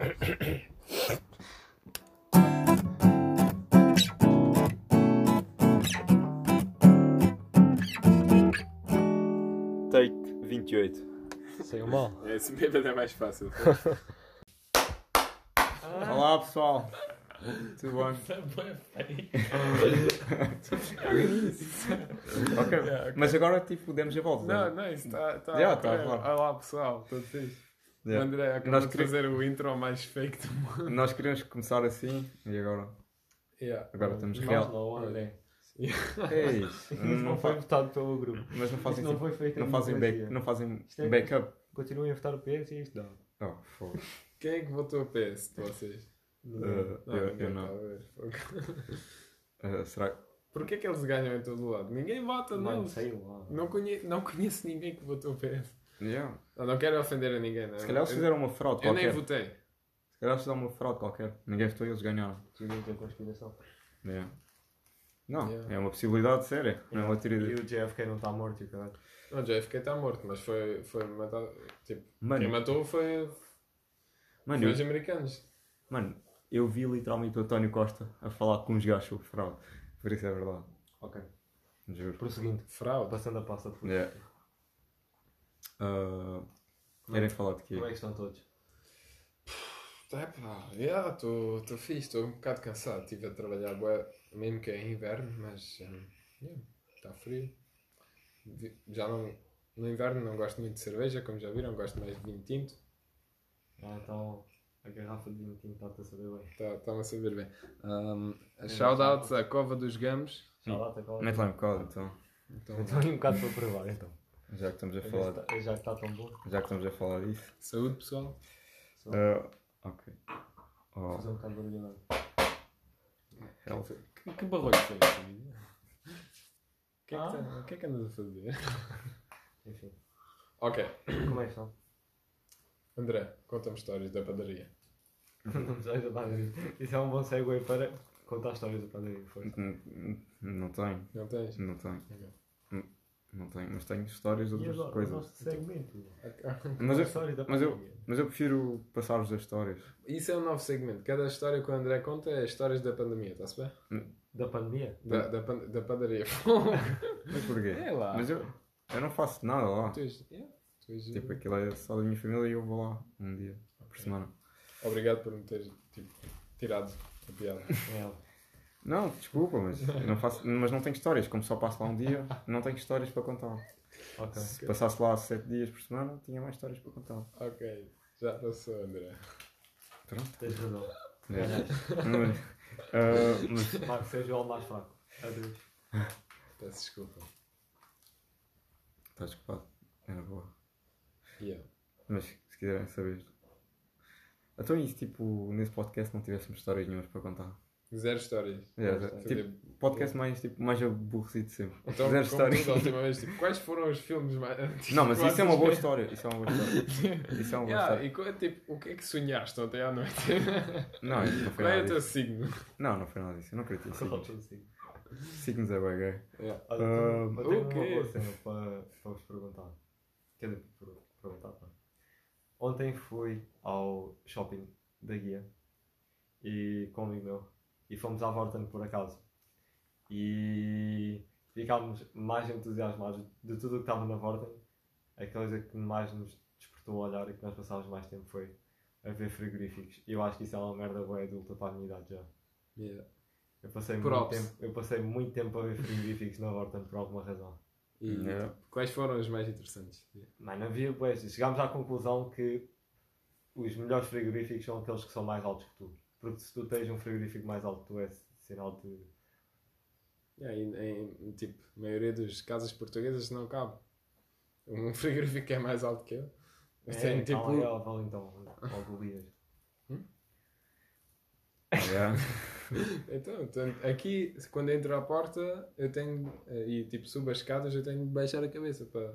Take 28. Saiu mal. É, se bêbado é mais fácil. Olá pessoal. Tudo bom? ok. Mas agora tipo demos a volta. Não, não, isso está. Tá, Já, tá, é, claro. Olá pessoal, tudo fixe. Yeah. O André acabou Nós de queria- fazer o intro mais fake do mundo. Nós queríamos começar assim e agora, Yeah. agora estamos real. não, André. É isso. Não, não foi fa- votado pelo grupo. mas não fazem, não foi feito não fazem, back, não fazem é- backup. Continuem a votar o PS e isto dá. Oh. Quem é que votou a PS de vocês? Uh, eu, ninguém eu não. a ver, fogo. Uh, será que. Porquê que eles ganham em todo lado? Ninguém vota Mano, neles. sei lá. Não, conhe... não conheço ninguém que votou PS. Yeah. Não, não quero ofender a ninguém, não. Se calhar eles eu, fizeram uma fraude eu nem qualquer. votei. Se calhar eles fizeram uma fraude qualquer. Ninguém votou e eles ganharam. Teoria da conspiração. Yeah. Não, Yeah. é uma possibilidade séria. Não é uma E o JFK não está morto e o caralho. Não, JFK está morto, mas foi, foi matado. Tipo, quem Mano, matou foi, mano, foi eu, os americanos. mano, eu vi literalmente o António Costa a falar com os gajos sobre fraude. Por isso é verdade. Ok. Juro. Prosseguindo. Fraude. Passando a pasta por Yeah. Uh, querem falar de quê? Como é que estão todos? É pá, yeah, estou fixe, estou um bocado cansado. Estive a trabalhar bué, mesmo que é inverno, mas está frio. Vi- Já não, no inverno não gosto muito de cerveja, como já viram, gosto mais de vinho tinto. Ah, então a garrafa de vinho tinto está-te a saber bem. Está-me a saber bem. Um, Shoutouts à Cova dos Gamos. Lá está qual Mete lá um bocado então. Então, Então um bocado para provar então. Já que estamos a Já falar, que está- já que está tão bom. já que estamos a falar disso. saúde pessoal. Só Uh, ok. Oh, fazer um bocado de barulho agora. Que, que barulho foi isso? O que, é que Ah. tá- o que é que andas a fazer? Enfim. Ok, Como é que estão? André, conta-me histórias da padaria. Não sei da padaria. Isso é um bom segue para contar histórias da padaria. Força. N- n- Não tenho, Não tens? não tenho, Ok. Não tenho, mas tenho histórias de E outras agora, o coisas. nosso segmento. Mas eu, História da mas eu- mas eu prefiro passar-vos as histórias. Isso é um novo segmento. Cada história que o André conta é histórias da pandemia, está-se bem? Da pandemia? Da, da, pan- da padaria. Mas porquê? É lá. Mas eu, eu não faço nada lá. Tu és, yeah, tu és- Tipo, aquilo é só da minha família e eu vou lá um dia por semana. Obrigado por me teres tipo, tirado a piada. É. Não, desculpa, mas não faço, mas não tenho histórias. Como só passo lá um dia, não tenho histórias para contar. Ok. Se passasse lá sete dias por semana, tinha mais histórias para contar. ok, já passou, André. Pronto. Tens razão. É. Mas, ah, mas seja o mais fraco. Adeus. Peço desculpa. estás ocupado. É na boa. Yeah. Mas se quiserem saber. Então e se tipo nesse podcast não tivéssemos histórias nenhumas para contar? Zero histórias. Yeah, Fazer- tipo, podcast mais, tipo, mais aborrecido de sempre. Então, Zero histórias. vez, tipo, quais foram os filmes mais. Não, mas isso é uma boa história. Isso é uma boa história. Isso é uma boa Yeah, história. e qual- tipo, o que é que sonhaste ontem à noite? Não, isso não foi Qual é nada o teu signo? Não, não foi nada disso. Eu não acredito em signos. Assim. Signos é bem gay. Yeah. Olha, Ah, eu tenho o uma boa cena para, para vos perguntar. Quer dizer, per- perguntar, pá. Ontem fui ao shopping da guia e com um amigo meu e fomos à Vorten por acaso. E ficámos mais entusiasmados de tudo o que estava na Vorten. A coisa que mais nos despertou o olhar e que nós passámos mais tempo foi a ver frigoríficos. E eu acho que isso é uma merda boa adulta para a minha idade já. Yeah. Eu passei, muito tempo, eu passei muito tempo a ver frigoríficos na Vorten por alguma razão. E Yeah. quais foram os mais interessantes? Mano, havia pois, chegámos à conclusão que os melhores frigoríficos são aqueles que são mais altos que tu. Porque se tu tens um frigorífico mais alto tu, é sinal de. Yeah, em, em, tipo, a maioria das casas portuguesas não cabe. Um frigorífico que é mais alto que eu. Eu tenho, tipo, calma aí, ó, vale então, logo lias. Yeah. Então, então, aqui, quando entro à porta, eu tenho, eh, e tipo, subo as escadas, eu tenho de baixar a cabeça para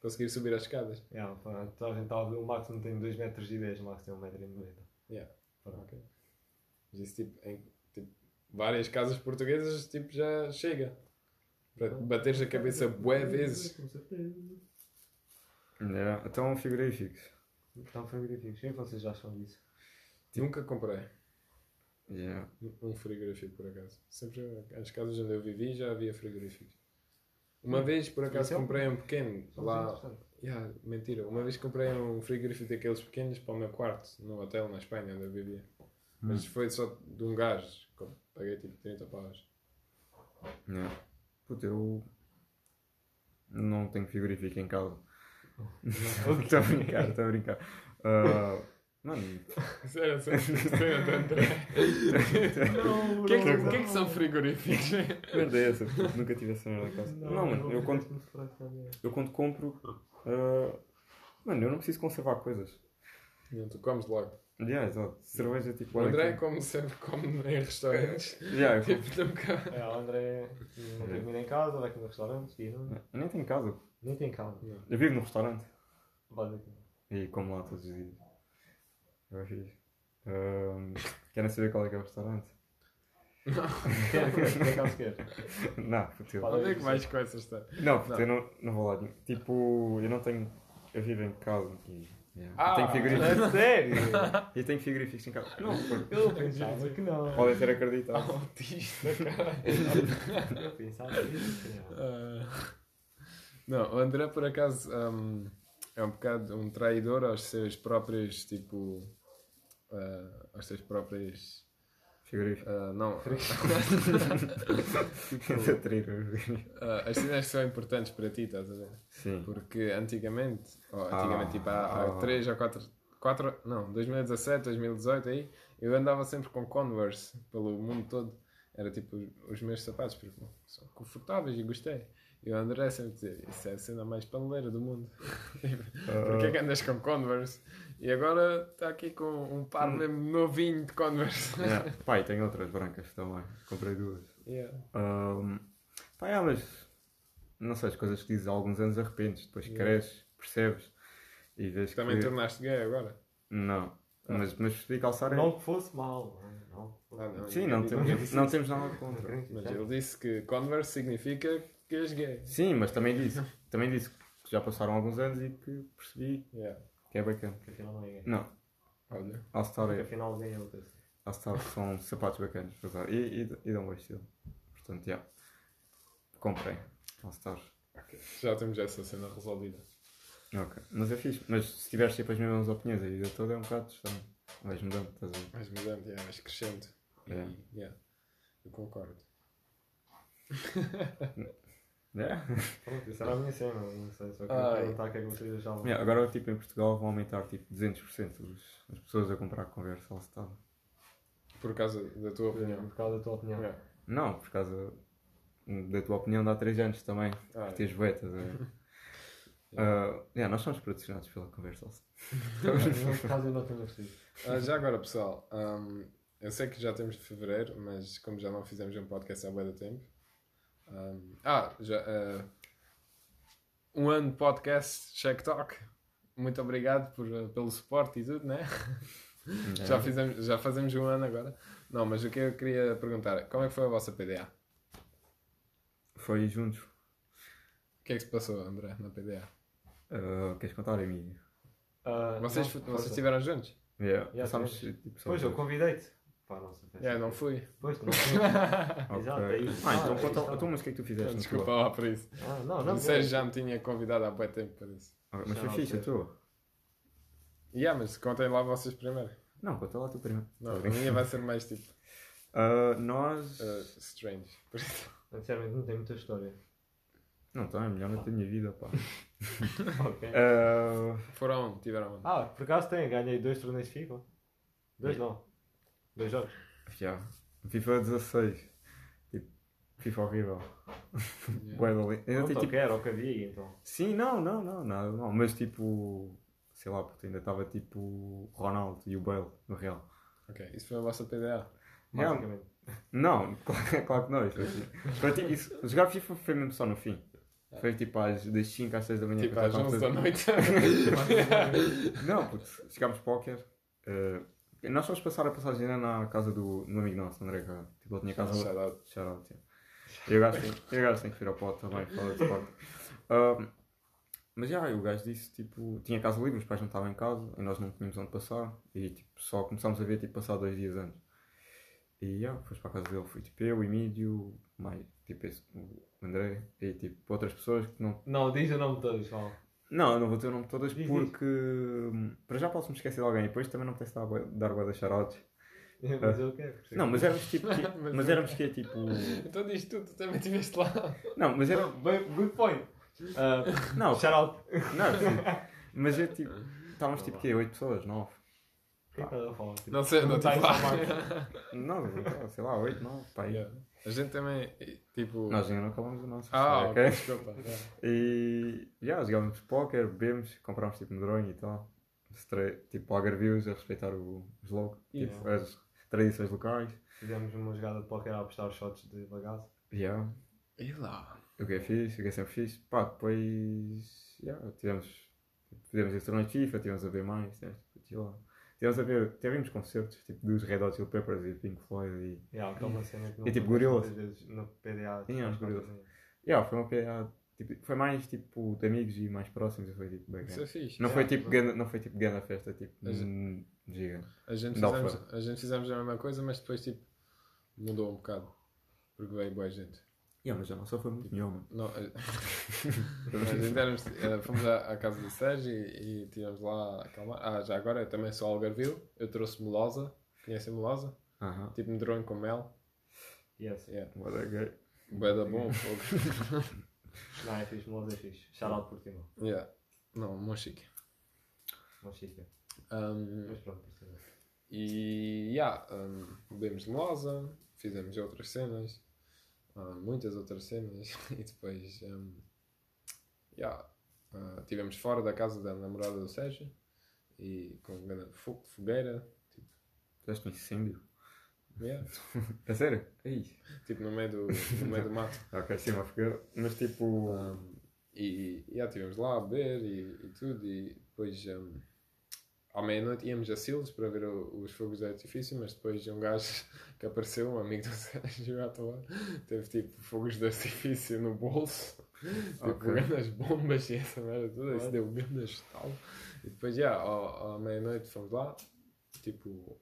conseguir subir as escadas. Yeah, está a ver, o Max não tem 2 metros e 10, o Max tem 1 metro e 90. Yeah. Pronto. Ok. Mas isso, tipo, em tipo, várias casas portuguesas, tipo, já chega. Para bateres a cabeça bué vezes. Com certeza. Yeah. Então, frigoríficos. Então, frigoríficos, o que vocês acham disso? Nunca comprei Yeah. um frigorífico por acaso. Sempre as casas onde eu vivi já havia frigoríficos. Uma vez por acaso Então? comprei um pequeno lá. Interessante. Yeah, mentira, uma vez comprei um frigorífico daqueles pequenos para o meu quarto no hotel na Espanha onde eu vivia. Mas foi só de um eu paguei tipo 30 paus. Yeah. Puta, eu não tenho frigorífico em casa. Estou a brincar, estou a brincar. Ah, mano, Sério, sério, sério, André. Não, O que, é que, não, o que é que são não. frigoríficos? merda é essa? Nunca tive essa merda em casa. Não, mano, eu quando, eu quando compro. ah, mano, eu não preciso conservar coisas. Não, tu comes logo. Yeah, exato. Cerveja tipo. O André, olha, como sempre, come em restaurantes. Yeah, eu, Tipo, nunca. É, o André não tem comida em casa, vai comer no restaurante e não, eu nem tenho casa. nem tem casa. Eu vivo num restaurante. Basicamente. E como lá todos os dias. Eu acho isso. Ahm, querem saber qual é que é o restaurante? Quer. Não, puto, Onde é que vais com essa história? Não, puto, Não. eu não, não vou lá. Tipo, eu não tenho. Eu vivo em casa e. yeah, Ah, eu tenho frigoríficos. É sério? Eu tenho frigoríficos em casa. Não, Eu pensava que não. podem ter acreditado. Autista. Eu pensava que não. Ah, Não, o André, por acaso, hum, é um bocado um traidor aos seus próprios, tipo. ah, aos seus próprios. Frigorífico. ah, não. Traíra. ah, as cenas são importantes para ti, estás a ver? Sim. Porque antigamente, ou antigamente, Ah, tipo há, há ah. 3 ou 4, 4, não, 2017, 2018 aí, eu andava sempre com Converse pelo mundo todo. Era tipo os, os meus sapatos, porque são confortáveis e gostei. E o André sempre dizia, isso é a cena mais paneleira do mundo. Porquê é que andas com Converse? E agora está aqui com um par mesmo novinho de Converse. Yeah. Pai, tenho outras brancas também. Comprei duas. Yeah. Um, pá, é, mas não sei, as coisas que dizes há alguns anos arrependes, depois Yeah. cresces, percebes e vês Também que. tornaste gay agora? Não, mas, mas percebi calçar é. Não que fosse mal. Não. Ah, não. Sim, não temos, não temos nada contra. Mas ele disse que Converse significa que és gay. Sim, mas também disse, também disse que já passaram alguns anos e que percebi Yeah. que é bacana. Que afinal não é gay. Não, Olha. All-Star Que é. afinal alguém é outra. All-Star são sapatos bacanas para usar e, e, e dão bom estilo. Portanto, já. Comprei. All-Stars. Ok. Já temos essa cena resolvida. Ok. Mas é fixe. Mas se tiveres sempre as mesmas opiniões a vida toda é um bocado estranho. Vais mudando, estás a ver? Mais mudante, yeah, mais crescente. E, Yeah. yeah, eu concordo. Yeah. Pronto, isso era a minha cena. Não sei, só que Ai. perguntar o que é que vocês achavam. Yeah, agora, tipo, em Portugal vão aumentar tipo 200% os, as pessoas a comprar conversa All-Star. Por causa da tua opinião. Por causa da tua opinião. Yeah. Não, por causa da tua opinião de há 3 anos também. Ah, Por teres betas. É. Uh, yeah, nós somos patrocinados pela conversa. Ah, já agora, pessoal, hum, eu sei que já temos de fevereiro, mas como já não fizemos um podcast há bem tempo. Hum, ah, já. ah, um ano de podcast, Check Talk. Muito obrigado por, ah, pelo suporte e tudo, né? Já, fizemos, já fazemos um ano agora. Não, mas o que eu queria perguntar, como é que foi a vossa PDA? Foi juntos. O que é que se passou, André, na PDA? Uh, queres contar, amigo? Ah, Vocês, não, vocês estiveram juntos? Yeah. Yeah, Passámos, tipo, Pois, eu convidei-te. Para a nossa festa. É, não fui. Pois, tu não fui. Ok. Exato, é isso. Ah, então Ah, conta. isso. Então, mas o que é que tu fizeste? na Desculpa lá por isso. Ah, não, não. o Sérgio já me tinha convidado há bem tempo para isso. Ah, mas foi fixe a tua? Yeah, mas contem lá vocês primeiro. Não, conta lá tu primeiro. Não, a minha vai ser mais tipo Ah, nós. uh, strange. Por isso- Sinceramente, não tem muita história. Não, então é melhor na tua minha vida, pá. ok. Ah, Foram onde? Tiveram onde? Ah, por acaso tem. Ganhei dois torneios de FIFA. Dois não. Dois jogos. já. FIFA 16. Tipo, FIFA horrível. Yeah. Bué da Ainda Não tipo... tipo, que era o que havia então. Sim, não, não, não, nada, não. Mas tipo. Sei lá, porque ainda estava tipo o Ronaldo e o Bale no Real. Ok, isso foi a vossa PDA. Basicamente. Não, claro, claro que não. Isso, foi, tipo- foi, tipo, isso, jogar FIFA foi mesmo só no fim. Foi tipo às das 5 às 6 da manhã. Tipo às estava a 11 da noite. Não, puto, jogámos póquer. eh, nós fomos passar a passagem na casa do, do amigo nosso, André Cá. Tipo, ele tinha casa. Shout out. Shout out, yeah. E o gajo tem, e o gajo tem que vir ao pote também, fala de esporte. Mas já, o gajo disse, tipo, tinha casa livre, os pais não estavam em casa e nós não tínhamos onde passar. E tipo, só começámos a ver, tipo, passar dois dias antes. E já, fomos para a casa dele, fui tipo eu, o Emílio, mais, tipo, esse, o André e tipo outras pessoas que não. Não, diz o nome de todos, fala. Não, eu não vou ter o nome de todas Diz, diz. porque. hum, Para já posso me esquecer de alguém e depois também não me dar, bué- dar boa das charotes. Mas eu quero. Não, mas éramos tipo. ti- Mas mas éramos que é tipo. Então diz tu, tu também estiveste lá. Não, mas era. Bem, good point. Uh, Não, shout out. não, sim. Mas é tipo. Estávamos tipo quê? 8 pessoas? 9? Quem a falar? Tipo, Não sei, não está estive em lá. Marcos. Não, não, sei lá, 8, 9, pá. aí. Yeah. A gente também, tipo... Nós ainda não acabamos o nosso. Ah, ok? desculpa. yeah. E. Já, jogávamos póquer, bebemos, comprámos tipo medronho e tal. Stre- Tipo algarvios a respeitar o, os. Tipo, Yeah. as tradições locais. Fizemos uma jogada de póquer a apostar shots de bagaço. Já. E lá? O que é fixe, o que é sempre fixe. Pá, depois. Já, tivemos. Fizemos esse torneio de FIFA, tivemos a ver mais. Tivemos, tipo, lá. Tivemos a ver. Tivemos concertos tipo dos Red Hot Chili Peppers e Pink Floyd e. Yeah, que é uma cena que não E tipo Gorillaz. muitas vezes no PDA. Sim, acho os que não Gorillaz. fazem. Já, foi uma PA. Tipo, foi mais tipo de amigos e mais próximos e foi tipo bem Isso é grande. fixe. Não foi Yeah. tipo ganda, não foi tipo ganda festa, tipo Mas- hum, gigante. A gente, fizemos, a gente fizemos a mesma coisa, mas depois, tipo, mudou um bocado. Porque veio boa gente. Yeah, mas a nossa foi muito melhor, mano. Não, éramos, eh, fomos à, à casa do Sérgio e, e tínhamos lá a. Ah, já agora eu também sou algarvio. Eu trouxe melosa. Conhecem melosa? Aham. Tipo medronho com mel. Yes. Yeah. What a gay. Bué da bom, fogo. Não, é fixe, mas é fixe. Shout out por Portimão. yeah. Não, Monchique. Não chica. Um, Mas pronto. E yeah, um, bebemos de Mosa, fizemos outras cenas, ah, muitas outras cenas, e depois um, yeah, ah, tivemos fora da casa da namorada do Sérgio e com grande fo- fogueira, tipo, Fizeste um incêndio? yeah, É sério? Isso. tipo no meio do, no meio do mato. Ok, sim, uma fogueira. Mas tipo. Um, e yeah, estivemos lá a beber e, e tudo, e depois um, à meia-noite íamos a Silos para ver o- os fogos de artifício, mas depois um gajo que apareceu, um amigo do Sérgio à toa, teve tipo fogos de artifício no bolso, tipo Ok. grandes bombas e essa merda toda, isso deu grandes tal. E depois, yeah, à, meia-noite fomos lá, tipo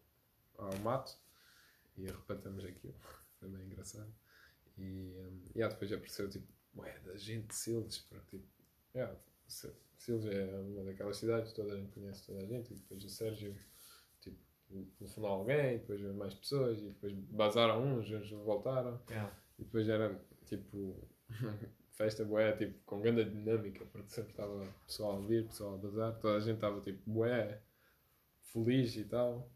ao mato, e arrebatamos aquilo, foi bem engraçado. E um, yeah, depois apareceu tipo, ué, da gente de Silves, porque tipo, yeah, Silves é uma daquelas cidades, toda a gente conhece toda a gente, e depois o Sérgio tipo, telefonou alguém, e depois mais pessoas, e depois bazaram uns, uns voltaram, Yeah. e depois era tipo festa bué, tipo, com grande dinâmica, porque sempre estava pessoal a vir, pessoal a bazar, toda a gente estava tipo bué, feliz e tal.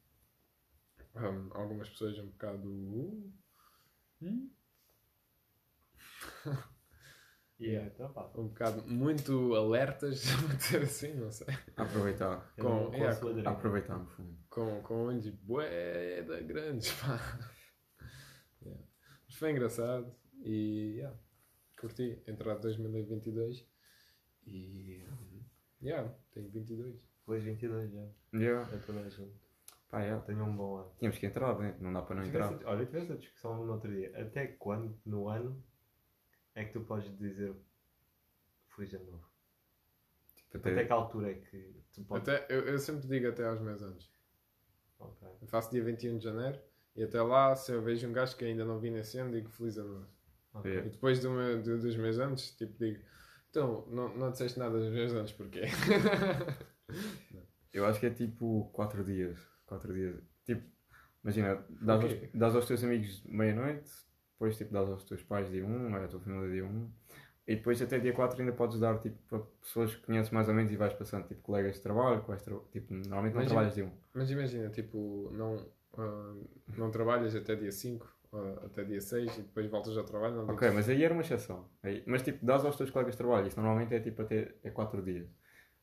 Um, algumas pessoas um bocado. "Uh, hum?" Yeah, então pá. um bocado muito alertas, vou dizer assim, não sei. Aproveitar. Eu Com- aderir. A aproveitar, no fundo. Com, com olhos bué da grandes, pá. Yeah. Mas foi engraçado e yeah, curti entrar 2022 e yeah, tenho 22. Feliz 22 já. Yeah. É toda a gente. Pá, yeah. Tenho um bom ano. Tínhamos que entrar, né? Não dá para não entrar. Tivesse- Olha, tivesse a discussão no outro dia. Até quando no ano é que tu podes dizer Feliz Ano Novo? Tipo, Até até... que altura é que tu podes. Até, eu, eu sempre digo até aos meus anos. Ok. Eu faço dia 21 de janeiro e até lá, se eu vejo um gajo que ainda não vi nesse ano, digo feliz ano novo. Ok. Yeah. E depois do meu- do- dos meus anos, tipo, digo, então, não, não disseste nada dos meus anos, porquê? Eu acho que é tipo 4 dias. 4 dias. Tipo, imagina, dás, Ok. aos, dás aos teus amigos meia-noite, depois tipo dás aos teus pais dia 1, à tua família dia 1, e depois até dia 4 ainda podes dar tipo para pessoas que conheces mais ou menos e vais passando, tipo colegas de trabalho, quais tra... tipo, normalmente não Imagina- trabalhas dia 1. Mas imagina, tipo, não, ah, não trabalhas até dia 5, ah, até dia 6 e depois voltas ao trabalho. Não Ok, mas aí era uma exceção. Aí, mas tipo, dás aos teus colegas de trabalho, isso normalmente é tipo até é 4 dias.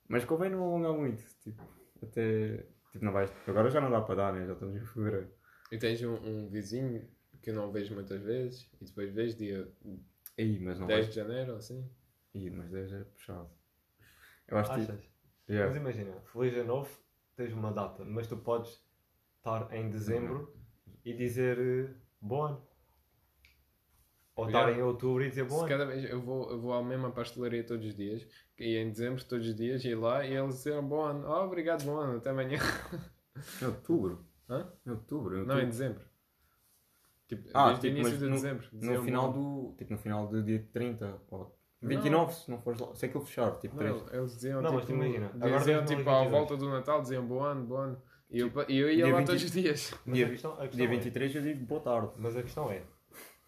Mas convém não alongar muito, tipo, até. Tipo, não vais. Agora já não dá para dar, né? Já estamos em fevereiro. E tens um, um vizinho que eu não vejo muitas vezes e depois vês dia Aí, mas não 10 vais. de janeiro ou assim. Ih, mas 10 é puxado. Eu acho que. tipo, Achas? Yeah. Mas imagina, Feliz Ano Novo tens uma data, mas tu podes estar em dezembro e dizer eh, bom ano. Ou estar Yeah. em outubro e dizer bom Se ano. cada vez eu vou, eu vou à mesma pastelaria todos os dias ia em dezembro todos os dias, ia lá e eles diziam bom ano. Oh, obrigado, bom ano, até amanhã. Em outubro. Hã? Em outubro. em Não, outubro. em dezembro. Tipo, Ah, desde o tipo, início de no- dezembro. No diziam final do. Tipo, no final do dia 30 ou 29, se não fores lá. Se aquilo fechar, tipo 3. Não, eles diziam Não, mas tipo, imagina, agora diziam tipo 2022. à volta do Natal, diziam bom ano, bom ano. E eu, e eu ia dia lá 20 todos os dias. Dia, a questão, a questão dia é- 23 eu digo boa tarde. Mas a questão é.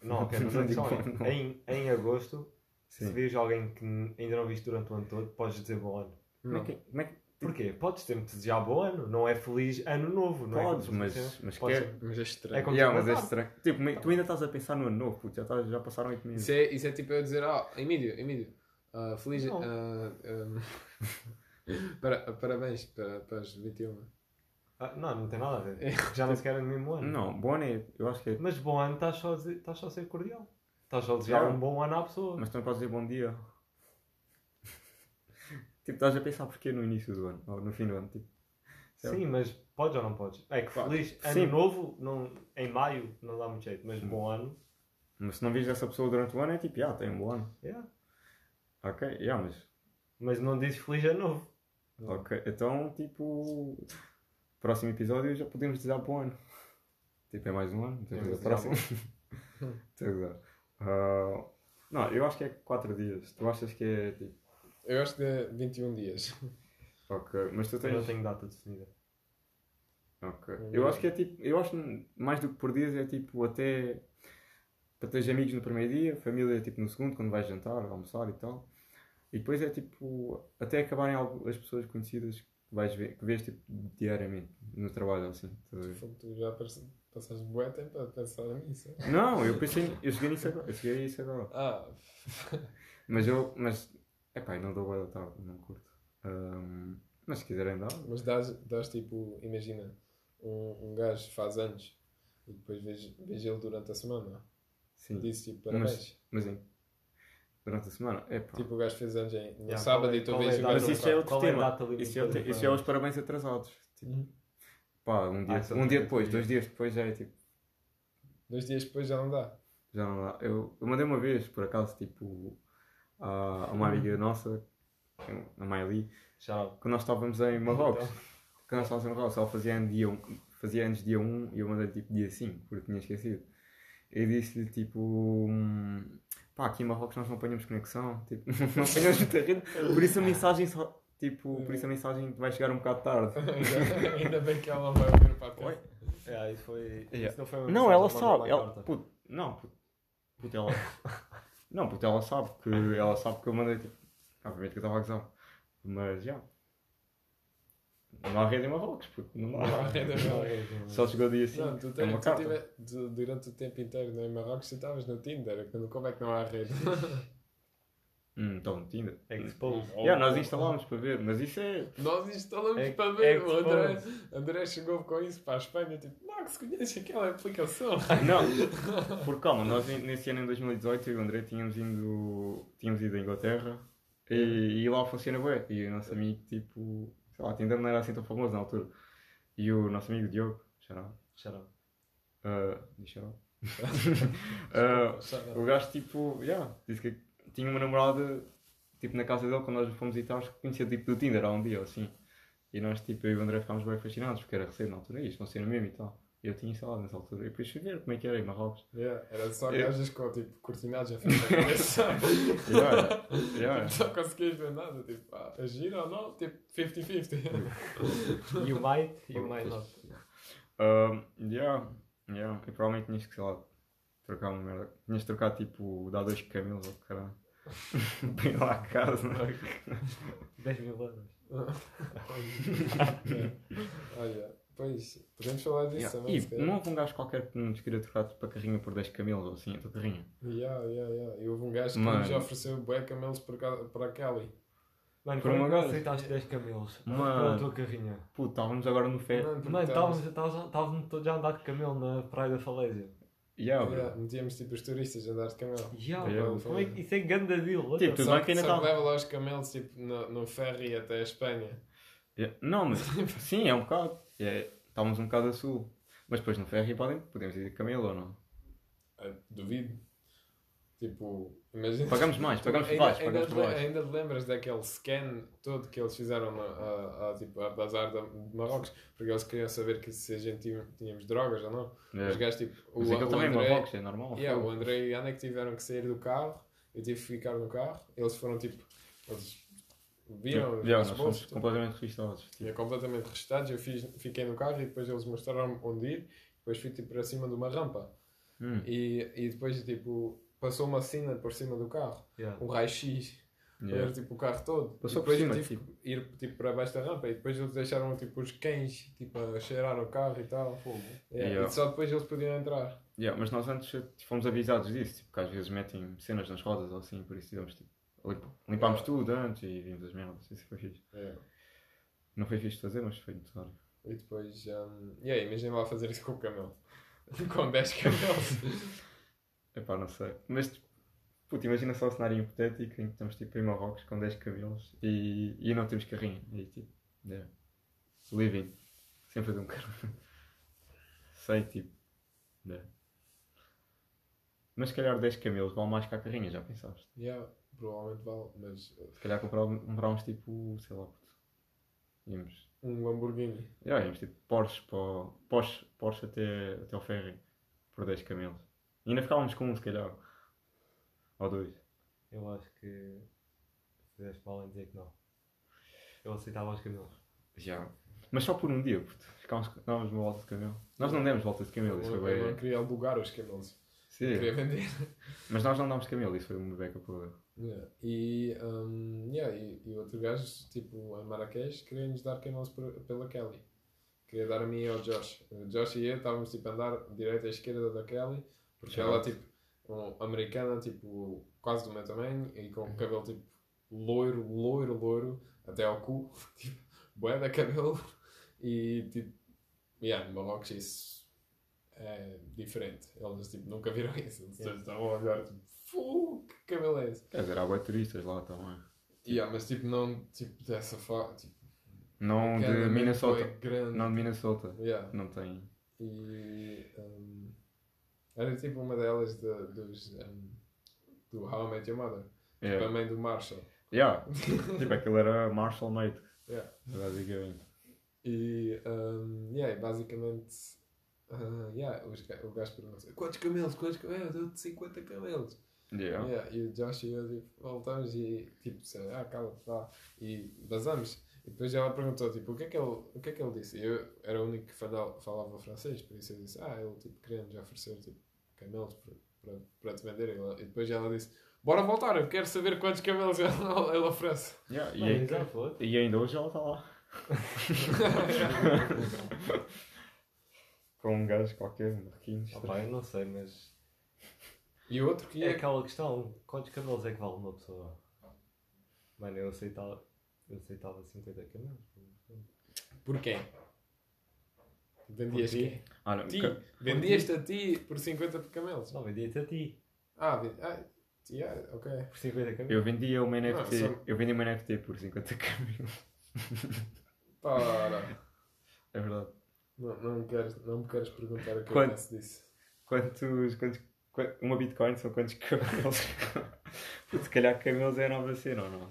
Não, ok, mas a Não questão não. é. Em, em agosto, se Sim. vês alguém que ainda não viste durante o ano todo, podes dizer bom ano. Como é Não. que. Como é que Porquê? Podes sempre desejar bom ano, não é feliz ano novo, não Podes, é? mas, mas Pode quer. Mas é estranho. É como Yeah, mas é estranho. Tipo, me- tu ainda estás a pensar no ano novo, puto, já, estás- já passaram 8 meses. Isso é, isso é tipo eu dizer, ah, Emílio, Emílio, ah, feliz. Não. ah, ah, para, parabéns para, para as 21. Ah, não, não tem nada a ver. É. Já nem sequer é no mesmo ano. Não, bom ano é. Eu acho que é. Mas bom ano estás só, a dizer- estás só a ser cordial. Estás só a desejar um bom ano à pessoa. Mas também podes dizer bom dia. Tipo, estás a pensar porquê no início do ano, ou no fim do ano. Tipo, Sim, mas podes ou não podes? É que feliz ano Sim. novo não, em maio não dá muito jeito, mas bom ano. mas se não vês essa pessoa durante o ano, é tipo, ah, tem um bom ano. Yeah. Ok, yeah, mas. Mas não dizes feliz ano novo. Ok, então, tipo. Próximo episódio já podemos dizer bom ano. Tipo, é mais um ano. Temos Podemos o próximo. Temos Ah, não, eu acho que é 4 dias. Tu achas que é tipo. Eu acho que é 21 dias. Ok, mas tu Eu não tens. tenho data definida. Ok. Eu acho que é tipo. Eu acho que mais do que por dias é tipo até. Para teres amigos no primeiro dia, família tipo no segundo, quando vais jantar, almoçar e tal. E depois é tipo. Até acabarem algo- as pessoas conhecidas que vais ver, que vês tipo diariamente no trabalho assim. ver? Fogo, Tu já pass- passaste bué tempo a pensar nisso. Não, eu pensei. Eu cheguei nisso agora. Eu cheguei a isso agora. Ah, Mas eu. Mas. Epá, eu não dou boa da tarde, não curto. Ahm, mas se quiserem dar. mas dás, dás tipo, imagina, um, um gajo faz anos e depois vês, vês ele durante a semana. Sim. Diz tipo parabéns. Mas sim. Durante a semana. Epá. Tipo, o gajo fez anos em, no Yeah, sábado é- e tu é vês a o gajo. Mas isso é outro é tema. Isso é, os isso é os parabéns atrasados. Tipo, Uhum. pá, um dia, Ah, é um dia. depois, dois dias depois já é tipo. Dois dias depois já não dá. Já não dá. Eu, eu mandei uma vez, por acaso, tipo, a, a uma amiga nossa, a Miley, Já. quando nós estávamos em Marrocos. Então. Quando nós estávamos em Marrocos, ela fazia anos dia 1, fazia anos dia 1 e eu mandei tipo dia 5, porque tinha esquecido. Eu disse-lhe tipo. hum, Pá, aqui em Marrocos nós não apanhamos conexão, tipo, não apanhamos rede, por isso a mensagem só. Tipo, por isso a mensagem vai chegar um bocado tarde. ainda, bem que ela vai ouvir o podcast. É, isso foi. Yeah. Isso não foi uma Não, ela sabe. Ela, puto, não, puto, puto, ela. não, puto, ela sabe que ela sabe que eu mandei tipo. Obviamente que eu estava a gozar. Mas já. Não há rede em Marrocos, puto. Não Não há rede em Marrocos. é, é. Só chegou dia 5. Não, tu, é tens, uma tu carta. tive- du- durante o tempo inteiro né, em Marrocos tu estavas no Tinder, quando- como é que não há rede? Hum, então, Tinder. Exposed. Yeah, nós instalámos para ver, mas isso é. Nós instalamos É- para é ver. o André. André chegou com isso para a Espanha, tipo, Max, conhece aquela aplicação? Não, porque calma, nós nesse ano em 2018 eu e o André tínhamos ido, tínhamos ido à Inglaterra e, e lá funciona bem. E o nosso amigo, tipo, sei lá, Tinder não era assim tão famoso na altura. E o nosso amigo Diogo, Shut up. uh. Uh, o gajo, tipo, yeah, disse que tinha uma namorada, tipo, na casa dele, quando nós fomos e tal, que conhecia, tipo, do Tinder há um dia, assim. E nós, tipo, eu e o André ficámos bem fascinados, porque era recente na altura, isto funciona mesmo e tal. Eu tinha instalado nessa altura. E depois fui ver como é que era em Marrocos. Yeah, era só Yeah. gajas com tipo cortinados à frente da cabeça. Yeah, yeah. Só conseguias ver nada, tipo, ah, é giro ou não? Tipo, 50-50. You might, you might not. Um, yeah, yeah. E provavelmente tinhas que, sei lá, trocar uma merda. Tinhas de trocar, tipo, dar dois camelos ou caralho. Para ir lá a casa. 10 mil euros. Olha, pois, podemos falar disso Yeah. também. E não houve um gajo qualquer que nos queria trocar tipo, a carrinha por 10 camelos ou assim, a tua carrinha. Yeah, yeah, yeah. E houve um gajo que Mano. nos ofereceu bué camelos para a Kelly. Mano, Por como uma é que gaja. aceitaste 10 camelos Mano. pela tua carrinha? Puto, estávamos agora no fé. Mano, estávamos- todos já a andar de camelo na Praia da Falésia. Yeah, bro. Yeah, metíamos tipo os turistas a andar de camelo. Yeah, bro, foi. como é que isso é ganda deal? Tipo, tudo Só bem que, ainda só que tá- leva lá os camelos tipo, no, no ferry até a Espanha. Yeah. Não, mas sim, é um bocado. É, estávamos um bocado a sul. Mas depois no ferry podem, podemos ir de camelo ou não? Ah, duvido. Tipo, imagina. Pagamos mais, pagamos por ainda, baixo, ainda, pagamos te, por baixo. ainda te lembras daquele scan todo que eles fizeram a, a, a, tipo, a bazar de Marrocos? Porque eles queriam saber que se a gente tinha- tínhamos drogas ou não. Os É. gajos, tipo, o, Mas aquilo o também é André, Marrocos, é normal. yeah, o. André e a Ana que tiveram que sair do carro, eu tive que ficar no carro. Eles foram tipo. Eles viram os Yeah, nossos nós fomos completamente registados. Tipo, tinha completamente registados. Eu fiz, fiquei no carro e depois eles mostraram onde ir. Depois fui tipo para cima de uma rampa. hum, E, e depois tipo passou uma cena por cima do carro, Yeah. um raio-x, yeah. era tipo o carro todo. Passou e por depois cima, tive tipo. ir tipo, para baixo da rampa e depois eles deixaram tipo os cães tipo, a cheirar o carro e tal. Fogo. Yeah, Yeah. E só depois eles podiam entrar. Yeah, mas nós antes tipo, fomos avisados disso, tipo, que às vezes metem cenas nas rodas ou assim, por isso tivemos tipo. Limp- Limpámos tudo antes e vimos as merdas, isso foi fixe. Yeah. Não foi fixe de fazer, mas foi necessário. E depois, um, e aí, imagina lá fazer isso com o camelo. com 10 camelos. Epá, não sei. Mas, puto, imagina só o cenário hipotético em que estamos tipo em Marrocos com 10 cabelos e, e não temos carrinho. E tipo, yeah. living. Sempre de um carro. sei, tipo. yeah. Mas se calhar 10 camelos vale mais que a carrinha, já pensaste? yeah, provavelmente vale, mas uh, Se calhar comprar- comprámos tipo, sei lá. Íamos. um Lamborghini. Yeah, íamos tipo Porsche, para, o- Porsche, Porsche até, até ao ferry por 10 camelos. E ainda ficávamos com um, se calhar. Ou dois. Eu acho que fizeste mal em dizer que não. Eu aceitava os camelos. Já. Mas só por um dia, puto. Ficámos, dávamos uma volta de camelo. Nós não demos volta de camelo, isso eu, foi eu não bem. queria alugar os camelos. Sim. Queria vender. Mas nós não dámos camelo, isso foi uma beca por. Yeah. E, um, yeah, e, e outro gajo, tipo, em Marrakech, queria-nos dar camelos por- pela Kelly. Queria dar a mim e ao Josh. O Josh e eu estávamos tipo, a andar direita e esquerda da Kelly, porque Já. ela, tipo, um, americana, tipo, quase do meu tamanho, e com o cabelo, tipo, loiro, loiro, loiro, até ao cu, tipo, bué da cabelo. E, tipo, yeah, no Marrocos isso é diferente. Eles, tipo, nunca viram isso. Eles Yeah. estavam a olhar, tipo, "Fu, que cabelo é esse? Quer dizer, há bué turistas lá também. Yeah, mas tipo, não tipo, dessa forma. Tipo, Não de Minnesota. é grande. Não de Minnesota. Yeah. Não tem. E um, era tipo uma delas de, dos um, do How I Met Your Mother. Tipo, a Yeah. mãe do Marshall. Yeah. tipo, aquilo era Marshall Mate. Yeah. Basicamente. E um, yeah, basicamente uh, yeah, o gajo pergunta quantos camelos? Quantos camelos? Eu dou-te 50 camelos. Yeah. Yeah, e o Josh e eu tipo, voltamos e tipo, disse, ah, cala-te lá. E basamos. E depois ela perguntou, tipo, o que é que ele, o que é que ele disse? E eu era o único que falava, falava francês, por isso eu disse, ah, ele tipo, queria-nos oferecer tipo, camelos para, para, te vender. E, ela- e depois ela disse, bora voltar, eu quero saber quantos camelos ele, ele oferece. Yeah. E, Mano, aí- já foi. e ainda hoje ela está lá. Com um gajo qualquer, um marquinhos. Opa, eu não sei, mas E o outro que é ia. aquela questão, quantos camelos é que vale uma pessoa? Mano, eu aceitava, eu aceitava 50 camelos. Por quem? Vendias ti? quem? Olha, Ti. ca- Vendias-te a ti por 50 camelos? Não, vendia-te a ti, Ah, vendi... ah yeah, ok. por 50 camelos. eu vendia uma NFT. só- Eu vendi uma NFT por 50 camelos. Para. É verdade. Não, não, me queres, não me queres perguntar o que Quanto? eu penso disso. Quantos. quantos qua- uma Bitcoin são quantos camelos? Putz, Se calhar camelos é a nova cena ou não?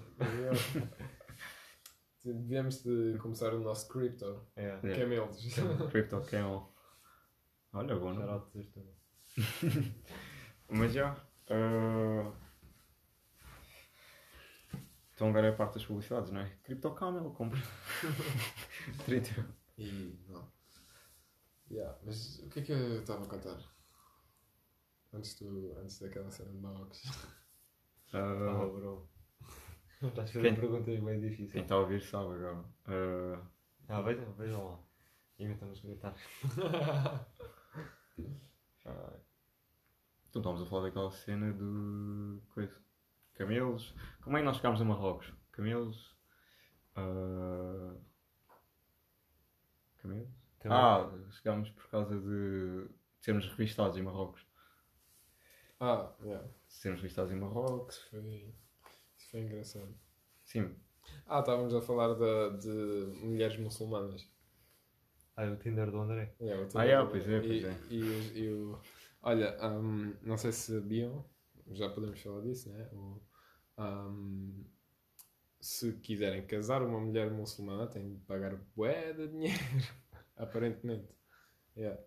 Devíamos de começar o nosso crypto. É, Yeah. Camelos. Crypto Camel. Olha, bom, não? Mas já. ah, Então agora é a parte das publicidades, não é? Crypto Camel, compra. 30 euros. E não. Yeah, mas o que é que eu estava a contar? Antes, do, antes daquela cena de Marrocos. Ah, Ah, bro. Estás a fazer Quem- perguntas bem Quem difíceis. está a ouvir sabe agora. Ah, Ah, vejam, vejam lá. Inventa nos comentários. ah, então estamos a falar daquela cena do. coisa. Camelos. Como é que nós chegámos a Marrocos? Camelos. ah, Camelos? Ah, chegámos por causa de sermos revistados em Marrocos. Ah, yeah. Sermos revistados em Marrocos. Isso foi, isso foi engraçado. Sim, Ah, estávamos a falar de, de mulheres muçulmanas. Ah, o Tinder do André. Yeah, o Ah, yeah, pois é, e, pois é. E, e o- olha, hum, não sei se sabiam, já podemos falar disso, né? O, ahm, se quiserem casar uma mulher muçulmana, têm de pagar bué de dinheiro. Aparentemente. Yeah.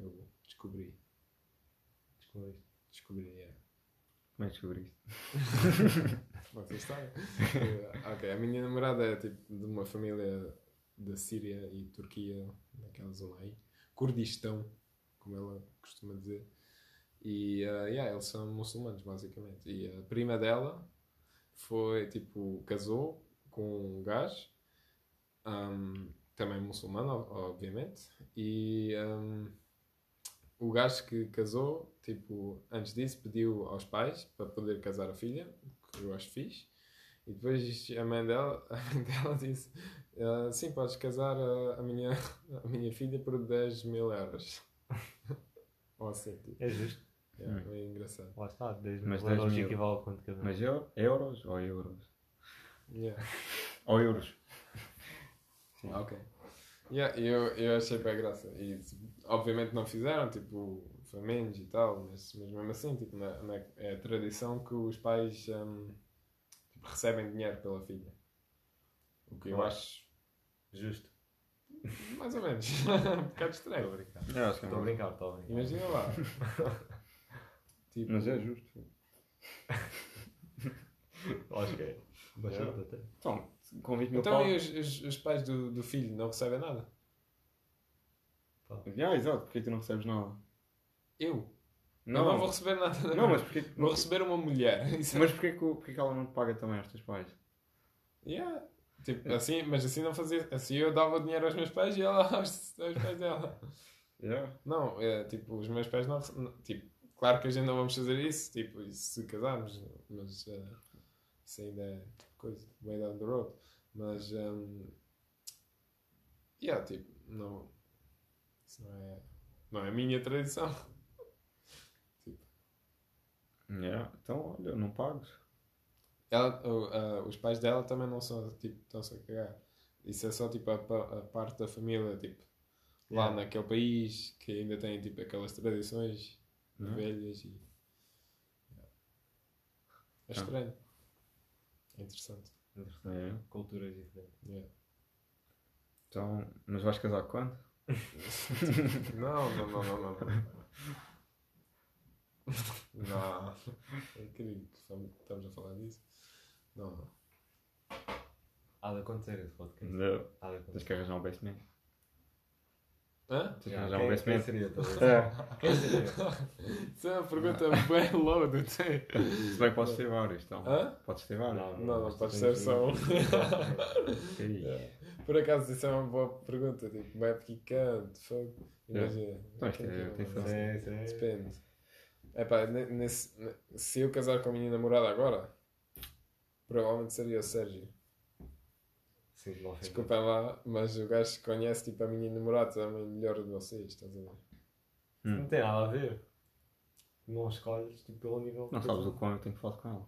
Eu descobri. Descobriste. Descobri, yeah. Como é que descobriste? Vocês sabem? Eh, ok, a minha namorada é tipo de uma família da Síria e Turquia, naquela zona aí. Kurdistão, como ela costuma dizer. E eh, yeah, eles são muçulmanos, basicamente. E a prima dela foi tipo, casou com um gajo, ahm, também muçulmano, ob- obviamente. E ahm, o gajo que casou, tipo, antes disso, pediu aos pais para poder casar a filha, que eu acho fixe. E depois a mãe dela, a mãe dela disse: "Ah, Sim, podes casar a, a minha, a minha filha por 10 mil euros. Ou assim, tipo. É justo. Hum. é engraçado. Lá está. 10 Mas mil 10 euros mil. equivale a quanto cada um? Mas eu, euros ou euros? Yeah. Ou euros? Ok. Yeah, eu, eu achei bem graça. E obviamente não fizeram, tipo, foi menos e tal, mas, mas mesmo assim, tipo, na, na- é a tradição que os pais hum, tipo, recebem dinheiro pela filha. O que eu acho Justo. mais ou menos um bocado Estou a estranho. brincar. Eu acho que é Estou a brincar, estou a brincar. Imagina lá. tipo, Mas é justo. Acho que é. Bastante até. Então, com 20 mil então pau. e os, os, os pais do, do filho não recebem nada? Ah, exato, porque tu não recebes nada? Eu? Não, não vou receber nada. Não, mas porquê, Vou receber uma mulher. É- mas porquê, que, o- porquê que ela não te paga também aos teus pais? Yeah. Tipo, assim, mas assim não fazia. Assim eu dava dinheiro aos meus pais e ela aos, aos pais dela. Yeah. Não, é, tipo, os meus pais não. Tipo, claro que a gente não vamos fazer isso, tipo, se casarmos, mas eh, isso ainda é coisa, way down the road. Mas, um, yeah, tipo, não. Isso não é. Não é a minha tradição. Yeah. Então, olha, não pagas. Ela, o- ah, os pais dela também não são, tipo, estão-se a cagar. Isso é só, tipo, a, a parte da família, tipo, lá Yeah. naquele país que ainda tem, tipo, aquelas tradições é? velhas e... É Ah. estranho. É interessante. É. Culturas diferentes. Yeah. Então, mas vais casar quando? não, não, não, não, não. Não. Não. É incrível que estamos a falar disso. Não, não. Há de acontecer esse podcast. Não. Há de Tens acontecer. que arranjar um best man. Hã? Que um quem, quem man. seria? talvez? É. Quem seria? Isso é uma pergunta bem loaded. Se bem que podes ter vários, então. Hã? Podes ter vários. Não, Não, não isto pode tem ser só um. Yeah. Por acaso, isso é uma boa pergunta. Tipo, bem picante, fogo. Imagina. Então, isto é- que tem não sim. Depende. Epá, nesse, ne- se eu casar com a minha namorada agora, provavelmente seria o Sérgio. Sim, não Desculpem lá, mas o gajo que conhece tipo, a minha namorada também melhor de vocês, estás a ver? Não tem nada a ver. Não escolhes tipo, pelo nível. Não sabes o quão eu tenho que falar com ela.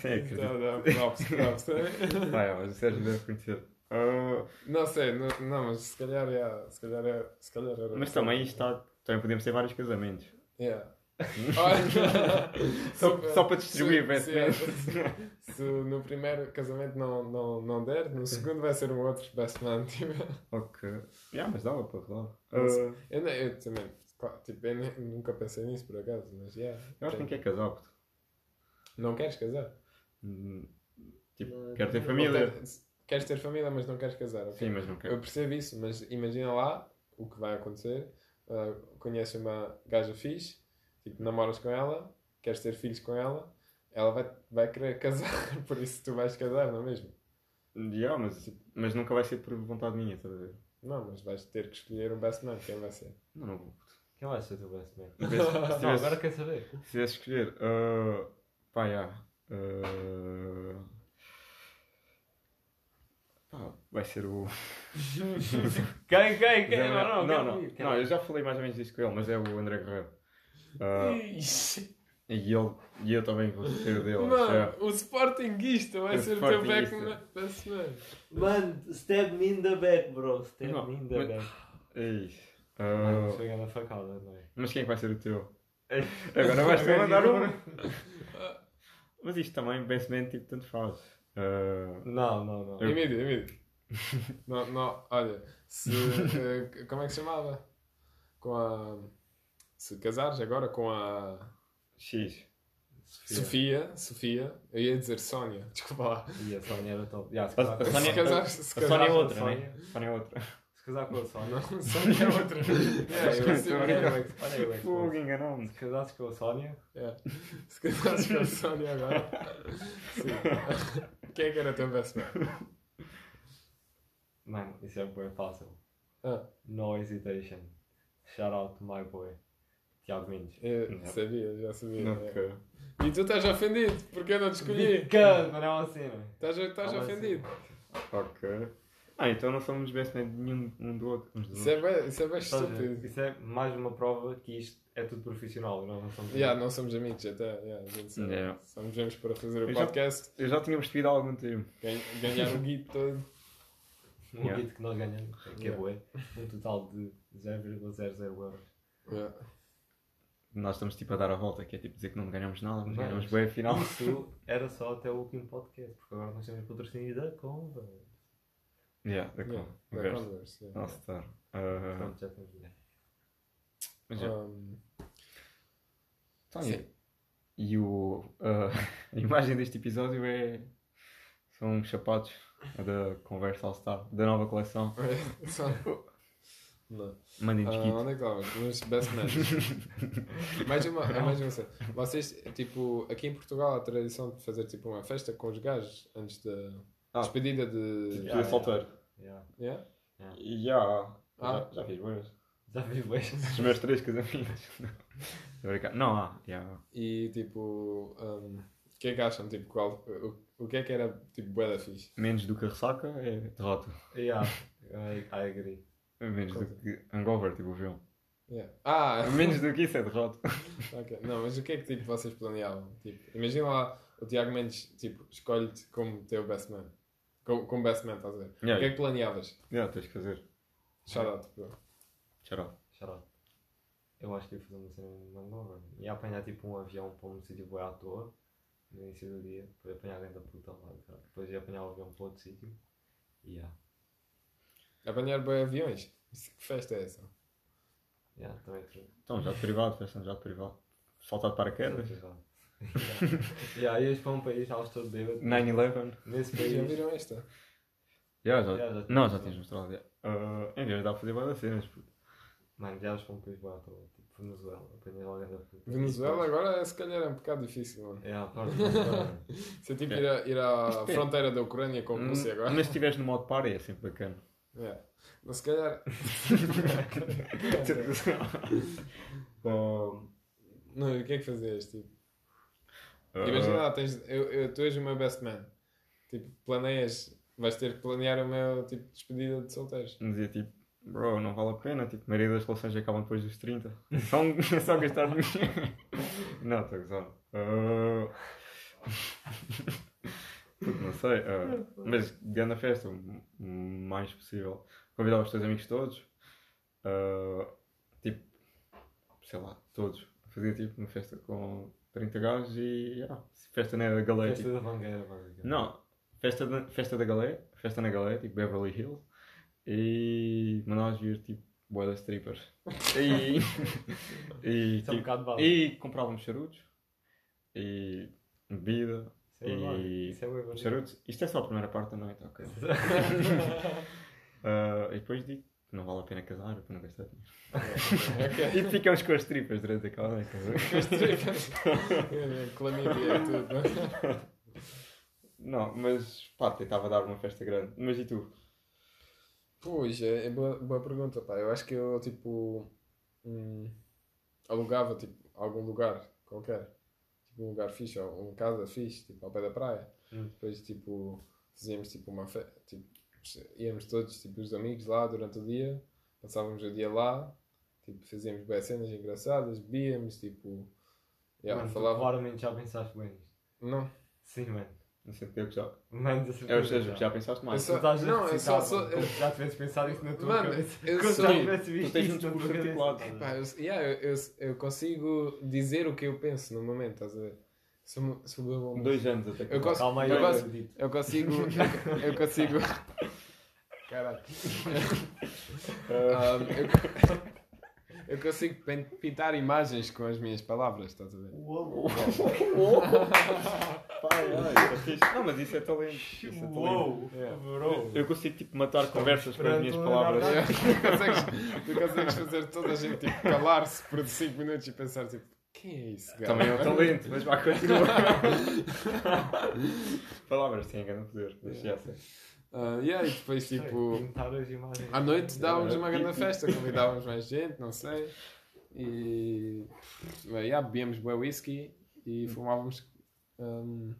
Sim. Então, não, props, props. Vai, mas o Sérgio deve conhecer. Ah, Não sei, não, não, mas se calhar é. Se calhar é. Se calhar era. mas também isto está. Também podemos ter vários casamentos. Yeah. Só, só para distribuir se- best se- man. Se no primeiro casamento não, não, não der, no segundo vai ser um outro best man. Tipo. Ok. Yeah, mas dava para rolar. Mas- Ah, Eu, eu também, claro, tipo, eu nunca pensei nisso por acaso, mas yeah, eu acho que nem quer casar, puto. Não queres casar? Hum, Tipo, Não- quero ter não família. tens- queres ter família, mas não queres casar. ok? Sim, mas não Eu quero. percebo isso, mas imagina lá o que vai acontecer. Uh, conheces uma gaja fixe, tipo, namoras com ela, queres ter filhos com ela, ela vai, vai querer casar, por isso tu vais casar, não é mesmo? Yeah, mas, mas nunca vai ser por vontade minha, estás a ver? Não, mas vais ter que escolher um best man, quem vai ser? Não, não vou. Quem vai ser o teu best man? Se tivesse- Não, agora quer saber. Se tivesse escolher, ah, pá, yeah, ah, pá, vai ser o. Quem, quem, quem? não, Não, não, não, não, não, eu já falei mais ou menos disto com ele, mas é o André Guerreiro. Ixi. e, ele, e eu também vou ser o dele. é. Mano, o Sportingista vai O ser o teu back best man. Mano, stab me in the back, bro. Stab Não, me in the mas- back. Ei. Mano, Foi grande facada, não é? mas quem é que vai ser o teu? Agora vais ter mandar um. Mas isto também, man, tipo, tanto faz. Ah, Não, não, não. Eu- Emílio, Emílio. não, não, olha, se. eh, como é que se chamava? Com a. Se casares agora com a. X. Sofia, Sofia, eu ia dizer Sónia, desculpa lá. E a Sónia era top. Yeah, se A, casar a Sónia, Se casar- se a casar Sónia é a outra, Sónia. né? A Sónia é outra. Se casar com a Sónia. Não, Sónia é outra. Yeah, eu assim, Olha é é que Fogo, enganou-me. Se casasses com a Sónia, yeah. Se casares com a Sónia agora. Sim. Quem é que era teu best man? mano, isso é bem fácil. Ah, No hesitation. Shout out to my boy. Tiago Mendes. eu Não. sabia, já sabia. Ok. E tu estás ofendido, porque eu não te escolhi. Não é uma cena. Estás, estás mas ofendido. Ok. Ah, então não somos best man de nenhum um do outro. Uns Isso é bem, isso é bem estúpido. Isso é mais uma prova que isto é tudo profissional. Nós não somos. Yeah, não somos amigos, até. Yeah, gente. Yeah. Nos vemos para fazer o Eu já- podcast, Eu já tinha percebido há algum tempo. ganhar, o guito todo. Um Yeah. kit que nós ganhamos, que é Yeah. bué, um total de 0,00 euros. Yeah. Nós estamos tipo a dar a volta, que é tipo dizer que não ganhamos nada, mas Mas- ganhamos bem afinal. Isso era só até o último podcast, porque agora nós temos patrocínio da Converse. Yeah, da Yeah, yeah, da Converse. Converse, yeah. Nossa, tá. Ah, Pronto, já temos mas já. Um, Então, sim. e, e o, ah, a imagem deste episódio é. São uns sapatos da Converse All Star, da nova coleção. só- Não. Mandem-nos Ah, onde é que estávamos? Nos best man. mais uma, é mais uma cena. Vocês, tipo, aqui em Portugal há a tradição de fazer tipo uma festa com os gajos antes da Ah. despedida de. Tipo, de solteiro. Yeah. Yeah? E já. Ah. Já, já fiz boas. Já fiz bem. Os meus três casamentos. Não, não há. já. E tipo, um, o que é que acham? Tipo, qual, o, o que é que era tipo bué da fixe? Menos do que a ressaca é derrota. Yeah, I, I agree. Menos do que hangover, tipo o João. Yeah. Ah, Menos do que isso é derrota. ok. Não, mas o que é que tipo, vocês planeavam? Tipo, imagina lá o Tiago Mendes tipo, escolhe-te como teu best man. Como, como best man, estás a ver? O que é Yeah, que planeavas? yeah, tens que fazer. Shout out, bro. Shout Eu acho que ia fazer uma cena mesmo nova. Ia apanhar tipo um avião para um sítio bué à toa, no início do dia, depois apanhar dentro da puta lá. cara. Depois ia apanhar o avião para outro sítio. E yeah. Apanhar bem aviões? Que festa é essa? Yeah, também queria. Então, já de privado, festa já de privado. Saltar de paraquedas. yeah, ias para um país, estavas todo bêbado. 9-11. Nesse Já país. viram esta? Yeah, já, Yeah, já não, já tens mostrado. Yeah. Uh, em vez dá para fazer várias cenas. puto. Mano, viajas para um país à toa, tipo Venezuela. Apanhas alguém da puta. Venezuela agora se calhar é um bocado difícil, mano. Yeah, pronto, Venezuela. Se é tipo ir, a- ir à fronteira da Ucrânia com a Rússia agora. Mas se estiveres no modo par é sempre bacana. Yeah. Mas se calhar. Um, Não, o que é que fazias? Tipo, uh, imagina lá, tens, eu, eu, tu és o meu best man. Tipo, planeias. Vais ter que planear o meu tipo de despedida de solteiros. dizia tipo, bro, não vale a pena. Tipo, a maioria das relações acabam depois dos 30. É só, é só gastar dinheiro. não, estou a gozar. Uh, puto, não sei. uh, mas grande a festa, o mais possível. Convidava os teus amigos todos. uh, tipo, sei lá, todos. Fazia tipo uma festa com 30 gajos e yeah, festa na galé. Festa Tipo, da Mangueira, basicamente. não, festa, da- festa da galé, festa na galé, tipo Beverly Hills. E mandavas vir tipo boa das strippers. E, e, é um tipo, básico. e comprávamos charutos e bebida Isso é e- Isso é charutos. Isto é só a primeira parte da noite, ok. Ah, e depois digo que não vale a pena casar para não gastar dinheiro. ok. E ficamos com as tripas durante aquela noite. estás a ver? Clamídia e tudo. Não, mas pá, tentava dar uma festa grande. Mas e tu? Pois, é, é boa, boa pergunta, pá. Eu acho que eu, tipo, hum, alugava, tipo, algum lugar qualquer. Tipo, um lugar fixe, ou uma casa fixe, tipo, ao pé da praia. Hum. Depois, tipo, fazíamos, tipo, uma festa, tipo, íamos todos, tipo, os amigos lá durante o dia. Passávamos o dia lá, tipo, fazíamos bem cenas engraçadas, bebíamos, tipo... Yeah, Mano, falava... claramente já pensaste bem nisto. Não, Sim, mano. Não sei porque já. Mano, É o seja, já pensaste Eu mais. só- Tu não, eu só- como se já tivesse pensado isso na tua Mano, cabeça. eu Quando sou- já tivesse tu visto tens um discurso articulado. Pá, eu, yeah, eu, eu, eu consigo dizer o que eu penso no momento, estás a ver? Sou, sou bom. Dois anos até que Eu gosto- Calma aí, eu eu acredito. Eu consigo. Eu consigo. Caralho. Um, eu, eu consigo pintar imagens com as minhas palavras, estás a ver? Uou, Pai, ai, é fixe. Não, mas isso é talento. Isso é talento. uou, Yeah. bro. Eu consigo tipo matar conversas com as minhas palavras. tu, consegues, tu consegues fazer toda a gente tipo, calar-se por 5 minutos e pensar tipo, quem é esse gajo? Também é um talento, mas vai continuar. palavras têm grande poder. Deixa. Ah, yeah, e depois tipo. À noite dávamos uma grande festa, convidávamos mais gente, não sei. E. Bem, yeah, bebíamos bué whisky e fumávamos. um,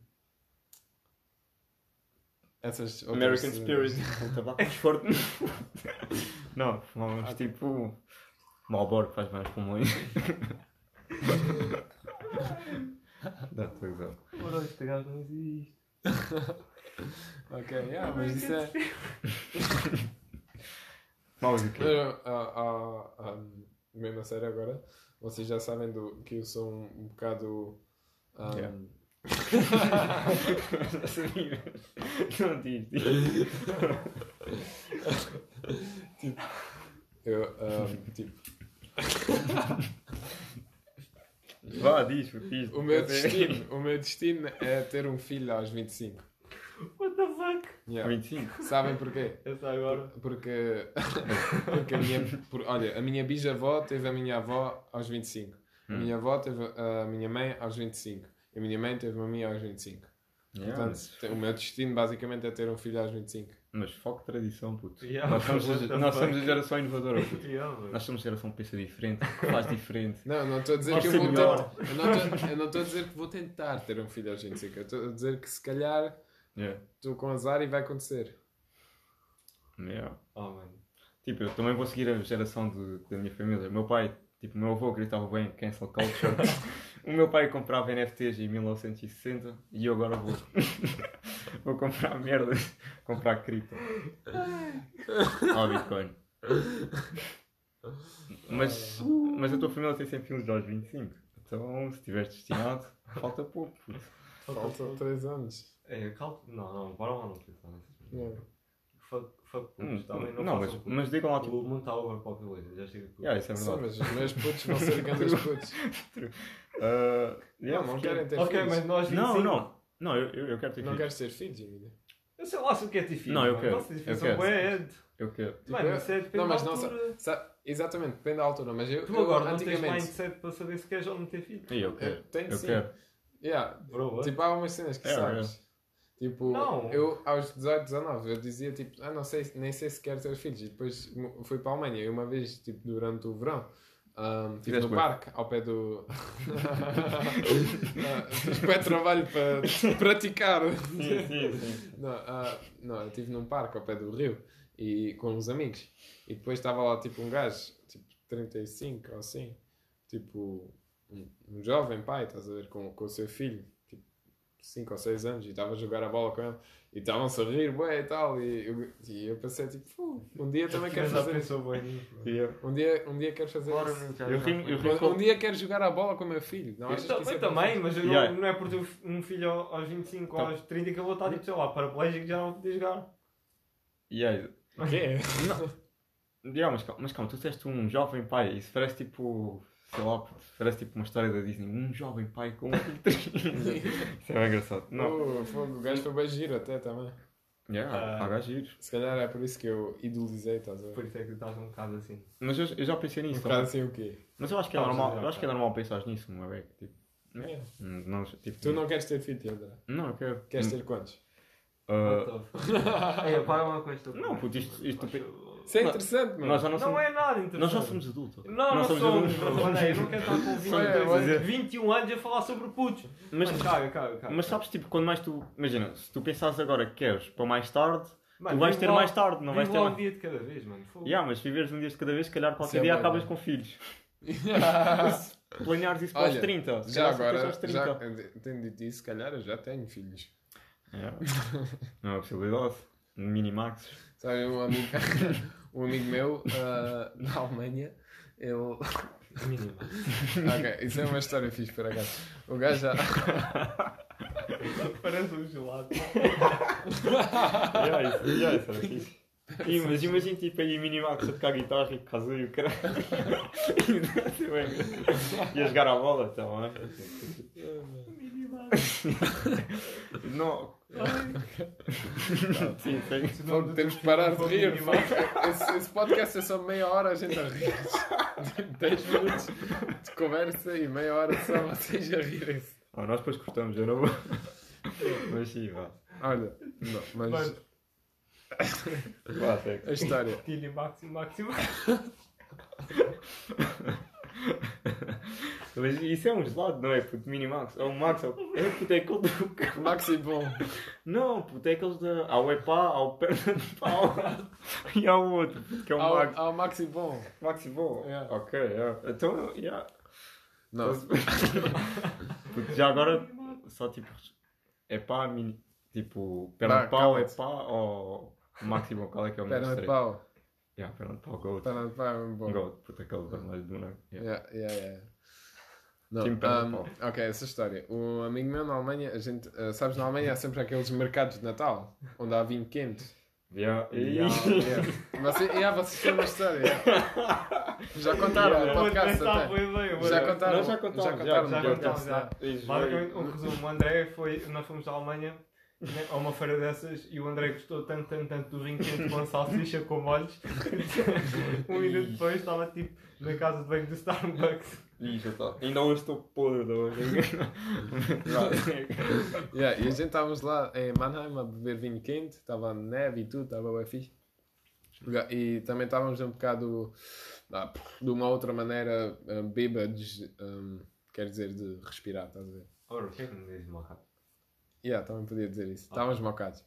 essas outras American cenas. Spirit. Tabaco mais forte. Não, fumávamos tipo. Malboro que faz mais pulmões. Dá, estou a gozar. Bro, este gajo não existe. Ok, yeah, mas isso é. Fumávamos o quê? Mas, ah, ah, ah, mesmo a sério agora, vocês já sabem do, que eu sou um, um bocado. um, Yeah. Não sabia. Não diz, diz. eu, um, tipo, Vá, diz, fixe. o meu destino, o meu destino é ter um filho aos 25. What the fuck? Yeah. 25. Sabem porquê? Essa agora. Porque, porque a minha, por- olha, a minha bisavó teve a minha avó aos 25. A Hum. minha avó teve a minha mãe aos 25. E a minha mãe teve a minha aos 25. Yeah, Portanto, mas, o meu destino basicamente é ter um filho aos 25. mas foco tradição, puto. Yeah, nós somos, a, nós somos a geração inovadora, puto. Yeah. Nós somos a geração que pensa diferente, que faz diferente. Não, não estou a dizer Pode que eu vou melhor. tentar. Eu eu não estou a dizer que vou tentar ter um filho aos 25. Eu estou a dizer que se calhar Yeah. estou com azar e vai acontecer. Yeah. Oh, mano. Tipo, eu também vou seguir a geração de- da minha família. O meu pai, tipo, o meu avô acreditava bem em cancel culture. o meu pai comprava NFTs em 1960 e eu agora vou, vou comprar merda, comprar cripto. Ou Bitcoin. Mas, mas a tua família tem sempre filhos aos 25. Então, se estiveres destinado, falta pouco. puto. Faltam 3 anos. É, calma. Não, não, bora lá não nessas coisas. Yeah. Fuck, fuck Hum, putos, também não não, mas, putos. mas digam lá, O tipo, mundo está overpopulated, já chega tudo. yeah, isso é Sim, verdade. mas os meus putos vão ser grandes putos. Ah, yeah, Não, não querem ter Ok, filhos. mas nós 25... Não, não. Não, eu, eu, eu quero ter Não filhos. queres ter filhos, Emílio? Eu sei lá se eu quero ter filhos. Não, eu mano. quero. Nossa, Eu quero. Eu quero. Mano, eu- isso é depende Não, mas da não altura. Sa- Exatamente, depende da altura. Mas eu, Tu eu agora não tens antigamente. mindset para saber se queres ou não ter filhos. Eu quero. Eu tenho Eu sim. quero. Yeah, Bro, what? Tipo, há umas cenas que É, sabes. Tipo, Não. eu aos 18, 19, eu dizia tipo, ah, não sei, nem sei se quero ter filhos. E depois fui para a Alemanha. E uma vez, tipo, durante o verão, ahm, estive no bué. parque, ao pé do. Fiz pé de trabalho para praticar. Sim, sim, sim. Não, ah, não, eu estive num parque ao pé do rio e com uns amigos. E depois estava lá tipo um gajo, tipo 35 ou assim, tipo um, um jovem pai, estás a ver, com, com o seu filho, 5 ou 6 anos, e estava a jogar a bola com ele. E estavam-se a rir, bué e tal. E eu, e eu pensei tipo, "Fu, um dia também quero fazer eu- Um dia, um dia quero fazer isso. Claramente já- Eu foi. eu Um, com- um dia quero jogar a bola com o meu filho. Não Eu achas que isso também, é também, mas eu Yeah. não, não é por ter um filho aos 25 ou Tá. aos 30 que eu vou estar tipo, sei lá, paraplégico já não poder jogar. E aí? O quê? Yeah, mas, calma, mas calma, tu disseste um jovem pai, isso parece tipo, sei lá, parece tipo uma história da Disney, um jovem pai com um filho de Isso é bem engraçado. Não. Oh, fogo, o gajo foi bem giro até também. Yeah, Ah. há gajos. Se calhar é por isso que eu idolizei, estás a ver? Por isso é que tu estás um bocado assim. Mas eu, eu já pensei Um nisso. bocado também. assim o quê? Mas eu acho que é Não, normal, eu acho que é já. normal pensar nisso, uma vez. Tipo, É. não, tipo, Tu não queres ter filho, André? Não, eu quero. Queres ter quantos? Ah, Ei, para uma coisa. Não, puto, isto- isto- Isso é Não, interessante, mano. nós já não Não somos. é nada interessante. Nós já somos adultos. Não, Nós não somos somos. adultos. Olha, eu não quero estar com 22, Olha, olha. 21 anos a falar sobre putos. Mas, Mano, caga, caga, caga. mas sabes, tipo, quando mais tu. Imagina, se tu pensares agora que queres para mais tarde, Mano, tu vais ter lá- mais tarde, não vais ter mais. um dia de cada vez, mano. Fogo. Yeah, mas viveres um dia de cada vez, se calhar qualquer é dia bué, acabas com filhos. Planeares isso para os Olha, 30. se já agora, aos 30. já, tendo dito isso, se calhar eu já tenho filhos. Yeah. Não é uma possibilidade. Minimax. Sabe, um amigo, um amigo meu ah, na Alemanha, ele. Mínimo. Ok, isso é uma história fixe por acaso. O gajo já. Parece um gelado. yeah, isso, yeah, isso era fixe. E, mas imagina tipo aí Minimax a tocar guitarra e casa e o caralho. e a jogar a bola também. Não. Sim, sim. Pô, temos que parar de rir. pô. Esse, esse podcast é só meia hora a gente a rir. 10 minutos de conversa e meia hora só vocês a rirem-se. Ah, nós depois cortamos, eu não vou. Mas sim, vá. Olha, não, mas. Vá, segue. a história. Tini máximo, máximo. Mas isso é um gelado, não é? Puto, Minimax. É um Max. É o- é puto, é aquele do. Maxi bom. Não, puto, é aqueles da. Há o Epá, há o perna de pau. e há o outro, puto, que é o Ao, Max. ao Maxi bom. Maxi Ball. Yeah. Ok, yeah. Então, yeah. Não, Puto, já agora, só tipo. Epá, mini. Tipo, perna de pau. Epá ou o Máximo, qual é que é o perna de pau. Yeah, pau, Goat. Bom. Goat, puto, aquele vermelho do boneco. Yeah. Yeah, yeah. Não, um, ok, essa história. Um amigo meu na Alemanha, a gente, uh, sabes, na Alemanha há sempre aqueles mercados de Natal, onde há vinho quente. Yeah. Yeah. Yeah. Você, yeah, vocês têm uma história. yeah. Já contaram Yeah. no podcast até. ideia, Já contaram, Nós já contámos, já contaram já já. Basicamente, um resumo. O André foi. Nós fomos à Alemanha a uma feira dessas e o André gostou tanto, tanto, tanto do vinho quente com salsicha com molhos. um minuto depois estava tipo na casa de banho do Starbucks. Ih, já está. Ainda hoje estou podre hoje. Yeah, e a gente estávamos lá em Mannheim a beber vinho quente, estava neve e tudo, estava bem fixe. E também estávamos um bocado ah, de uma outra maneira ah, bêbados, um, quer dizer, de respirar, estás a ver? Ora, o que é que me diz? Yeah, também podia dizer isso. Estávamos mocados.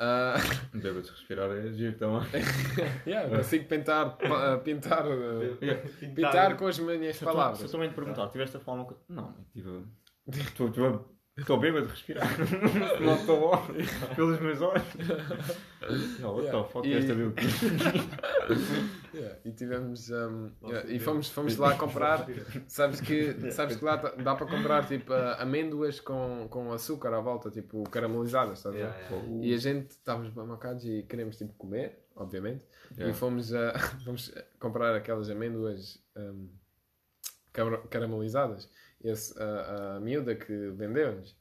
Ah, Bêbado de respirar é giro também. yeah, consigo pintar, ah, pintar, ah, pintar com as minhas Se eu palavras. também te perguntar, tiveste a falar uma coisa? Não, tive. Estou- Estou estou bêbado de respirar. Não estou lá pelos meus olhos. Não, what Yeah. the fuck, E- esta viu Yeah, e tivemos um, yeah, e fomos, fomos lá comprar. Sabes que, sabes que lá tá- dá para comprar tipo amêndoas com, com açúcar à volta tipo caramelizadas estás a ver? Yeah, e a gente estávamos bem marcados e queremos tipo comer obviamente. E fomos, a, fomos comprar aquelas amêndoas um, cara- caramelizadas. Esse, a, a miúda que vendeu-nos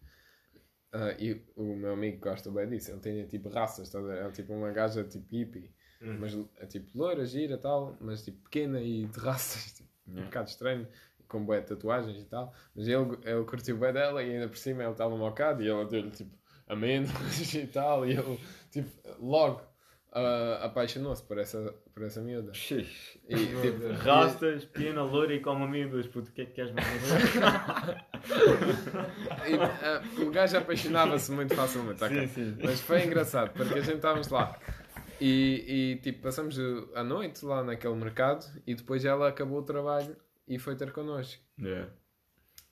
ah, e o meu amigo gosta bem disso. Ele tem tipo raças ver? é tipo uma gaja tipo hippie Hum. mas é tipo loira, gira tal, mas tipo pequena e de raças, tipo, um Yeah. bocado estranho, com de tatuagens e tal. Mas ele, ele curtiu bem dela e ainda por cima ele estava mocado e ela deu-lhe tipo amêndoas e tal. E ele tipo logo ah, apaixonou-se por essa, por essa miúda. Xixi. E, tipo, Rastas, pequena, loira e come amêndoas, puto, o que é que queres mais? e, ah, o gajo apaixonava-se muito facilmente. ok? sim. Mas foi engraçado porque a gente estávamos lá e, e tipo passamos a noite lá naquele mercado e depois ela acabou o trabalho e foi ter connosco. Yeah.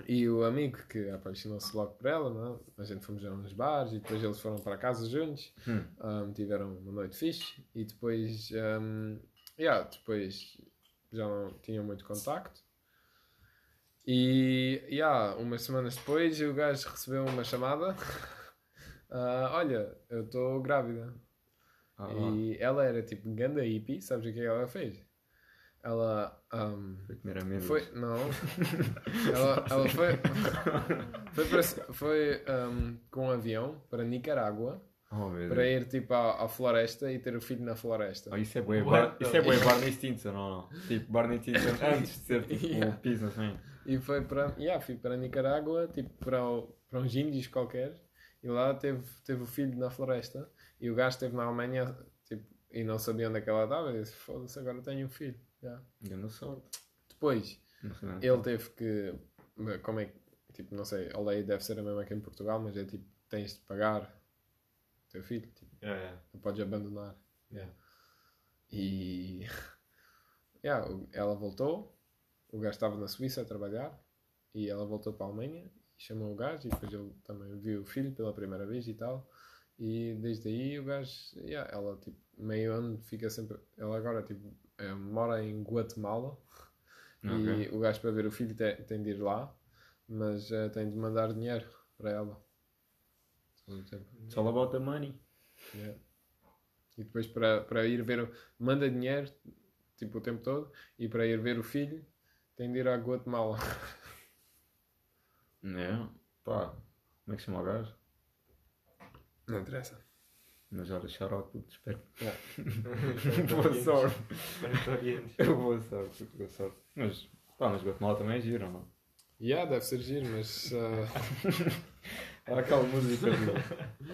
E o amigo que apaixonou-se logo por ela, não é? a gente fomos a uns bares e depois eles foram para casa juntos, Hum. um, tiveram uma noite fixe e depois, um, yeah, depois já não tinham muito contacto. E yeah, umas semanas depois o gajo recebeu uma chamada: Ah, Olha, eu estou grávida. Ah, E ela era tipo ganda hippie, sabes o que é ela fez? Ela. um, Foi comer amêndoas. foi. Não. ela, ela foi. Foi, para- foi um, com um avião para Nicarágua Oh, para ir tipo à, à floresta e ter o filho na floresta. Oh, isso é bué, What Bar... isso é bué Barney Stinson, não, não. Tipo, Barney Stinson antes de ser tipo Yeah. um piso assim. E foi para. Yeah, fui para Nicarágua, tipo para, o- para uns índios qualquer. E lá teve, teve o filho na floresta. E o gajo esteve na Alemanha tipo, e não sabia onde é que ela estava. E disse: Foda-se, agora tenho um filho. Grande sorte. Depois. Ele teve que. Como é que. Tipo, não sei, a lei deve ser a mesma aqui em Portugal, mas é tipo, tens de pagar o teu filho, tipo, Yeah, yeah. não podes abandonar. Yeah. E. yeah, ela voltou, o gajo estava na Suíça a trabalhar, e ela voltou para a Alemanha e chamou o gajo, e depois ele também viu o filho pela primeira vez e tal. E desde aí o gajo, yeah, ela tipo, meio ano fica sempre. Ela agora tipo, eh, mora em Guatemala Ok. e o gajo para ver o filho tem, tem de ir lá, mas eh, tem de mandar dinheiro para ela. Todo o tempo. It's all about the money. Yeah. E depois para, para ir ver, manda dinheiro tipo o tempo todo e para ir ver o filho tem de ir à Guatemala. É, pá, como é que se chama o gajo? Não interessa. Mas olha, shout out, puto, espero. Boa Boa sorte. sorte. Boa sorte, boa sorte. Mas, pá, mas Guatemala também é giro, não? Yeah, deve ser giro, mas ah, Há aquela música.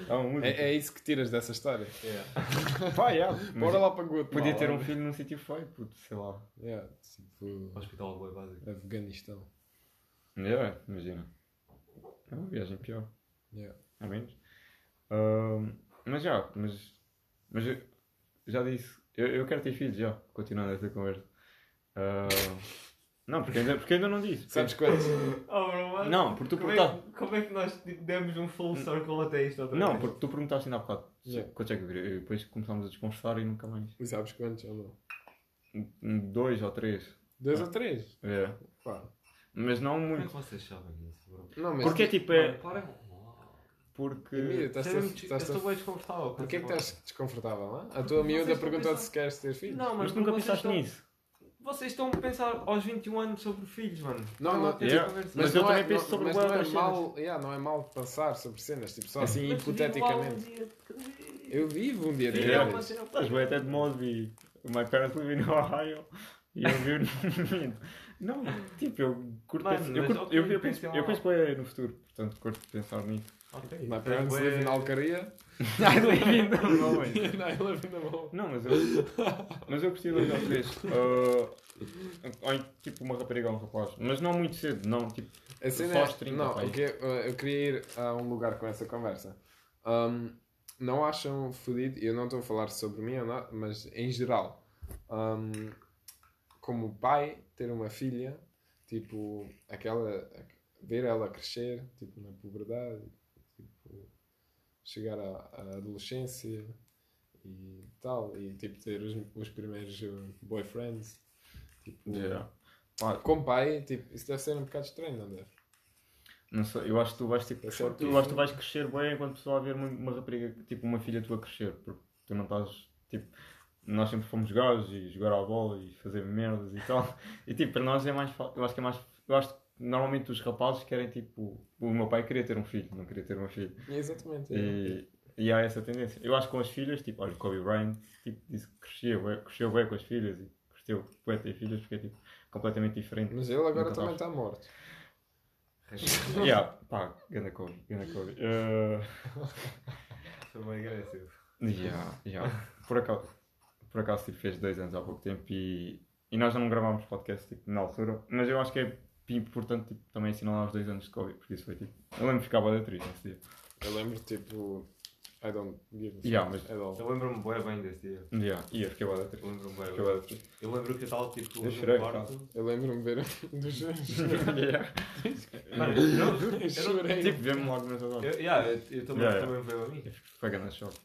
Há uma música. é, é isso que tiras dessa história. Yeah. Pá, yeah, Bora lá para Guatemala. Podia ter um filho num sítio feio, puto, sei lá. Yeah, tipo Hospital Boy básico. Afeganistão. É, imagina. É uma viagem pior, Yeah. ao menos. Mas já, mas, mas eu já disse, eu, eu quero ter filhos já, continuando esta conversa. Ah, não, porque ainda, porque ainda não disse. Sabes quantos? Oh, bro. Não, porque tu como, é, perguntaste. que- como é que nós tipo, demos um full circle até isto outra Não, vez? porque tu perguntaste ainda há bocado. Yeah. Quantos é que eu queria? E Depois começámos a desconversar e nunca mais. E sabes quantos? ou não? Um, Dois ou três. Dois ou três? É. Mas não Como é muito. que vocês sabem isso, bro? Não, mas Porque tipo é. Mano, parem. Porque. Emílio, estás eu estou bem desconfortável. Porquê é que estás desconfortável? Lá? A tua miúda perguntou se queres ter filho. Não, Mas mas nunca pensaste nisso. Vocês estão a pensar aos 21 anos sobre filhos, mano. Não, não, yeah. conversa. Mas eu não também é, penso não- sobre mas não é mal, yeah, não é mal pensar sobre cenas, tipo só assim Mas um hipoteticamente. Eu vivo um dia de Yeah. é férias. Estás bem até de Mosby. My parents live in Ohio. E eu vi no Não, tipo, eu curto Mano, pensar. Eu, mas curto, ok, eu, eu penso, eu penso bem no futuro, portanto curto pensar nisso. Ok. My parents bué- live in Alcaria. I live in the moment. And I live in the mall. Não, mas eu, mas eu gostei de dois três. Uh, tipo uma rapariga ou um rapaz. Mas não muito cedo, não, tipo. A cena é, aos 30, não, pá, o que é- eu queria ir a um lugar com essa conversa. Um, não acham fodido, eu não estou a falar sobre mim ou nada, mas em geral, um, como pai, ter uma filha, tipo, aquela, ver ela crescer, tipo, na puberdade, chegar à, à adolescência e tal, e tipo, ter os, os primeiros uh, boyfriends, tipo, Yeah. Pá, como pai, tipo, isso deve ser um bocado estranho, não deve? Não sei, eu acho que tu vais tipo. É Tu, eu acho que tu vais crescer bem enquanto pessoa a ver uma, uma rapariga, tipo uma filha tua crescer, porque tu não estás tipo. Nós sempre fomos gajos e jogar à bola e fazer merdas e tal. E tipo, para nós é mais fa- Eu acho que é mais. Eu acho normalmente os rapazes querem tipo. O meu pai queria ter um filho, não queria ter uma filha. Exatamente. é. E, e há essa tendência. Eu acho que com as filhas, tipo, olha, o Kobe Bryant tipo, disse que crescia, cresceu bem com as filhas e cresceu bem ter filhas porque é tipo, completamente diferente. Mas ele agora também está morto. yeah, pá, ganda Kobe, ganda Kobe. Uh, Foi bem agressivo. Yeah, yeah. Por acaso, por acaso tipo, fez dois anos há pouco tempo e, e nós não gravámos podcast tipo, na altura, mas eu acho que é importante tipo, também assinalar os dois anos de Covid, porque isso foi tipo. Eu lembro que ficava da triste nesse dia. Eu lembro, tipo, I don't give a Yeah, shit mas- at all. Eu lembro-me bem bem desse dia. Yeah, e eu fiquei da triste. Eu lembro-me bem. Fiquei triste. Eu lembro que eu estava tipo Eu chorei, quarto. Eu lembro-me ver dos yeah. Mano, não. Eu Eu chorei. Tipo, vemos logo nas olhos. eu, yeah, eu, eu também, Yeah, yeah. também veio a mim. Foi grande choque.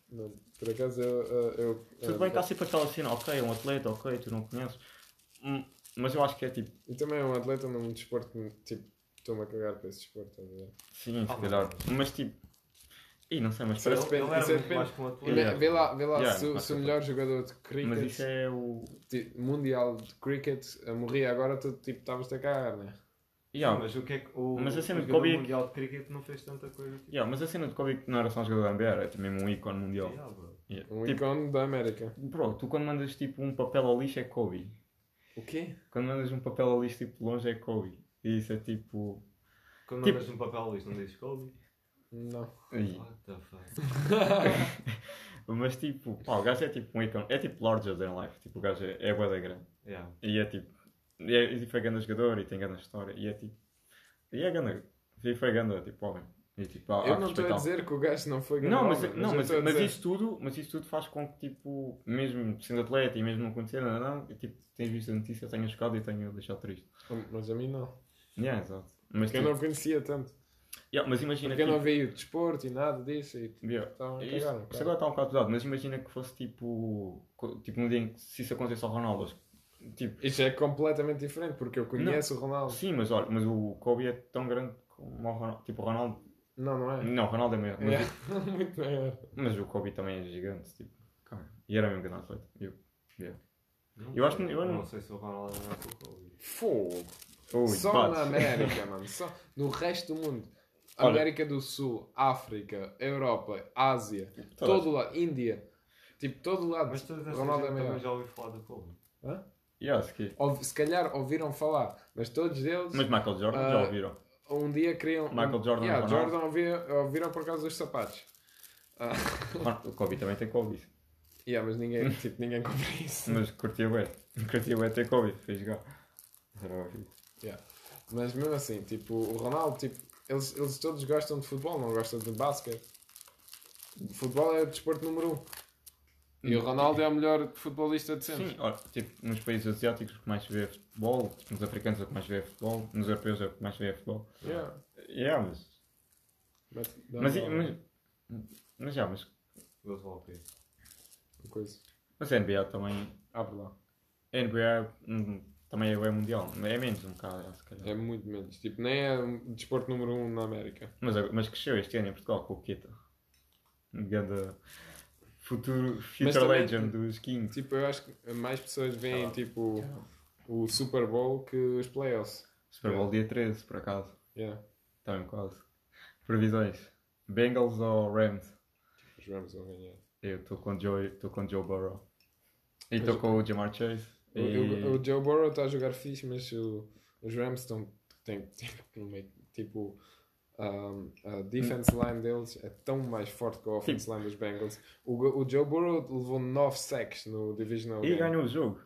Por acaso eu. eu, eu Tudo bem há sempre aquela cena, ok, é um atleta, ok, tu não conheces. Mas eu acho que é tipo, E também é um atleta num desporto, tipo, estou-me a cagar para esse desporto, estás a ver? sim, se Ah, calhar. Mas tipo. Ih, não sei, mas Parece parece. Ele, ele depende- era isso é depende. mais que atleta. Yeah. Vê lá, vê lá Yeah, se, se o é melhor jogador de cricket, Mas isso é o. mundial de cricket, eh, morria agora, tu tipo, estavas-te a cagar, né? Yeah, Sim, mas o que é que o, Mas a cena o de Kobe- mundial de cricket não fez tanta coisa. Tipo, Yeah, mas a cena de Kobe não era só um jogador da NBA, era também um ícone mundial. yeah, bro. Yeah. Um Tipo, ícone da América. bro, tu quando mandas tipo um papel ao lixo é Kobe. O quê? Quando mandas um papel ao lixo tipo longe é Kobe. E isso é tipo. Quando Tipo- mandas um papel lixo, não dizes Kobe? Não. Ih. What the fuck? Mas tipo, pá, o gajo é tipo um ícone. É tipo larger than life. Tipo, o gajo é, é da grande. Yeah. E é tipo. E, é, e foi grande jogador e tem grande história. E é tipo. E é grande. E foi grande, tipo, homem. E, tipo, há, há Eu que não estou a dizer que o gajo não foi grande Não, mas, homem, não, eu mas, mas dizer- isso tudo, mas isso tudo faz com que, tipo, mesmo sendo atleta e mesmo não acontecer, não, não, não, tipo, tens visto a notícia, tenha chocado e tenha deixado triste. Mas a mim não. Yeah, exato. Mas, Porque eu tipo, não conhecia tanto. Yeah, mas imagina Porque eu que. não vi o desporto e nada disso. E Yeah. cagar. um isto bocado. agora está um bocado pesado, mas imagina que fosse tipo. Tipo, um dia em que se isso acontecesse ao Ronaldo. Tipo, Isso é completamente diferente, porque eu conheço o Ronaldo. sim, mas olha, mas o Kobe é tão grande como o Ronaldo. Tipo, o Ronaldo. Não, não é? Não, o Ronaldo é maior. Mas, É, muito maior. mas o Kobe também é gigante. Tipo, cara. E era mesmo grande atleta. Eu, yeah. Não Eu acho que- eu não- não sei se o Ronaldo é melhor que o Kobe. Fogo. Ui, Só bates. na América, mano. Só no resto do mundo. Olha. América do Sul, África, Europa, Ásia, Toda- todo lado, Índia. Tipo, todo lado. Mas toda essa Ronaldo é maior. já ouviu falar do Kobe. Hã? Yeah, se que- Ouvi- Se calhar ouviram falar, mas todos eles Mas Michael Jordan Ah, já ouviram. Um dia queriam. Michael Jordan Yeah, e Ronaldo. Jordan ouviram, ouviram por causa dos sapatos. Ah, O Kobe também tem Kobe. yeah, mas ninguém, tipo, ninguém compra isso. Mas curtia o Curtia o ter Kobe. Fez jogar. Yeah. Mas mesmo assim, tipo, o Ronaldo, tipo, eles, eles todos gostam de futebol, não gostam de basquete. Futebol é o desporto número um. E o Ronaldo é o melhor futebolista de sempre. Sim, olha, tipo, nos países asiáticos o que mais vê é futebol, nos africanos é o que mais vê é futebol, nos europeus é o que mais vê é futebol. Yeah. Yeah, mas. Mas, Mas, mas, mas já, mas, vão ao quê? uma coisa. mas a NBA também. Abre lá. A NBA hum, também é, mundial, é menos um bocado, é, se calhar. É muito menos. Tipo, nem é o desporto número um na América. Mas, mas cresceu este ano em Portugal com o Keta. Um grande futuro future também- legend dos Kings. Tipo, eu acho que mais pessoas veem, tipo, o Super Bowl que os playoffs. Super Bowl dia 13, por acaso. Yeah. Também quase. Previsões. Bengals ou Rams? Os Rams vão ganhar. Eu estou com Joe, estou com Joe Burrow. E estou com o Jamar Chase. O, E... o- o Joe Burrow está a jogar fixe, mas o- os Rams estão. Tem, tem, meio- tipo. Um, a defense line deles é tão mais forte que a offense line dos Bengals. O, o Joe Burrow levou 9 sacks no Divisional E game. ganhou o jogo.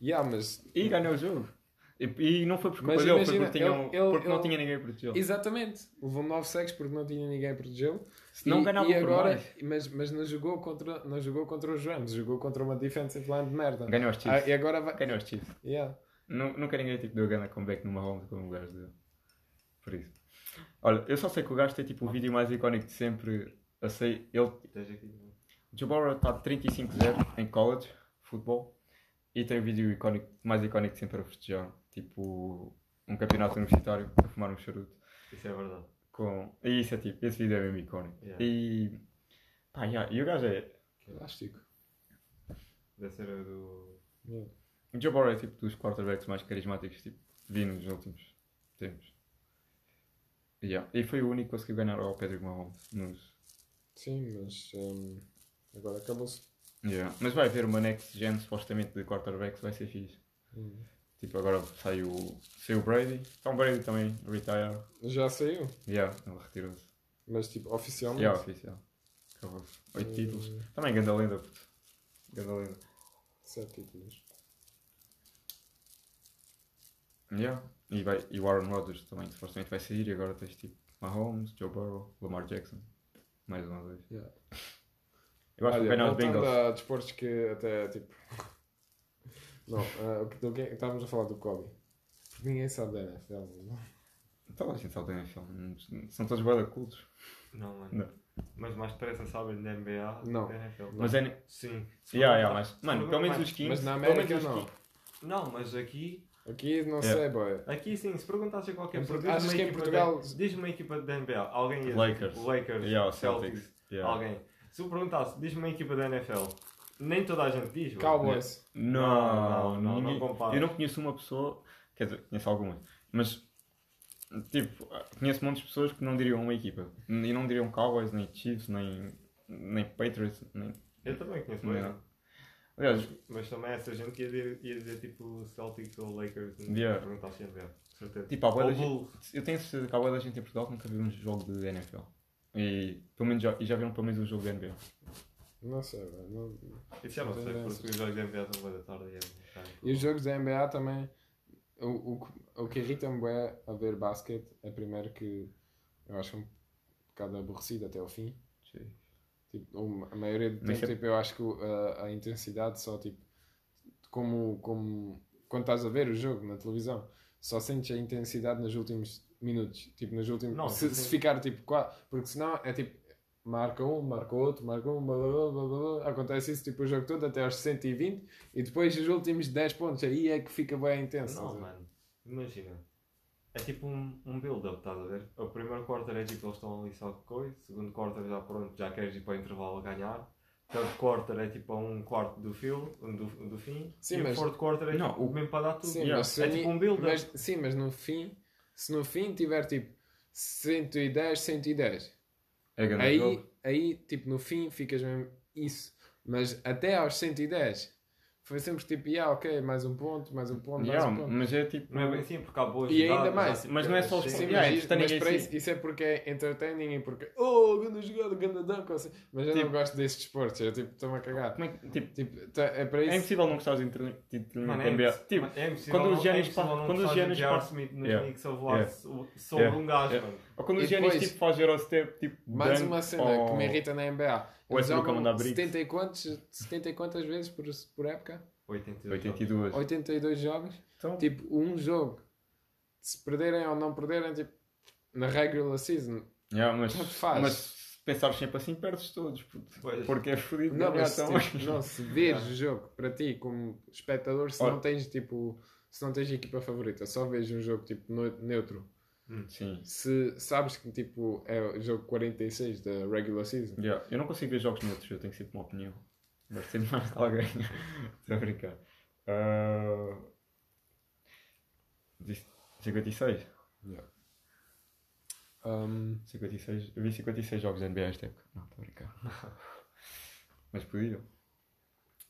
Yeah, mas E ganhou o jogo. E, e não foi por culpa dele, imagina, porque, ele- ele- porque não ele- tinha ninguém a protegê-lo. Exatamente. Levou 9 sacks porque não tinha ninguém a protegê-lo. Se não ganhava e por agora, mais. mas, mas não, jogou contra, não jogou contra os Rams, jogou contra uma defensive line de merda. Ganhou os Ah, Chiefs. e agora vai. Ganhou os Chiefs. Yeah. Nu- Nunca ninguém tipo, deu grande comeback numa Mahomes como o gajo deu. Por isso. Olha, eu só sei que o gajo tem tipo o vídeo mais icónico de sempre. Eu sei, ele, Burrow está 35-0 em college, futebol, e tem o vídeo icónico, mais icónico de sempre a festejar. Tipo, um campeonato universitário, a fumar um charuto. Isso é verdade. Com... E isso é tipo, esse vídeo é mesmo icónico. Yeah. E. Pá, yeah, e o gajo é. Elástico. Deve ser o do. Yeah. O Joe Burrow é tipo dos quarterbacks mais carismáticos tipo, que vi nos últimos tempos. Yeah. E foi o único que conseguiu ganhar ao Patrick Mahomes. Nos... Sim, mas um, agora acabou-se. Yeah. Mas vai haver uma next gen supostamente de quarterbacks, vai ser fixe. Hum. Tipo, agora saiu, saiu o Brady. Tom Brady também retire. Já saiu, Yeah, ele retirou-se. mas tipo, oficialmente. Yeah, oficial. Acabou-se. Oito Hum, títulos. Também ganda lenda, puto. Ganda lenda. Sete títulos. Yeah. E, vai, e o Aaron Rodgers também supostamente vai sair e agora tens tipo Mahomes, Joe Burrow, Lamar Jackson. Mais uma vez. Yeah. Eu acho que Olha, vai os voltando Bengals. a desportos que até tipo. Não, o que- que estávamos a falar do Kobe. Porque ninguém sabe da NFL. não? Toda a gente sabe da NFL. São todos guarda cultos. Não, mano. Não. Mas mais depressa sabem da NBA Não. da NFL. Mas é. Sim. Yeah, yeah, mas, mano, pelo menos os Mas 15. Mas na pelo América não. 15 Não, mas aqui. Aqui não Yeah. sei, boy. Aqui sim, se perguntasse a qualquer pessoa. Diz-me uma que em equipa Portugal- da- Diz-me uma equipa da NBA. Alguém ia Lakers. dizer Lakers, Yeah, Celtics. Celtics. Yeah. Alguém. Se eu perguntasse, diz-me uma equipa da NFL. Nem toda a gente diz. Cowboys. Não, Não, não, ninguém- não compares. Eu não conheço uma pessoa, quer dizer, conheço algumas, mas tipo, conheço montes de pessoas que não diriam uma equipa. E não diriam Cowboys, nem Chiefs, nem, nem Patriots, nem. Eu também conheço Não. Aliás, Mas também essa gente que ia dizer, ia dizer tipo Celtics ou Lakers. Se Yeah. perguntasse a NBA. Certeza. tipo, há da Ou gente, eu tenho certeza que há bué da gente em Portugal que nunca viu um jogo de NFL. E, pelo menos já, e já viram pelo menos um jogo de NBA. Não sei, velho. Não... Isso já não sei, porque os jogos da NBA são boa da tarde e é bocado- E os jogos da NBA também. O, o, que- o que irrita-me bem a ver basquete é primeiro que eu acho um bocado aborrecido até ao fim. Tipo, a maioria do tempo, é- tipo, eu acho que a, a intensidade só, tipo, como, como quando estás a ver o jogo na televisão, só sentes a intensidade nos últimos minutos. Tipo, nos últimos. Não, se, se ficar tipo 4. Porque senão é tipo. Marca um, marca outro, marca um, blá, blá, blá, blá, blá, blá. acontece isso tipo o jogo todo até aos 120 e depois os últimos 10 pontos aí é que fica bem intenso. Não, mano. Imagina. É tipo um, um build-up, estás a ver? O primeiro quarter é tipo eles estão ali só de coisa. O segundo quarter já pronto, já queres ir para o intervalo a ganhar. O third quarter é tipo um quarto do, fio, do, do fim. Sim, e mas- o fourth quarter é Não, tipo o- mesmo para dar tudo. Sim, Yeah. mas É tipo um build-up. mas- Sim, mas no fim, se no fim tiver tipo 110, 110, É grande aí, jogo. aí tipo no fim ficas mesmo isso. Mas até aos 110 foi sempre tipo, ah, ok, mais um ponto, mais um ponto, Yeah, mais um ponto. mas é tipo. Não é bem assim, porque há boas E ainda jogadas, mais, há, tipo, mas não é só os sim, Sim, Yeah, mas, é mas para em isso, isso é porque é entertaining e porque, oh, grande jogada, grande dunk, assim. mas eu não Tipo- gosto desses desportos, eu tipo, estou-me a cagar. Como é que. Tipo, Tipo, tá- é para é isso. impossível não gostares de entre- de Mano, é, NBA. Tipo, é impossível quando os não- génios é não Smith nos Yeah. Knicks Yeah. so- sobre Yeah. um gajo, Yeah. mano. Ou quando E os génios depois- tipo, fazem Eurostep, tipo. Mais dunk uma cena ou- que me irrita na NBA. Ou Eles é jogam mandar bricks. 70 e, quantos, 70 e quantas vezes por, por época? 82. 82. 82 jogos. Então, Tipo, um jogo. Se perderem ou não perderem, tipo, na regular season. yeah, mas, tanto faz. mas se pensares sempre assim, perdes todos. Pois. Porque é fodido. Não, mas tipo, não, se vês o jogo para ti como espectador, se Ora. não tens tipo. Se não tens equipa favorita, só vês um jogo tipo neutro. Sim. Se sabes que tipo é o jogo 46 da regular season, Yeah. Eu não consigo ver jogos neutros, eu tenho sempre uma opinião. Vai ser mais de alguém. Estou a brincar. Ah, disse 56. um, 56. Eu vi 56 jogos da NBA esta época. Não, estou a brincar. Mas podiam.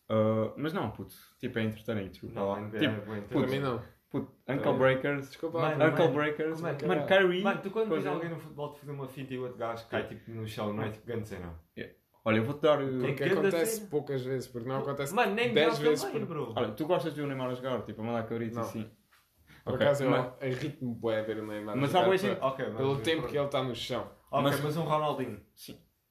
Ah, mas não, puto. Tipo, é entretenimento. desculpa Não, lá. a NBA Tipo, é bué para Puto. mim não. Puto, Uncle É. Breakers. Desculpa, Mano, Uncle mano, Breakers. como é que- Mano, Kyrie. Mano, tu quando vês alguém no futebol te fazer uma finta e o outro gajo cai tipo no chão, não é tipo grande cena. Olha, eu vou-te dar. uh, Porque Grande acontece cena. poucas vezes, porque não acontece Mano, nem 10 melhor vezes também, por, bro. Olha, tu gostas de ver o Neymar a jogar? Tipo, a mandar cabritos Não. assim. por Ok, acaso mas- eu irrito-me bué ver o Neymar. Mas jogar há boa gente-. Pelo tempo que ele está no chão. Ok, mas- mas, um Ronaldinho.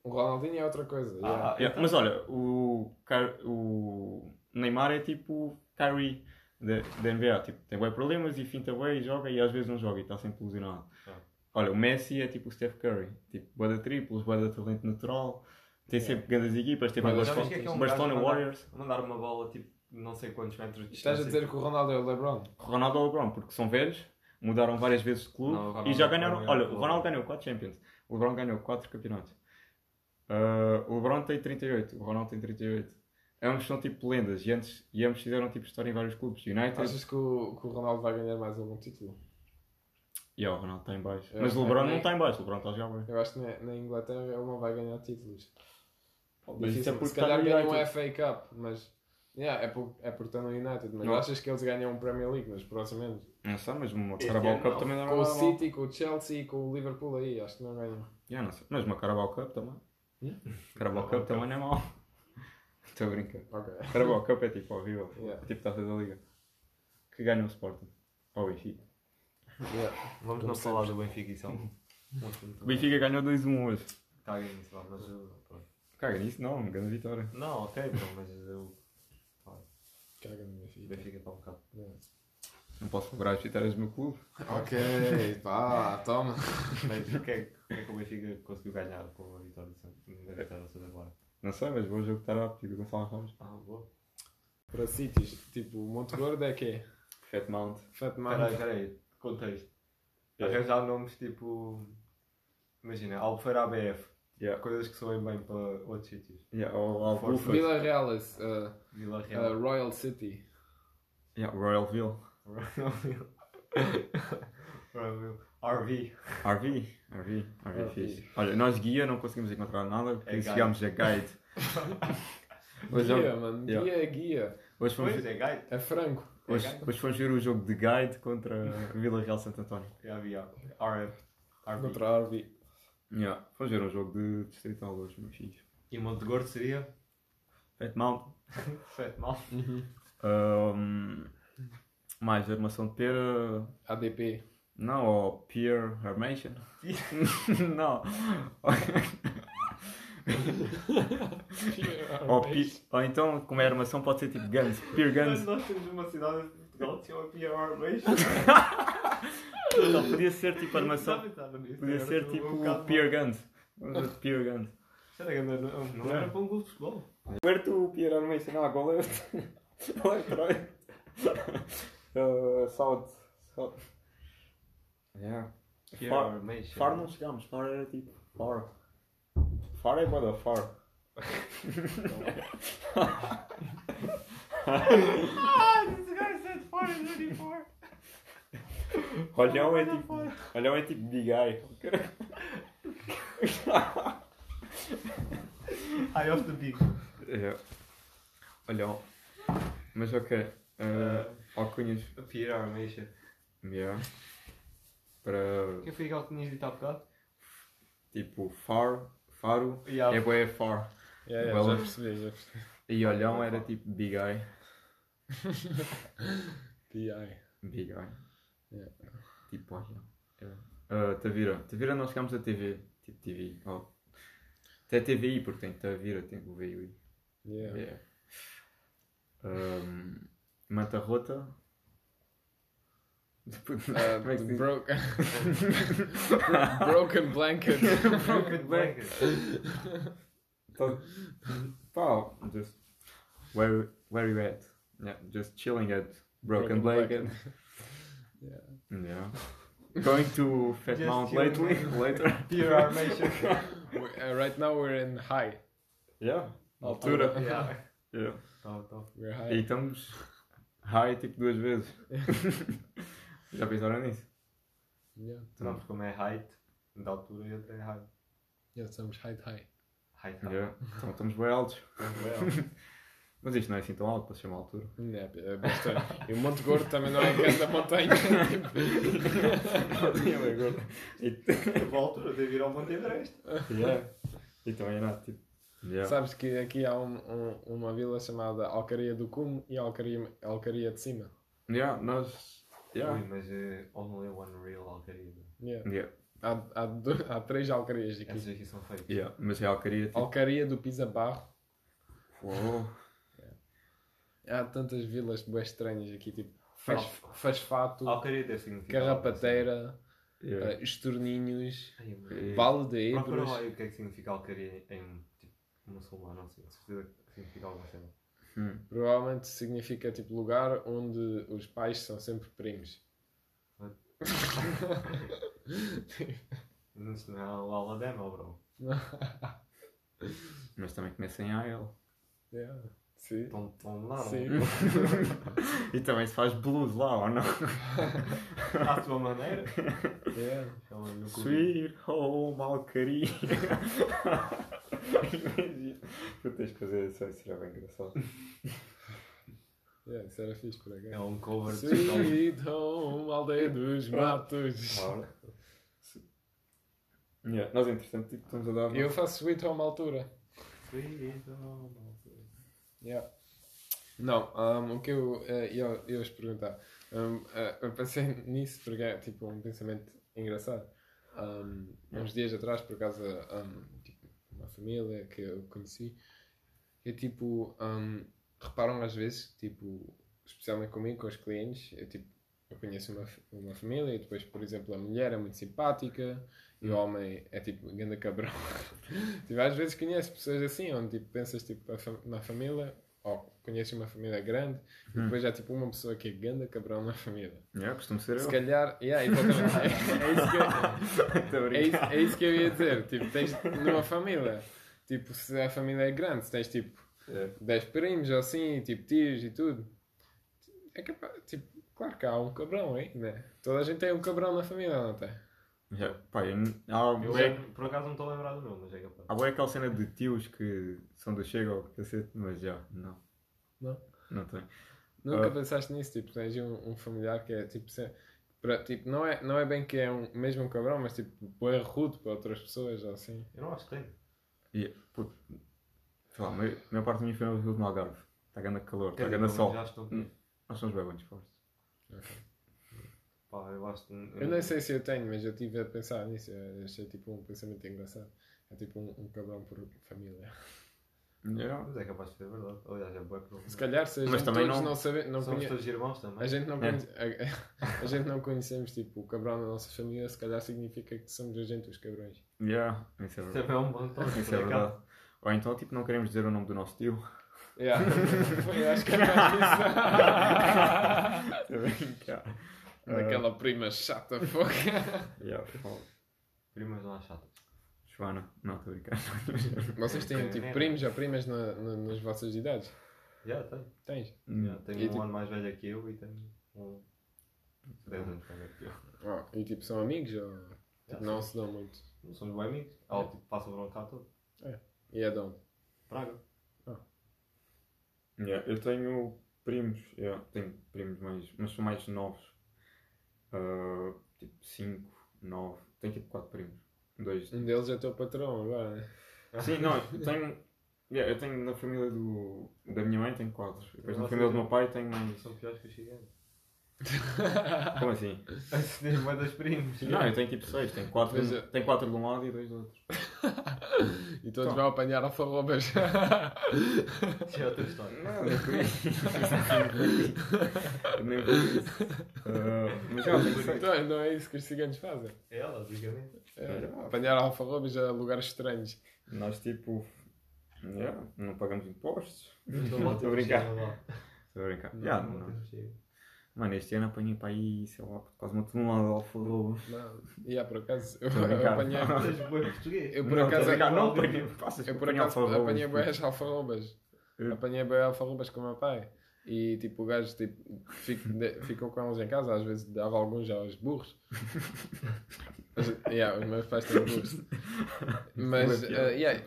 O Ronaldinho é outra coisa. Ah, yeah. ah, Yeah, mas olha, o, Car- o Neymar é tipo Kyrie da da NBA. Tipo, tem bem problemas e finta bem e joga e às vezes não joga e está sempre ilusionado. Ah. Olha, o Messi é tipo o Steph Curry. Tipo, boa de triplos, boa de talento natural. Tem Yeah. sempre grandes equipas. Tem Mas o viste que é é um Barcelona mandar- Warriors. Mandar uma bola tipo não sei quantos metros de Estás a dizer que o Ronaldo é o LeBron? Ronaldo ou LeBron, porque são velhos, mudaram várias vezes de clube Não, o e já ganharam. Olha, o Ronaldo ganhou 4 Champions, o LeBron ganhou 4 campeonatos. Ah, o LeBron tem 38, o Ronaldo tem 38. Ambos são tipo lendas e, antes, e ambos fizeram tipo história em vários clubes. United Achas que o, que o Ronaldo vai ganhar mais algum título? e o Ronaldo está em baixo. Eu Mas o LeBron não está em baixo, o LeBron está a jogar bem. Eu acho que na, na Inglaterra ele não vai ganhar títulos. Mas isso é porque Se calhar no ganha um. FA Cup, mas yeah, é, por, é por estar no United. Mas Não. achas que eles ganham um Premier League nos próximos anos? Não sei, mas uma Carabao Cup não. também não é Com o mal. City, com o Chelsea e com o Liverpool aí, acho que não ganham. Yeah, não sei. Mas uma Carabao Cup também. Hum? Carabao Cup também não é mau. Estou a brincar. Ok. Carabao Cup é tipo horrível. Yeah. É tipo taça da liga. Que ganha o Sporting. Ou o Benfica. Yeah. Vamos Como não falar do Benfica e só. um O Benfica ganhou 2-1 hoje. Caguem nisso, vá, mas eu. pronto. Caga nisso, não, uma grande vitória. Não, ok, bro, mas eu. Caga na minha filha. Benfica está um bocado. Não posso celebrar as vitórias do meu clube. Ok, pá, toma. Mas o que é o que é que o Benfica conseguiu ganhar com a vitória de Santa da vitória de Santa Clara? Não sei, mas vou jogo estar apto do Gonçalo Ramos. Ah, boa. Para sítios, tipo, Monte Gordo é quê? Fat Mount. Fat Peraí, Man. peraí, contexto. Yeah. Arranjar nomes tipo. Imagina, Albufeira ABF. Yeah. Coisas que soem bem para outros sítios. Yeah, ou. Vila Reales, uh, Vila uh, Real. Royal City. Yeah, Royalville. Royalville. Royalville. RV. RV. RV. RV RV. fixe. Olha, nós guia não conseguimos encontrar nada porque É guide. chegámos a guide. Hoje, Guia, mano, Yeah. guia é guia. hoje, fomos, Pois é, Gai. É franco. hoje, hoje fomos ver o jogo de guide contra Vila Real Santo António. Já havia. RF. RV. Contra a RV. Yeah. Fomos ver um jogo de distrital hoje, meu filho. E Monte Gordo seria? Fat Mount. Fete mal. Um, mais armação de pera. ADP. Não, ou Peer Armation. não. ou, pi- ou então, como é armação, pode ser tipo Guns. Peer Guns. Nós temos uma cidade de Portugal que se chama Pia Armation. Não, podia ser tipo nisso? Podia ser tipo Peer Guns. Peer Guns. Não, não era para um clube de futebol. Where to Peer Animation? Ah, go left. left, right. Uh, south. South. Yeah. Far, Animation. far não chegámos. Far era tipo. Far. Far é boa far. Ah, this guy said far is really far. Olhão é tipo. Olhão é tipo big eye. Eye of the big. Yeah. Olhão. Mas ok. Uh, alcunhas. A peer animation. Yeah. Para Quem foi aquele que tinhas dito há bocado? tipo far, faro, Yeah. é bué far. Yeah, yeah, Well, já percebi, já percebi. E olhão era tipo big eye. PI. Big eye. Yeah. Tipo olhão. Yeah. Uh, Tavira. Tavira nós chegámos a TV. Tipo TV. Oh. Até TVI porque tem Tavira, tem o VI. Yeah. Yeah. Um, Manta Rota. Uh, Como é que se diz? broke... Broken blanket. Broken blanket. Então, pá, just where where you at? Yeah, just chilling at Broken, Broken Blanket. Yeah. Yeah. Going to Fat Just Mount lately? Later? Peer animation. We- uh, right now we're in high. Yeah. Altura. Yeah. yeah. Tá, tá. We're E estamos high tipo duas vezes. Já pensaram nisso? Yeah. Não, porque como é height, da altura e outra é height. Yeah, estamos high high. Height, height. Yeah. Então estamos bem altos. Well, Mas isto não é assim tão alto para se chamar altura. Yeah, é bastante. E o Monte Gordo também não é grande a montanha. A altura de vir ao Monte Everest. yeah. E também não, tipo. Yeah. Sabes que aqui há um- um- uma vila chamada Alcaria do Cume e Alcaria, Alcaria de Cima. Yeah, nós. Yeah. Ui, mas é only one real alquerida. Yeah. Yeah. Há, há, do- há três alcarias aqui. Essas aqui são fake. Yeah. Mas é alcaria tipo. Alcaria do Pisa Barro. Uou. Há tantas vilas bem estranhas aqui, tipo faz, Fasfato, Alquerida significa. Carrapateira, Yeah. eh, Estorninhos, Ai, Vale de Procura Ebros. lá aí o que é que significa alqueria em tipo, muçulmano, não sei. Com certeza que significa alguma cena. Hum. Provavelmente significa tipo lugar onde os pais são sempre primos. Isso não é o Alabama, bro. Mas também começa em AL. yeah. Sim. Lá, Sim. não? E também se faz blues lá, ou não? À sua maneira. Yeah. No cu- Sweet home alcaria. Imagina. Tu tens que fazer isso, isso será bem engraçado. Yeah, isso era fixe por É acaso. um cover de Sweet home, aldeia dos matos. Ora. Yeah. Nós, entretanto, tipo, estamos a dar. Eu faço sweet home à altura. Sweet home. Yeah. Não, um, o que eu eh, ia ia vos perguntar. Um, eh, eu pensei nisso porque é tipo um pensamento engraçado. Um, uns dias atrás, por acaso, um, tipo, família que eu conheci, é tipo, um, reparam às vezes, tipo, especialmente comigo, com os clientes, eu, tipo, eu conheço uma, uma família e depois, por exemplo, a mulher é muito simpática e o homem é tipo, ganda cabrão. tipo, às vezes conheces pessoas assim, onde tipo, pensas tipo, na família, ou conheces uma família grande e depois há tipo uma pessoa que é ganda cabrão na família. Yeah, costumo ser Se eu. calhar, yeah, exatamente. É, é isso que é, é isso que eu ia dizer. Tipo, tens numa família, tipo, se a família é grande, se tens tipo Yeah. 10 primos ou assim, tipo tios e tudo, é capaz, tipo, claro que há um cabrão aí, né? Toda a gente tem um cabrão na família, não tem? Yeah. Pá, eu, há, Eu bué- lembro- por acaso não estou a lembrar do nome, mas é capaz. há bué aquela cena de tios que são do Chega ao cacete, mas já, não. Não? Não tem. Nunca Ah. pensaste nisso, tipo, tens um, um familiar que é tipo, se- para, tipo não, é, não é bem que é um, mesmo um cabrão, mas tipo, é rude para outras pessoas ou assim. Eu não acho que tenho. E, puto, sei lá, a maior, a maior parte da minha família vive no Algarve. Está ganhando calor, está ganhando sol. Já estou... Hum. Nós somos bem bons fortes. Pá, eu acho que... Eu nem sei se eu tenho, mas eu estive a pensar nisso, eu achei tipo um pensamento engraçado. É tipo um, um cabrão por família. Yeah. Mas é capaz de ser verdade. Aliás, é bué provável. Se calhar, se a Mas gente também todos não- não, sabe, não Somos conhe... todos irmãos também. A gente, não É. a, a gente não conhecemos tipo, o cabrão da nossa família, se calhar significa que somos a gente os cabrões. Yeah, isso é verdade. Também é um bom toque. Isso é verdade. Ou então, tipo, não queremos dizer o nome do nosso tio. Yeah. Eu acho que é mais isso. Estou. Daquela prima chata, foca. Yeah. Primas não há chatas. Joana, não, estou a brincar. Vocês têm É, tipo é. primos ou primas na, na- nas vossas idades? Já, tenho. Tens? Já, tenho E um tipo- ano mais velho que eu e tenho um 10 anos mais velho que eu. Oh, e tipo, são amigos ou tipo, Já, não sim. se dão muito? Não somos bem amigos. Ela tipo, passa o verão cá todo. E é de onde? Praga. Yeah, eu tenho primos, yeah, tenho primos mais, mas são mais novos. Ah, tipo 5, 9. Tenho tipo 4 primos. Dois. Um deles é teu patrão agora? Sim, não, eu tenho. yeah, eu tenho na família do, da minha mãe tenho 4. Depois na família do meu pai tenho mais. São piores que os gigantes. Como assim? Uma das primos. Não, eu tenho tipo 6. Tenho 4 Mas, eh, tenho quatro de um lado e 2 do outro. E todos Então. vão apanhar alfarrobas. Isso é outra história. Não, nem por isso. nem por isso. Ah, mas já, tenho 6. então, não é isso que os ciganos fazem. É ela, basicamente. É, apanhar alfarrobas a lugares estranhos. Nós tipo. yeah, não pagamos impostos. Estou a brincar. Estou a brincar. Não, Yeah, não, não. Não. Mano, este ano apanhei para aí, sei lá, quase uma tonelada de alfarrobos. Não. E yeah, por acaso, eu, eu apanhei. Tens boi português. Eu por não, acaso. brincar, não apanhei-. Passas Eu por acaso apanhei boas alfarrobas. Apanhei bem alfarrobas com o meu pai. E tipo, o gajo tipo, fico- de- ficou com eles em casa, às vezes dava alguns aos burros. Mas, yeah, os meus pais têm burros. Mas, uh, yeah,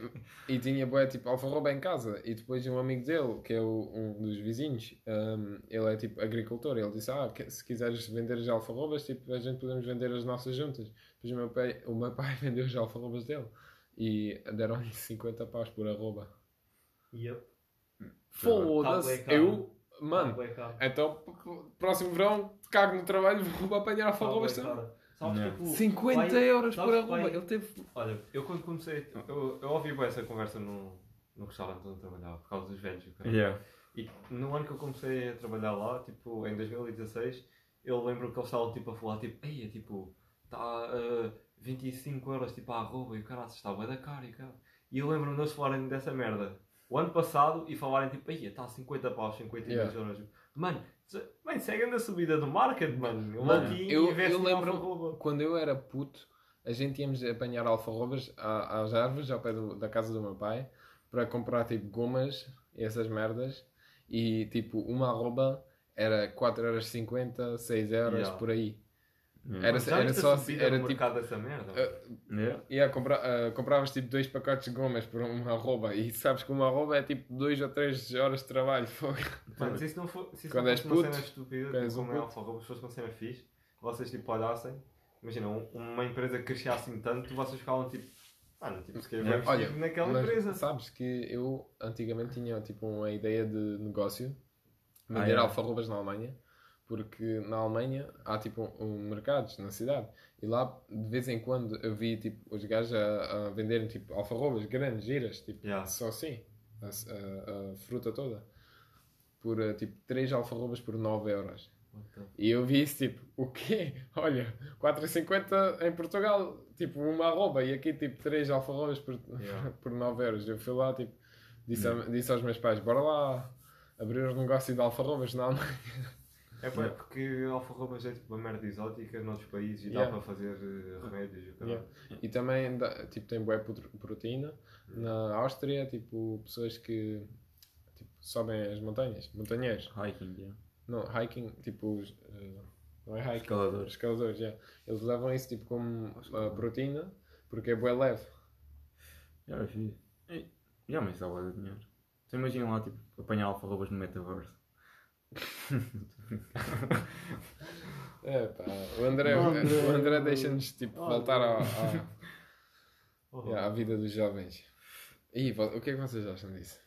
e tinha boé tipo alfarroba em casa. E depois um amigo dele, que é o- um dos vizinhos, um, ele é tipo agricultor. Ele disse: Ah, que- se quiseres vender as alfarrobas, tipo, a gente podemos vender as nossas juntas. Depois o meu pai, o meu pai vendeu as alfarrobas dele. E deram-lhe 50 paus por arroba. Yep. Foda-se, Tá eu. Mano, então próximo verão cago no trabalho, vou apanhar alfarrobas bué também. Sabes, Yeah. tipo, 50 pai- euros por arroba. Ele teve. Olha, eu quando comecei, eu, eu ouvi bué essa conversa no, no restaurante onde eu trabalhava, por causa dos velhos. e. Yeah. E no ano que eu comecei a trabalhar lá, tipo, em 2016, eu lembro que eles estavam tipo a falar, tipo, ei, tipo, está uh, 25 euros tipo a arroba e o caralho, está bué da cara e cara. E eu lembro-me de eles falarem dessa merda o ano passado e falarem tipo, ei, está a 50 paus, 52 Yeah. euros. Mano, se- mano, segue a subida do market, mano. Eu Mano, eu- eu em lembro-. Quando eu era puto, a gente íamos apanhar alfarrobas às árvores ao pé do- da casa do meu pai para comprar tipo gomas e essas merdas. E tipo, uma arroba era 4,50€, 6€ euros Yeah. por aí. Yeah. Era, era só subida era no tipo. mercado dessa merda? Uh, Yeah. Yeah, compra, ah, compravas tipo dois pacotes de gomas por uma arroba e sabes que uma arroba é tipo 2 ou 3 horas de trabalho. fogo. Mano, se isso não for, se isso Quando não fosse uma cena estúpida, tipo, um como é puto. alfarroba, se fosse uma cena fixe, vocês tipo olhassem, imagina, um- uma empresa que crescia assim tanto, vocês ficavam tipo, mano, tipo, se calhar vamos Olha, tipo, naquela Mas empresa. sabes que eu antigamente tinha tipo uma ideia de negócio Ah, vender é? alfarrobas na Alemanha porque na Alemanha há tipo um, mercados na cidade e lá de vez em quando eu vi tipo os gajos a, a venderem tipo alfarrobas grandes, giras, tipo Yeah. só assim a, a- a fruta toda por eh, tipo 3 alfarrobas por 9 euros. E eu vi isso tipo, o quê? Olha, 4,50 em Portugal, tipo uma arroba, e aqui tipo 3 alfarrobas por, Yeah. por 9 euros. Eu fui lá, tipo, disse, disse aos meus pais, bora lá abrir um negócio de alfarrobas na Alemanha. É pá, porque alfarrobas é tipo uma merda exótica noutros países e Yeah. dá para fazer eh, remédios e o caralho. Yeah. E também dá- tipo, tem boa proteína. Na Áustria, tipo, pessoas que tipo, sobem as montanhas, montanheiros. Hiking, yeah. Não, hiking, tipo, os, eh, não é hiking, Escaladores. escaladores, yeah. Eles levam isso tipo como uh, proteína, porque é bué leve. Yeah, é fixe. E- Yeah, mas dá bué de dinheiro. Então imagina lá, tipo, apanhar alfarrobas no metaverso. É, pá, o André, O André- André deixa-nos tipo, Oh, voltar à, Deus. à, Oh, yeah, à vida dos jovens. E o que é que vocês acham disso?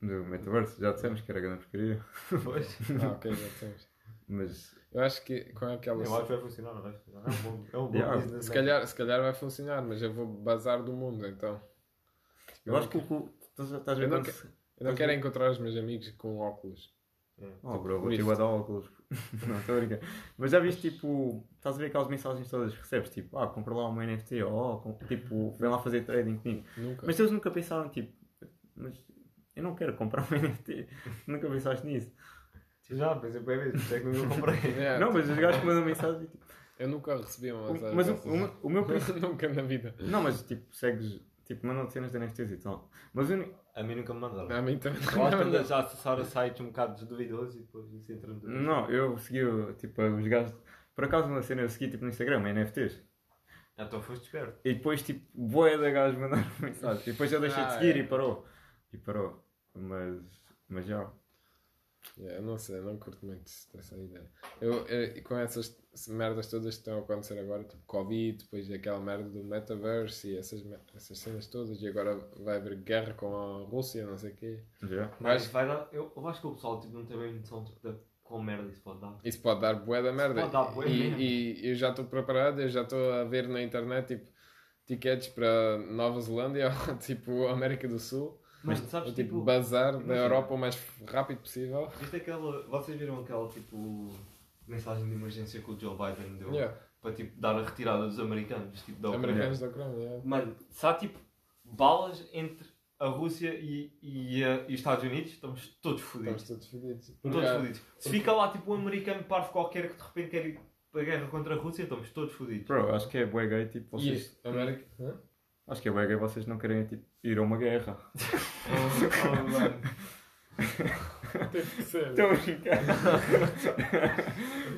Do metaverso, já dissemos que era grande porcaria. Pois. Ah, ok, já temos. Mas, Eu acho que com aquela. Eu acho que vai funcionar, não vai funcionar. É um bom, é um bom Yeah. business. Se calhar, se calhar vai funcionar, mas eu vou bazar do mundo então. eu acho que o estás a- ver Eu não que- Eu não quero encontrar os meus amigos com óculos. Oh, bro, vou ter isso. a dar óculos. não, estou a brincar. Mas já viste, tipo, estás a ver aquelas mensagens todas que recebes, tipo, ah, compra lá uma NFT, ou, oh, tipo, vem lá fazer trading comigo. Nunca. Mas eles nunca pensaram, tipo, mas eu não quero comprar um NFT. nunca pensaste nisso. Já, pensei bem isso é que nunca comprei. É, Não, mas os gajos que mandam mensagem, tipo, Eu nunca recebi uma mensagem. mas o, o, meu- o meu princípio. nunca na vida. Não, mas tipo, segues, tipo, mandam cenas de NFTs e tal. Mas o uni- A mim nunca me mandaram. A mim também. Eu acho que andas a acessar sites um bocado duvidosos e depois isso entra no Não, eu segui, o- tipo, os gajos. Por acaso, uma cena eu segui, tipo, no Instagram, NFTs. Então foste esperto. E depois, tipo, boia da gajos mandaram mensagem. E depois eu deixei de Ah, seguir é. e parou. E parou. Mas, mas já. Yeah, eu não sei, eu não curto muito dessa ideia. Eu, eu- com essas merdas todas que estão a acontecer agora, tipo Covid, depois aquela merda do metaverse e essas, essas cenas todas, e agora vai haver guerra com a Rússia, não sei o quê. Já. Mas vai dar. Eu, eu acho que o pessoal tipo, não tem bem noção tipo, da qual merda isso pode dar. Isso pode dar bué da merda. pode dar bué e, mesmo. e eu já estou preparado, eu já estou a ver na internet tipo, tickets para Nova Zelândia ou tipo América do Sul. Mas sabes, Ou, tipo, tipo. bazar da imagina. Europa o mais rápido possível. Viste aquela. Vocês viram aquela tipo. mensagem de emergência que o Joe Biden deu Yeah. para tipo, dar a retirada dos americanos? Tipo, da Ucrânia? Americanos da Ucrânia. yeah. Mano, se há tipo balas entre a Rússia e, e, e os Estados Unidos, estamos todos fodidos. Estamos todos fodidos. Todos Porque- fodidos. Se fica lá tipo um americano parvo qualquer que de repente quer ir para a guerra contra a Rússia, estamos todos fodidos. Bro, acho que é bué gay, tipo, vocês. América. Hã? Acho que é bué gay vocês não querem, tipo, ir a uma guerra. Oh, mano. Teve que ser. Estou a brincar.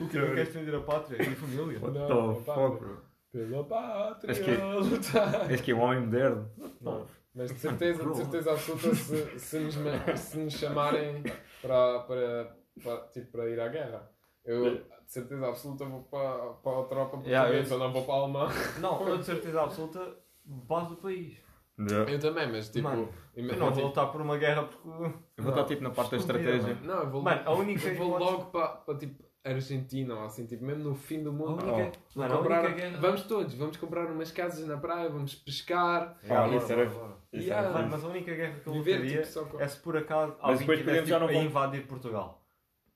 O que não queres defender a pátria e a família? What Não, the pá, fuck, bro? Pela pátria Acho que- lutar. És que é um homem moderno. Não, mas de certeza, de certeza absoluta, se, se, nos, se nos chamarem para, para, para, tipo, para ir à guerra, eu de certeza absoluta vou para, para a tropa portuguesa, Yeah, eu- não vou para a alemã. Não, eu de certeza absoluta base do país. Já. Eu também, mas tipo. Mano, Eu não vou tipo, lutar por uma guerra porque. Eu vou estar, tipo, na parte da estratégia. não, eu vou, Mano, a única eu vou logo para, para tipo Argentina ou assim, tipo, mesmo no fim do A mundo. única, Oh. mano, a comprar, única guerra. Vamos todos, vamos comprar umas casas na praia, vamos pescar. Ah, isso era-. Isso Yeah. Mano, mas a única guerra que eu Viver lutaria tipo, com... é se por acaso Mas alguém tivesse tipo, não a vamos- invadir Portugal.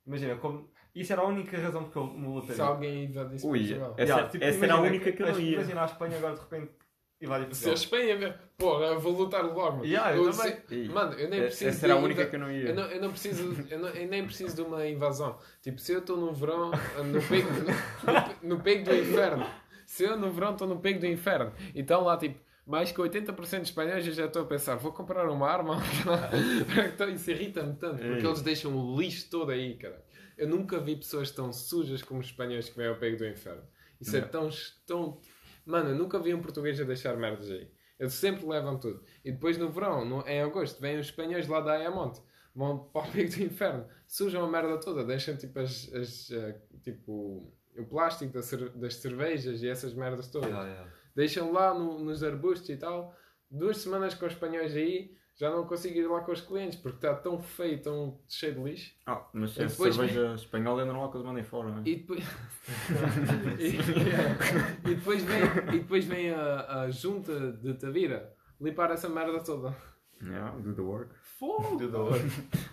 Imagina, como... isso era a única razão porque eu me Se lutaria. alguém invadisse Ui, Portugal. Essa- essa era a imagina única que eu não a- ia. Imagina a Espanha agora de repente invadir Se a. Espanha ver, porra, eu vou lutar logo. Yeah, eu sei- Ih, Mano, eu nem Essa preciso. essa era a de única inva- que eu não ia. Eu não, eu não preciso, eu, não- eu nem preciso de uma invasão. Tipo, se eu estou no verão, no pego, no, no pego do inferno. Se eu no verão estou no pego do inferno. Então lá, tipo, mais que 80% de espanhóis eu já estou a pensar, vou comprar uma arma. então, isso irrita-me tanto, porque Ei. eles deixam o lixo todo aí, cara. Eu nunca vi pessoas tão sujas como os espanhóis que vêm ao pego do inferno. Isso é Não. tão, tão... Mano, eu nunca vi um português a deixar merdas aí. Eles sempre levam tudo. E depois no verão, no- em agosto, vêm os espanhóis lá da Ayamonte. Vão para o pico do inferno. Sujam a merda toda. Deixam tipo as... as, eh, tipo... O plástico das, das cervejas e essas merdas todas. Yeah, yeah. Deixam lá no- nos arbustos e tal. Duas semanas com os espanhóis aí, já não consigo ir lá com os clientes porque está tão feio, tão cheio de lixo. Ah, mas E a depois- cerveja espanhola é normal que eles mandem fora, não é? E depois, e, e depois vem, e depois vem a, a junta de Tavira limpar essa merda toda. Yeah, do the work. Fogo! Do dólar.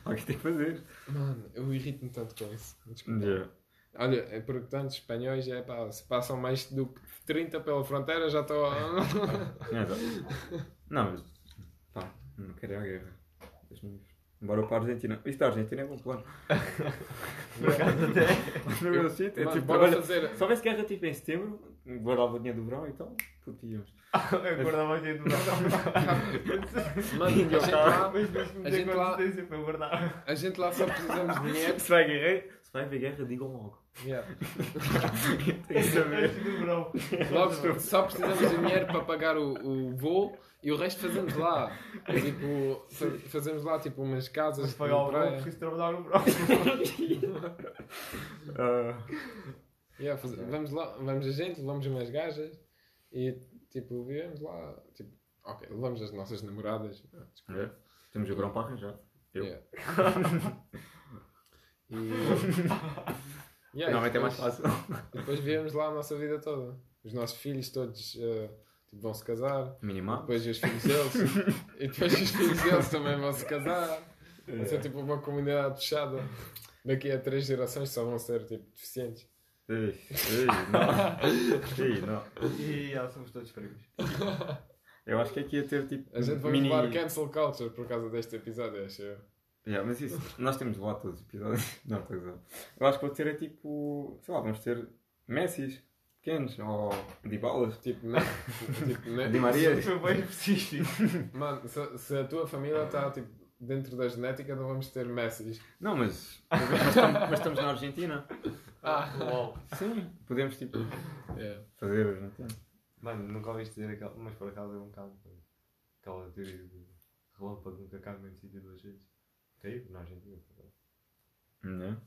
Alguém tem que fazer. Mano, eu irrito-me tanto com isso. Desculpa. Yeah. Olha, é porque tantos espanhóis, é pá, se passam mais do que 30 pela fronteira, já estou. a- exato. Não, mas. Não quero ir à guerra. Ver. Embora para a Argentina. Isto da Argentina é bom plano. Por acaso até. No meu sítio, é tipo, bora olha, fazer. se houvesse guerra tipo em setembro, guardava o dinheiro do verão e tal, puto, íamos. Eu guardava aqui do Mano, a gente lá, A gente lá- consistência para guardar. a gente lá só precisamos de dinheiro. Se vai guerra, se vai haver guerra, digam logo. Yeah. Tem que saber. Verão. Logo, só precisamos de dinheiro para pagar o, o voo e o resto fazemos lá. Tipo, fa- fazemos lá tipo umas casas Mas pagar o praia. preciso trabalhar no verão. Ah, Yeah, faz- vamos lá, vamos a gente, levamos umas gajas e tipo, vivemos lá. Tipo, ok, levamos as nossas namoradas. Ah, desculpa. é. Temos o verão para arranjar. Eu. Yeah. e, yeah, Finalmente e é mais depois- fácil. E depois vivemos lá a nossa vida toda. Os nossos filhos todos, tipo, vão se casar. Minimar. Depois os filhos deles. e depois os filhos deles também vão se casar. Vai ser tipo uma comunidade fechada. Daqui a três gerações só vão ser tipo deficientes. Ei, ei, não. ei, não. E já somos todos frigos. Eu acho que aqui ia ter tipo. A gente vai mini... levar cancel culture por causa deste episódio, acho eu. Yeah, mas isso, nós temos de levar todos os episódios. Não, estou a dizer. Eu acho que vou ter é tipo. Sei lá, vamos ter Messis pequenos ou Dibalas. Tipo, né? tipo, né? Di Maria. Foi bem específico. Mano, se, se a tua família está tipo, dentro da genética, não vamos ter Messi. Não, mas. Mas estamos, mas estamos na Argentina. Ah, Uau. Sim, podemos tipo yeah. fazer a Argentina. Mano, nunca ouviste dizer aquela. Mas por acaso é um bocado. Aquela teoria de relâmpago nunca cai no mesmo sítio duas vezes. Caiu na Argentina. por acaso. Né?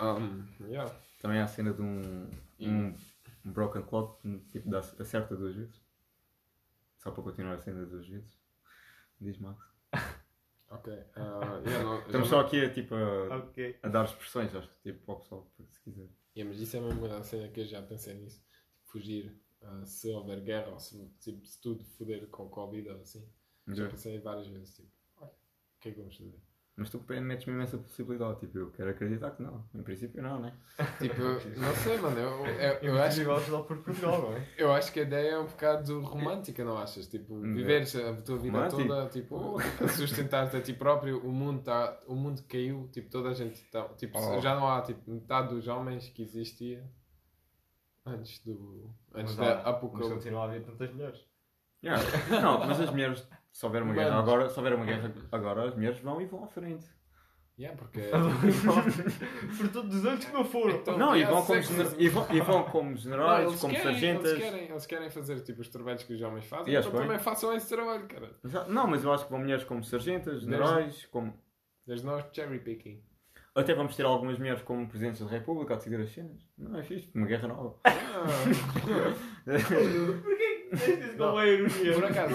Um, yeah. Também há a cena de um, um, um broken clock que tipo, dá, acerta duas vezes. Só para continuar a cena duas vezes. Diz Max. Ok. ah, yeah, não, Estamos só não- aqui a, tipo, a, Ok. a dar expressões, acho que tipo, para o pessoal, se quiser. Yeah, mas isso é mesmo uma cena que eu já pensei nisso. Tipo, fugir ah, se houver guerra ou se, tipo, se tudo foder com Covid ou assim. Já pensei várias vezes, tipo, olha, o que é que vamos fazer? Mas tu metes mesmo essa possibilidade, tipo, eu quero acreditar que não. Em princípio não, né? Tipo, não sei, mano, eu, eu, eu, acho, lá por Portugal, não é? eu acho que a ideia é um bocado romântica, não achas? Tipo, viveres a tua vida Romântico? toda, tipo, a sustentar-te a ti próprio, o mundo, tá, o mundo caiu, tipo, toda a gente tá, tipo, Oh. já não há, tipo, metade dos homens que existia antes do, antes Mas da há- Mas apocalipse. continua a haver tantas mulheres. Yeah. Não, mas as mulheres, se houver uma guerra agora, se houver uma guerra agora, as mulheres vão e vão à frente. Yeah, porque... por todos os anos que não foram. Então, não, e vão, como sexo- gener- e, vão, e vão como Não, generais, eles, como querem, sargentas. eles, querem, eles querem fazer tipo os trabalhos que os homens fazem, E acho então bem. também façam esse trabalho, cara. Não, mas eu acho que vão mulheres como sargentas, generais, como... There's no cherry picking. Até vamos ter algumas mulheres como presidentes da República a decidir as cenas. Não é fixe, uma guerra nova. Não é ironia. Por acaso,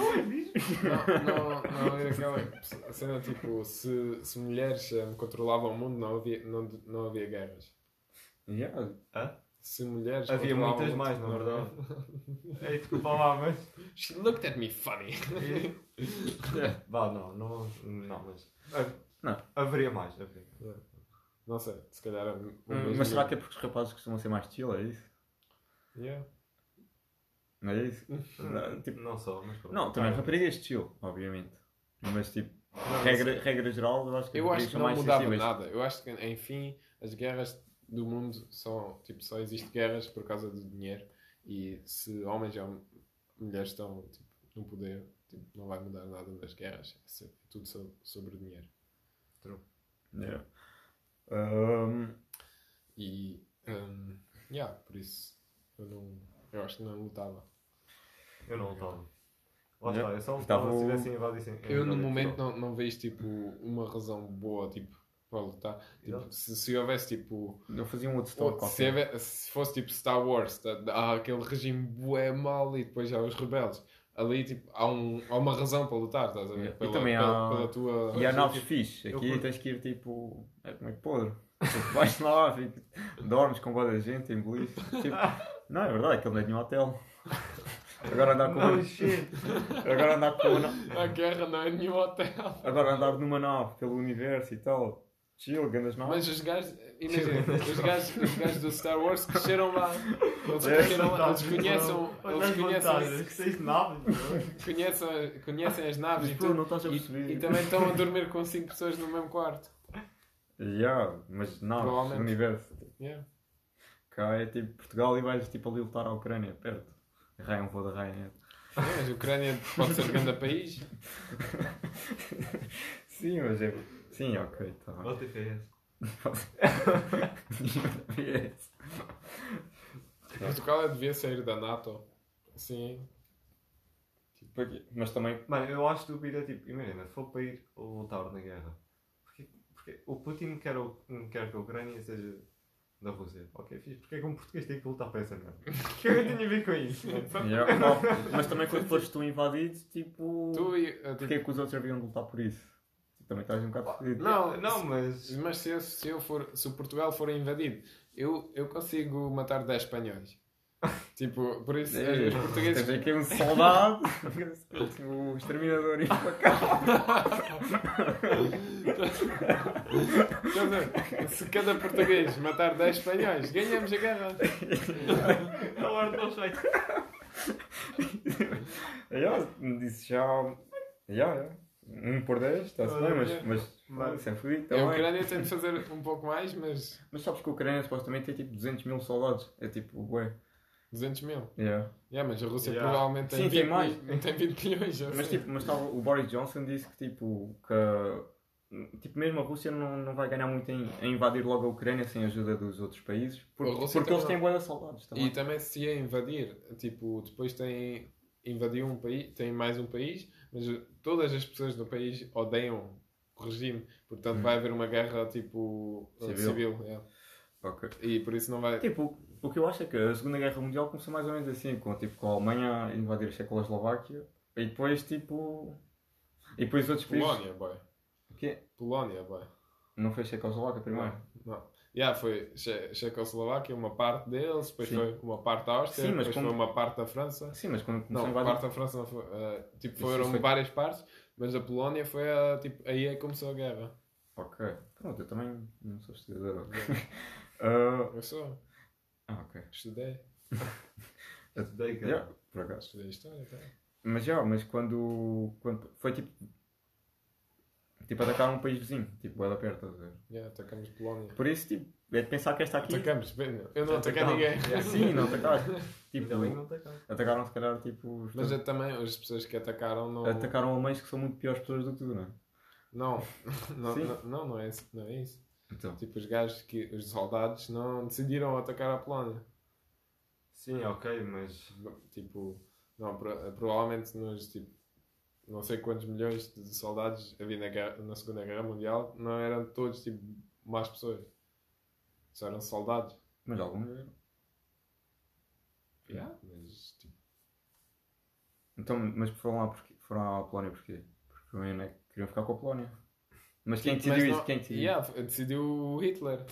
não, não, não era aquela cena tipo, se, se mulheres eh, controlavam o mundo, não havia, não, não havia guerras. Yeah. Se mulheres Havia muitas mais, na não verdade. É, desculpa lá, mas. She looked at me funny. Vá, não, não, não, mas. Não. Haveria mais, haveria. Não sei, se calhar. Hum, Mas será que é porque os rapazes costumam ser mais chill, é isso? Yeah. Não é isso? Não, tipo, Não só, mas pronto. não, também raparigas chill, obviamente. Mas tipo, Não, regra, regra geral, eu acho que Eu acho que não mais mudava sensíveis. nada. Eu acho que, enfim, as guerras do mundo são, tipo, só existe guerras por causa do dinheiro. E se homens ou mulheres estão, tipo, no poder, tipo, não vai mudar nada das guerras. É tudo so- sobre dinheiro. Yeah. Um, E, um, yeah, por isso, eu não, eu acho que não lutava. Eu não lutava. Lá Yeah. está, eu só Estava lutava se tivessem invadido. Eu, no momento, não, não vejo, tipo, uma razão boa, tipo, para lutar. Tipo, Exato. se, se houvesse, tipo, eu fazia um outro Ou se, se fosse tipo Star Wars, tá- há aquele regime bué mal e depois há os rebeldes. Ali tipo, há, um, há uma razão para lutar, estás a ver? E Pela, também pela, há- pela tua. E há eu, naves tipo, fixe. eu Aqui curto- tens que ir tipo. É como é podre. Tipo, vais lá, fico, dormes com boa da gente em beliche. Tipo, não, é verdade, aquele não é nenhum hotel. Agora andar com Não, uma, shit. agora andar com uma, na- A guerra não é nenhum hotel. agora andar numa nave pelo universo e tal. Chill, grandes naves. Mas os gajos, imagina, os gajos, os gajos do Star Wars cresceram lá. Eles É, cresceram lá, eles conhecem, eles conhecem, naves. conhecem, conhecem as naves Mas e pô, tudo. não estás a perceber. E, e também estão a dormir com 5 pessoas no mesmo quarto. Yeah, mas naves, Provavelmente. universo. Yeah. Cá é tipo Portugal e vais tipo ali lutar à Ucrânia, perto. Raia um voo da Raia. Yeah, mas a Ucrânia pode ser grande país. Sim, mas é. Sim, ok, tá bem. TPS. Yes. Portugal devia sair da NATO. Sim. Tipo. Mas também. Mano, eu acho é tipo, imagina, se for para ir lutar na guerra, porque, porque o Putin quer, o, quer que a Ucrânia seja da Rússia. Ok, fixe, porque é que um português tem que lutar para essa merda? O que é que eu tenho a ver com isso? Yeah, não, mas também quando fores tu invadido, tipo. Tu e. uh, Porquê é que os outros haviam de lutar por isso? Tipo, Também estás um bocado fodido. Não, não, mas. Mas se, eu- se, eu for, se o Portugal for invadido, eu, eu consigo matar 10 espanhóis. Tipo, por isso, É, os portugueses. Tens aqui um soldado, o exterminador e para cá. Se cada português matar 10 espanhóis, ganhamos a guerra. Agora não sei. Já, disse já. Já, já. Um por 10, está-se bem, mas, É. mas, Mas- isso é fodido A. Ucrânia tem de fazer um pouco mais, mas Mas sabes que a Ucrânia supostamente tem tipo 200 mil soldados. É tipo, ué. 200 mil. Yeah. Yeah, mas a Rússia Yeah. provavelmente tem, Sim, 20, tem mais. tem 20 milhões. eu Mas tipo, mas tava, o Boris Johnson disse que tipo, que tipo, mesmo a Rússia não, não vai ganhar muito em, em invadir logo a Ucrânia sem a ajuda dos outros países. Porque, A porque eles têm boa soldados também. E também se ia invadir, tipo, depois tem invadiu um país, tem mais um país, mas todas as pessoas do país odeiam o regime, portanto Hum. vai haver uma guerra tipo Civil. civil, yeah. Ok. e por isso não vai. Tipo, o que eu acho é que a Segunda Guerra Mundial começou mais ou menos assim, com, tipo, com a Alemanha a invadir a Checoslováquia e depois tipo. E depois outros países. Polónia, boy. O quê? Polónia, boy. Não foi Checoslováquia primeiro? Não. Yeah, foi Che Checoslováquia, uma parte deles, depois Sim. foi uma parte da Áustria, Sim, mas depois como- foi uma parte da França. Sim, mas quando Não, começou a a parte da França não foi. eh, tipo, Isso foram foi- várias partes, mas a Polónia foi a. Tipo, aí é que começou a guerra. Ok. Pronto, eu também não sou estudador. Ah, Eu sou. Ah, ok. Estudei. Estudei, cara. Yeah, por acaso. Estudei história, tá? Mas já, mas quando, quando. Foi tipo. Tipo, atacaram um país vizinho, tipo, da perto, estás a ver? Yeah, atacamos Polónia. Por isso, tipo, é de pensar que esta aqui. Atacamos, bem, eu não ataquei atacámos. ninguém. Yeah. Sim, não atacaram. Tipo, não atacaram. atacaram se calhar, tipo. os- Mas eu também, as pessoas que atacaram não. Atacaram alemães que são muito piores pessoas do que tu, não é? Não, não, não, não, não é isso. Não é isso. Então. Tipo, os gajos, que, os soldados, não decidiram atacar a Polónia. Sim, ok, mas. Tipo, não, pro- provavelmente nos, tipo, não sei quantos milhões de soldados havia na, guerra, na Segunda Guerra Mundial, não eram todos, tipo, más pessoas. Só eram soldados. Mas alguns eram. Yeah, mas, tipo, Então, mas foram lá porque, foram à Polónia porquê? Porque né, queriam ficar com a Polónia. Mas quem decidiu mas isso? não- Quem decidiu? Yeah, decidiu o Hitler,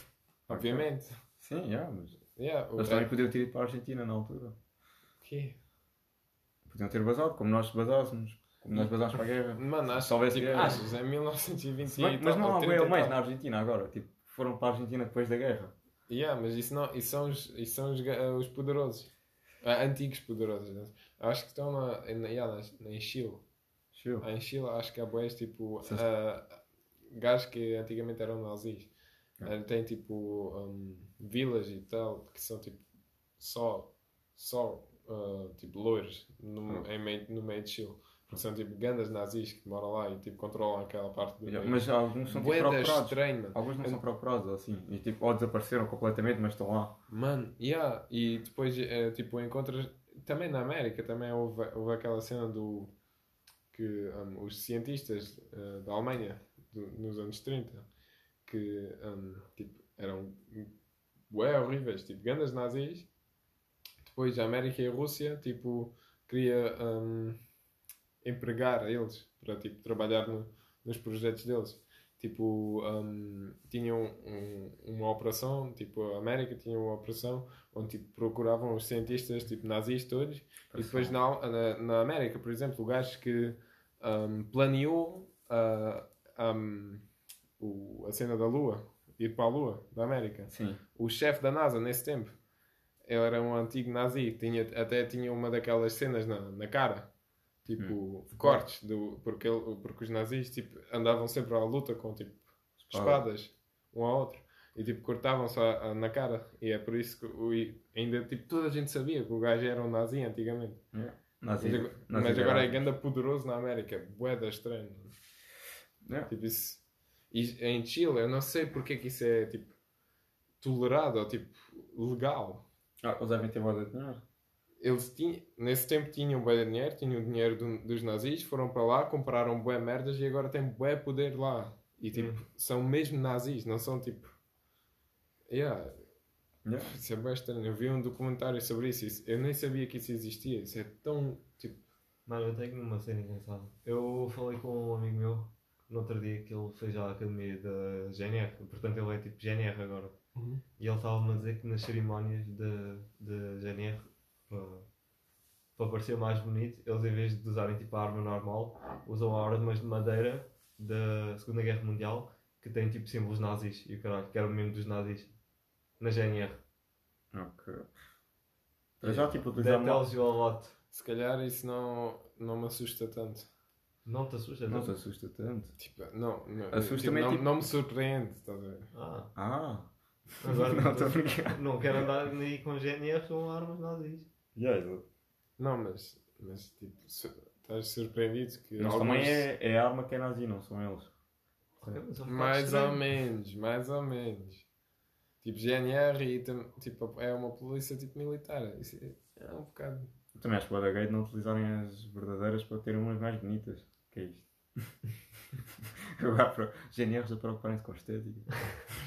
obviamente. Sim, yeah, mas Yeah, o eles também podiam ter ido para a Argentina na altura. quê? Podiam ter basado, como nós basássemos. Como nós basámos para a guerra. Mano, acho, houvesse tipo, guerra. achas, em 1920 Se bem- e mas tal, não há bem 30 alemães tal. na Argentina agora. Tipo, foram para a Argentina depois da guerra. Yeah, mas isso, não, isso são, os, isso são os, ga- os poderosos. Ah, antigos poderosos. né? Acho que estão na, na, yeah, na, em Chile. Chill. Ah, Em Chile acho que há boés tipo Sim. Gajos que antigamente eram nazis. Ah. Tem tipo um, vilas e tal que são tipo só, só ah, tipo loiros no, Ah. em meio, no meio de Chile. Porque são tipo grandes nazis que moram lá e tipo controlam aquela parte do Yeah. Mas alguns são tipo, procurados. estranho. Alguns não são procurados assim. E tipo, ou desapareceram completamente, mas estão lá. Mano, yeah. E depois, eh, tipo, encontras. Também na América, também houve, houve aquela cena do. que um, os cientistas eh, da Alemanha, do- nos anos 30, que um, tipo, eram bué horríveis, tipo, grandes nazis. Depois a América e a Rússia, tipo, queria um, empregar eles para, tipo, trabalhar no- nos projetos deles. Tipo, um, tinham um- uma operação, tipo, a América tinha uma operação onde tipo, procuravam os cientistas, tipo, nazis todos, e depois na, na, na América, por exemplo, o gajo que um, planeou a, o- a cena da Lua, ir para a Lua, da América, Sim. o chefe da NASA nesse tempo, ele era um antigo nazi, tinha, até tinha uma daquelas cenas na, na cara, tipo, cortes, do, porque, ele, porque os nazis tipo, andavam sempre à luta com tipo, espadas, um ao outro, e tipo, cortavam-se na cara, e é por isso que o, ainda tipo, toda a gente sabia que o gajo era um nazi antigamente. Yeah. Nazi, mas agora, nazi mas agora é ganda poderoso na América, boeda estranho. Yeah. Tipo, isso, e em Chile, eu não sei porque é que isso é tipo tolerado ou tipo legal. Ah, eles devem ter boa de dinheiro. Eles tinham, nesse tempo tinham bué de dinheiro, tinham o dinheiro do- dos nazis, foram para lá, compraram bué merdas e agora têm bué poder lá. E tipo, são mesmo nazis, não são tipo. Yeah, Yeah. isso é bem estranho. Eu vi um documentário sobre isso, isso- eu nem sabia que isso existia. Isso é tão tipo. Mano, eu tenho uma cena engraçada. Eu falei com um amigo meu no outro dia que ele fez a academia da GNR, portanto ele é tipo GNR agora. E ele estava-me a dizer que nas cerimónias de, de GNR para, para parecer mais bonito, eles em vez de usarem tipo a arma normal, usam armas de madeira da Segunda Guerra Mundial que têm tipo símbolos nazis e o caralho, que eram mesmo dos nazis na GNR. Ok. Para já, tipo, utilizar tells you a lot. Se calhar isso não, não me assusta tanto. Não te assusta? Não não? te assusta tanto. Tipo, não, não, tipo, não, tipo- não me surpreende, estás a ver? Ah, Ah! agora não, estou a brincar. não quero andar nem com GNR com armas nazis. Yeah, Não, mas, mas tipo, su- estás surpreendido que mas alguns- também é, é a arma que é nazi, não são eles. São Mais fortes ou menos, mais ou menos. Tipo, GNR e tipo, é uma polícia tipo militar. Isso é, é um bocado. Eu também acho que o gay de não utilizarem as verdadeiras para terem umas mais bonitas. Que é isto? Agora para GNRs a preocuparem-se com estética.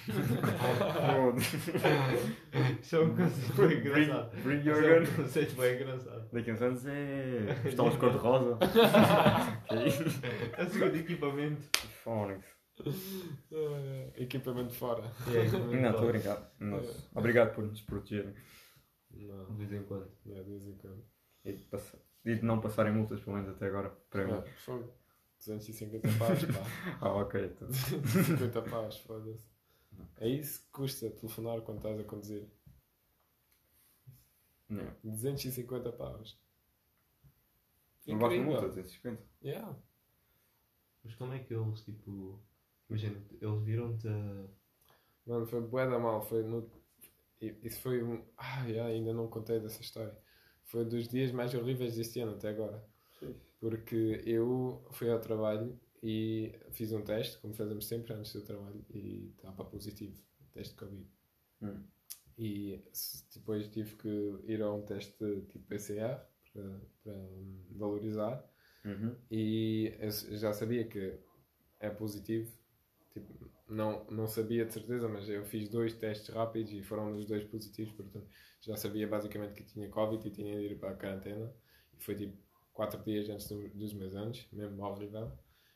Isso é um conceito bem engraçado. Bring, Isso your é um gun. conceito bem engraçado. Daqui a uns anos é pistolas cor-de-rosa. que é isso? É segundo equipamento. Fónix. É, equipamento fora. É, equipamento Não, estou a top. brincar. Mas, obrigado por nos protegerem. Não, De vez em quando. é de vez em quando. E passar- e de não passarem multas, pelo menos até agora, para mim. Ah, fogo. 250 paus, pá. Ah, ok. Então. 250 paus, foda-se. É isso que custa telefonar quando estás a conduzir. Não. 250 paus. Não Incrível. multa, 250. Yeah. Mas como é que eles, tipo. Imagina, eles viram-te a. Mano, foi bué da mal. Foi no... Isso foi um... Ah, yeah, ainda não contei dessa história. Foi dos dias mais horríveis deste ano até agora. Porque eu fui ao trabalho e fiz um teste, como fazemos sempre antes do trabalho, e estava positivo. Teste de Covid. Hum. E depois tive que ir a um teste tipo PCR para, para valorizar. Uhum. E eu já sabia que é positivo. Tipo, não, não sabia de certeza, mas eu fiz dois testes rápidos e foram os dois positivos. Portanto, já sabia basicamente que tinha Covid e tinha de ir para a quarentena. E foi tipo quatro dias antes do- dos meus anos, mesmo horrível.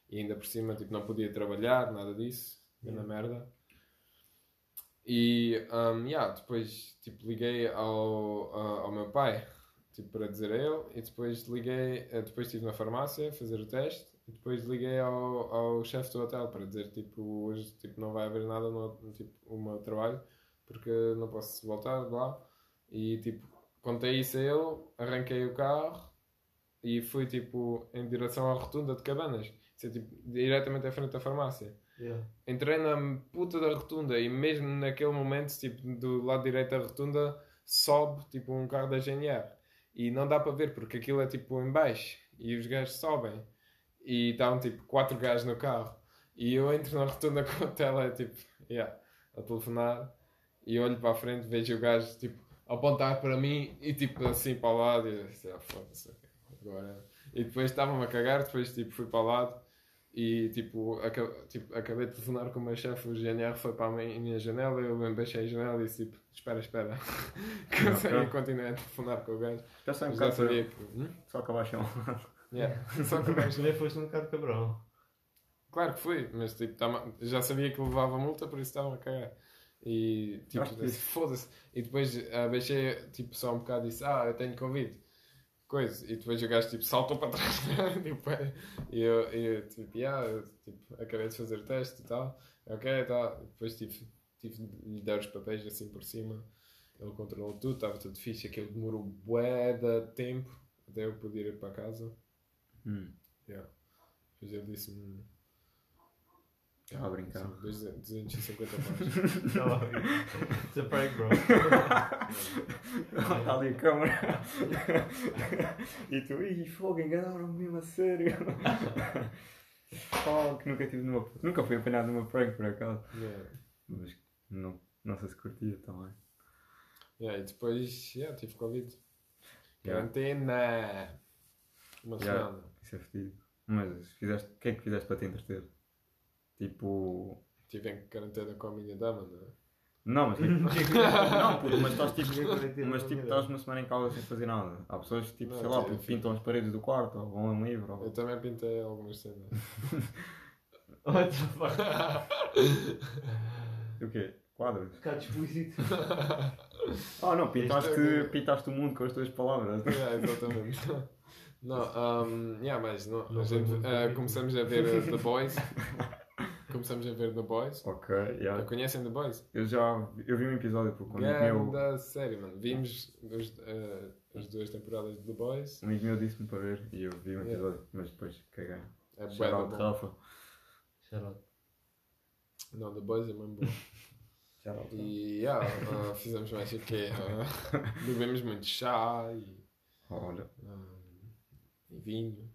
E ainda por cima, tipo, não podia trabalhar, nada disso. Na merda. E, um, yeah, depois, tipo, liguei ao, a- ao meu pai, tipo, para dizer a ele. E depois liguei, eh, depois estive na farmácia a fazer o teste. E depois liguei ao, ao chefe do hotel para dizer, tipo, hoje, tipo, não vai haver nada no, tipo, o meu trabalho. Porque não posso voltar lá. E, tipo, contei isso a ele, arranquei o carro e fui, tipo, em direção à rotunda de Cabanas. Isso é, tipo, diretamente à frente da farmácia. Yeah. Entrei na puta da rotunda e mesmo naquele momento, tipo, do lado direito da rotunda, sobe, tipo, um carro da GNR. E não dá para ver, porque aquilo é, tipo, em baixo. E os gajos sobem. E estavam, tipo, quatro gajos no carro. E eu entro na rotunda com a tela, tipo, yeah, a telefonar. E olho para a frente, vejo o gajo, tipo, apontar para mim e, tipo, assim para o lado. E eu disse, ah, foda-se, agora... E depois estava-me a cagar, depois, tipo, fui para o lado. E tipo, aca- tipo, acabei de telefonar com o meu chefe, o GNR foi para a minha janela, eu bem baixei a janela e disse tipo, espera, espera. Que eu continuei a telefonar com o gajo. Já sei um bocado sabia para que. Hum? só acabaste. Yeah. Só que gajo. Também foste um bocado cabrão. Claro que fui, mas tipo, tava- já sabia que levava multa, por isso estava a cagar. E tipo, disse, foda-se. E depois ah, baixei tipo, só um bocado e disse, ah, eu tenho Covid. Coisa. E depois o gajo tipo, saltou para trás. tipo, é. e eu, eu tipo, yeah, eu, tipo, acabei de fazer o teste e tal. Ok, tá. E depois tive, tive de lhe dar os papéis assim por cima. Ele controlou tudo, estava tudo fixe. Aquilo demorou bué de tempo até eu poder ir para casa. Hum. Yeah. Depois ele disse-me. Estava a brincar. Sim, 250 paus. Estava a ver. It's a prank, bro. Está ali a câmera. e tu, ih, fogo, enganaram-me mesmo a sério. Fogo, que nunca tive numa. Nunca fui apanhado numa prank por acaso. yeah. Mas não, não sei se curtia também. Yeah, e depois, yeah, tive Covid. Yeah. Quarentena! Uma Yeah. semana. Isso é fedido. Mas fizeste, o que é que fizeste para te entreter? Tipo. Tive em quarentena com a minha dama, não é? Não, mas tipo. não, puto, mas estás tipo. Mas tipo, estás uma semana em casa sem fazer nada. Há pessoas que tipo, Não, sei lá, puto, pintam as paredes do quarto, ou vão a um livro. Eu Ou... também pintei algumas cenas. What the fuck? O quê? Quadros? Um bocado explícito. Ah, não, pintaste, é que- pintaste o mundo com as tuas palavras. Yeah, exatamente. Não, um, yeah, mas não, Não a gente, eh, bonito. começamos a ver eh, The Boys. Começamos a ver The Boys. Ok, yeah. Conhecem The Boys? Eu já eu vi um episódio porque um amigo meu, série, mano. Vimos os, eh, as duas temporadas de The Boys. um amigo meu disse-me para ver e eu vi um Yeah. episódio, mas depois caguei. É Shout. Rafa. Shout Não, The Boys é mesmo bom. Shout out. E yeah, ah, fizemos mais o quê? Bebemos muito chá e, Olha, ah, e vinho.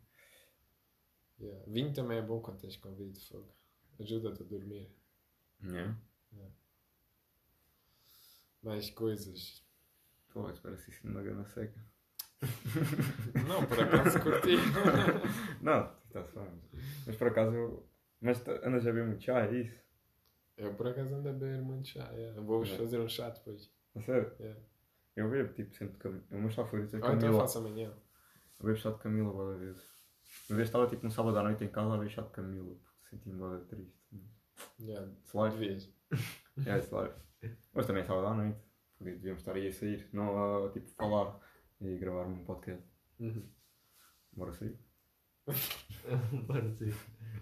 Yeah. Vinho também é bom quando tens de fogo. Ajuda-te a dormir. yeah. Mais coisas. A esperar se isso não gana seca. Não, por acaso curti. Não, está-se. Mas por acaso eu. Mas andas a beber muito chá, é isso? Eu por acaso ando a beber muito chá. yeah. Vou Yeah. fazer um chá depois. A sério? Yeah. Eu bebo tipo sempre de camila. O meu chá favorito é Ou então camila. faço amanhã. Eu bebo chá de camila várias vezes. Uma vez estava tipo no sábado à noite em casa a beber chá de camila porque senti-me bué triste. Yeah. Slide. Devias. É, slide. Mas também sábado à noite. Porque devíamos estar aí a sair, não a tipo falar e gravar um podcast. Uhum. Bora sair. Bora sim.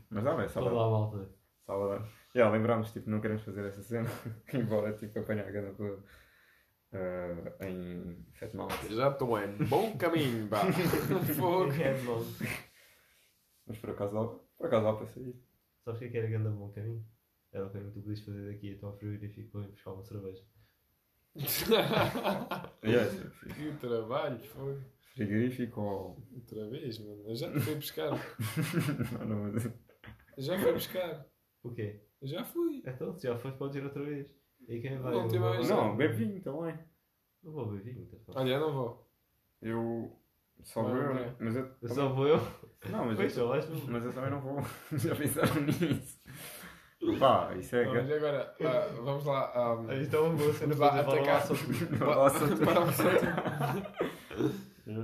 Mas não, é sábado. Olá, malta. Sábado. Yeah, lembramos, tipo, não queremos fazer essa cena, embora tipo apanhar a gana toda eh, em Mouth. Já estou em bom caminho, pá. Fogo. Headmount. Mas por acaso dá, por acaso dá para sair. Sabes o que é que era grande bom caminho? Era o caminho que tu podias fazer daqui até ao frigorífico para ir buscar uma cerveja. Sim, sim. que trabalho, fogo. Frigorífico ou. Outra vez, mano. Eu já fui buscar. não, não, mas. Eu já fui buscar. O quê? Eu já fui. Então, se já foste, podes ir outra vez. E quem vai? Não, tem mais- Não, bebe vinho também. Não vou beber vinho, tá. Olha, eu não vou. Eu. Só vou eu, não é. né? Mas eu. Eu só vou eu. Não, mas Pois, eu, vais tu. mas eu também não vou. Já pensaram nisso? Pá, isso é. Não, mas agora, ah, vamos lá. boa cena Vamos lá atacar. Bora lá tu.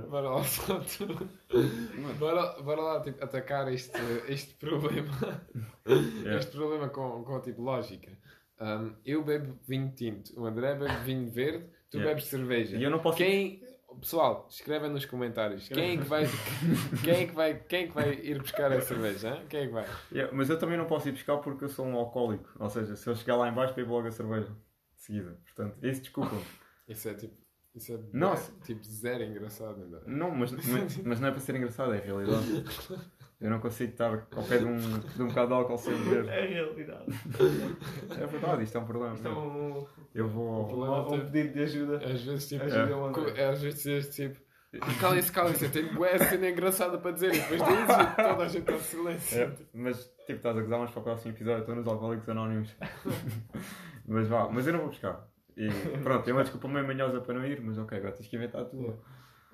Bora lá só tu. Bora, bora lá tipo, atacar este, este problema. Yeah. Este problema com, com tipo lógica. Um, eu bebo vinho tinto, o André bebe vinho verde, tu Yeah. bebes cerveja. E eu não posso. Quem, pessoal, escrevem nos comentários quem é que vai, quem é que vai, quem é que vai ir buscar a cerveja? hein? Quem é que vai? Yeah, mas eu também não posso ir buscar porque eu sou um alcoólico. Ou seja, se eu chegar lá em baixo, bebo logo a cerveja. De seguida. Portanto, isso desculpa. Isso é tipo, isso é Nossa. tipo zero engraçado, André. Não, mas, mas, mas não é para ser engraçado, é a realidade. Eu não consigo estar ao pé de um, de um bocado de álcool sem beber. É a realidade. É verdade, isto é um problema. Isto é um, Eu vou. problema um, um pedido de ajuda. Às vezes tipo, Ajuda É. co- às vezes dizes tipo, cala-se, cala-se, eu tenho bué cena engraçada para dizer e depois dizes e toda a gente está em silêncio. É, mas tipo, estás a gozar, mas para o próximo episódio estou nos Alcoólicos Anónimos. mas vá, mas eu não vou buscar. E pronto, é uma desculpa meio manhosa para não ir, mas ok, agora tens que inventar a tua.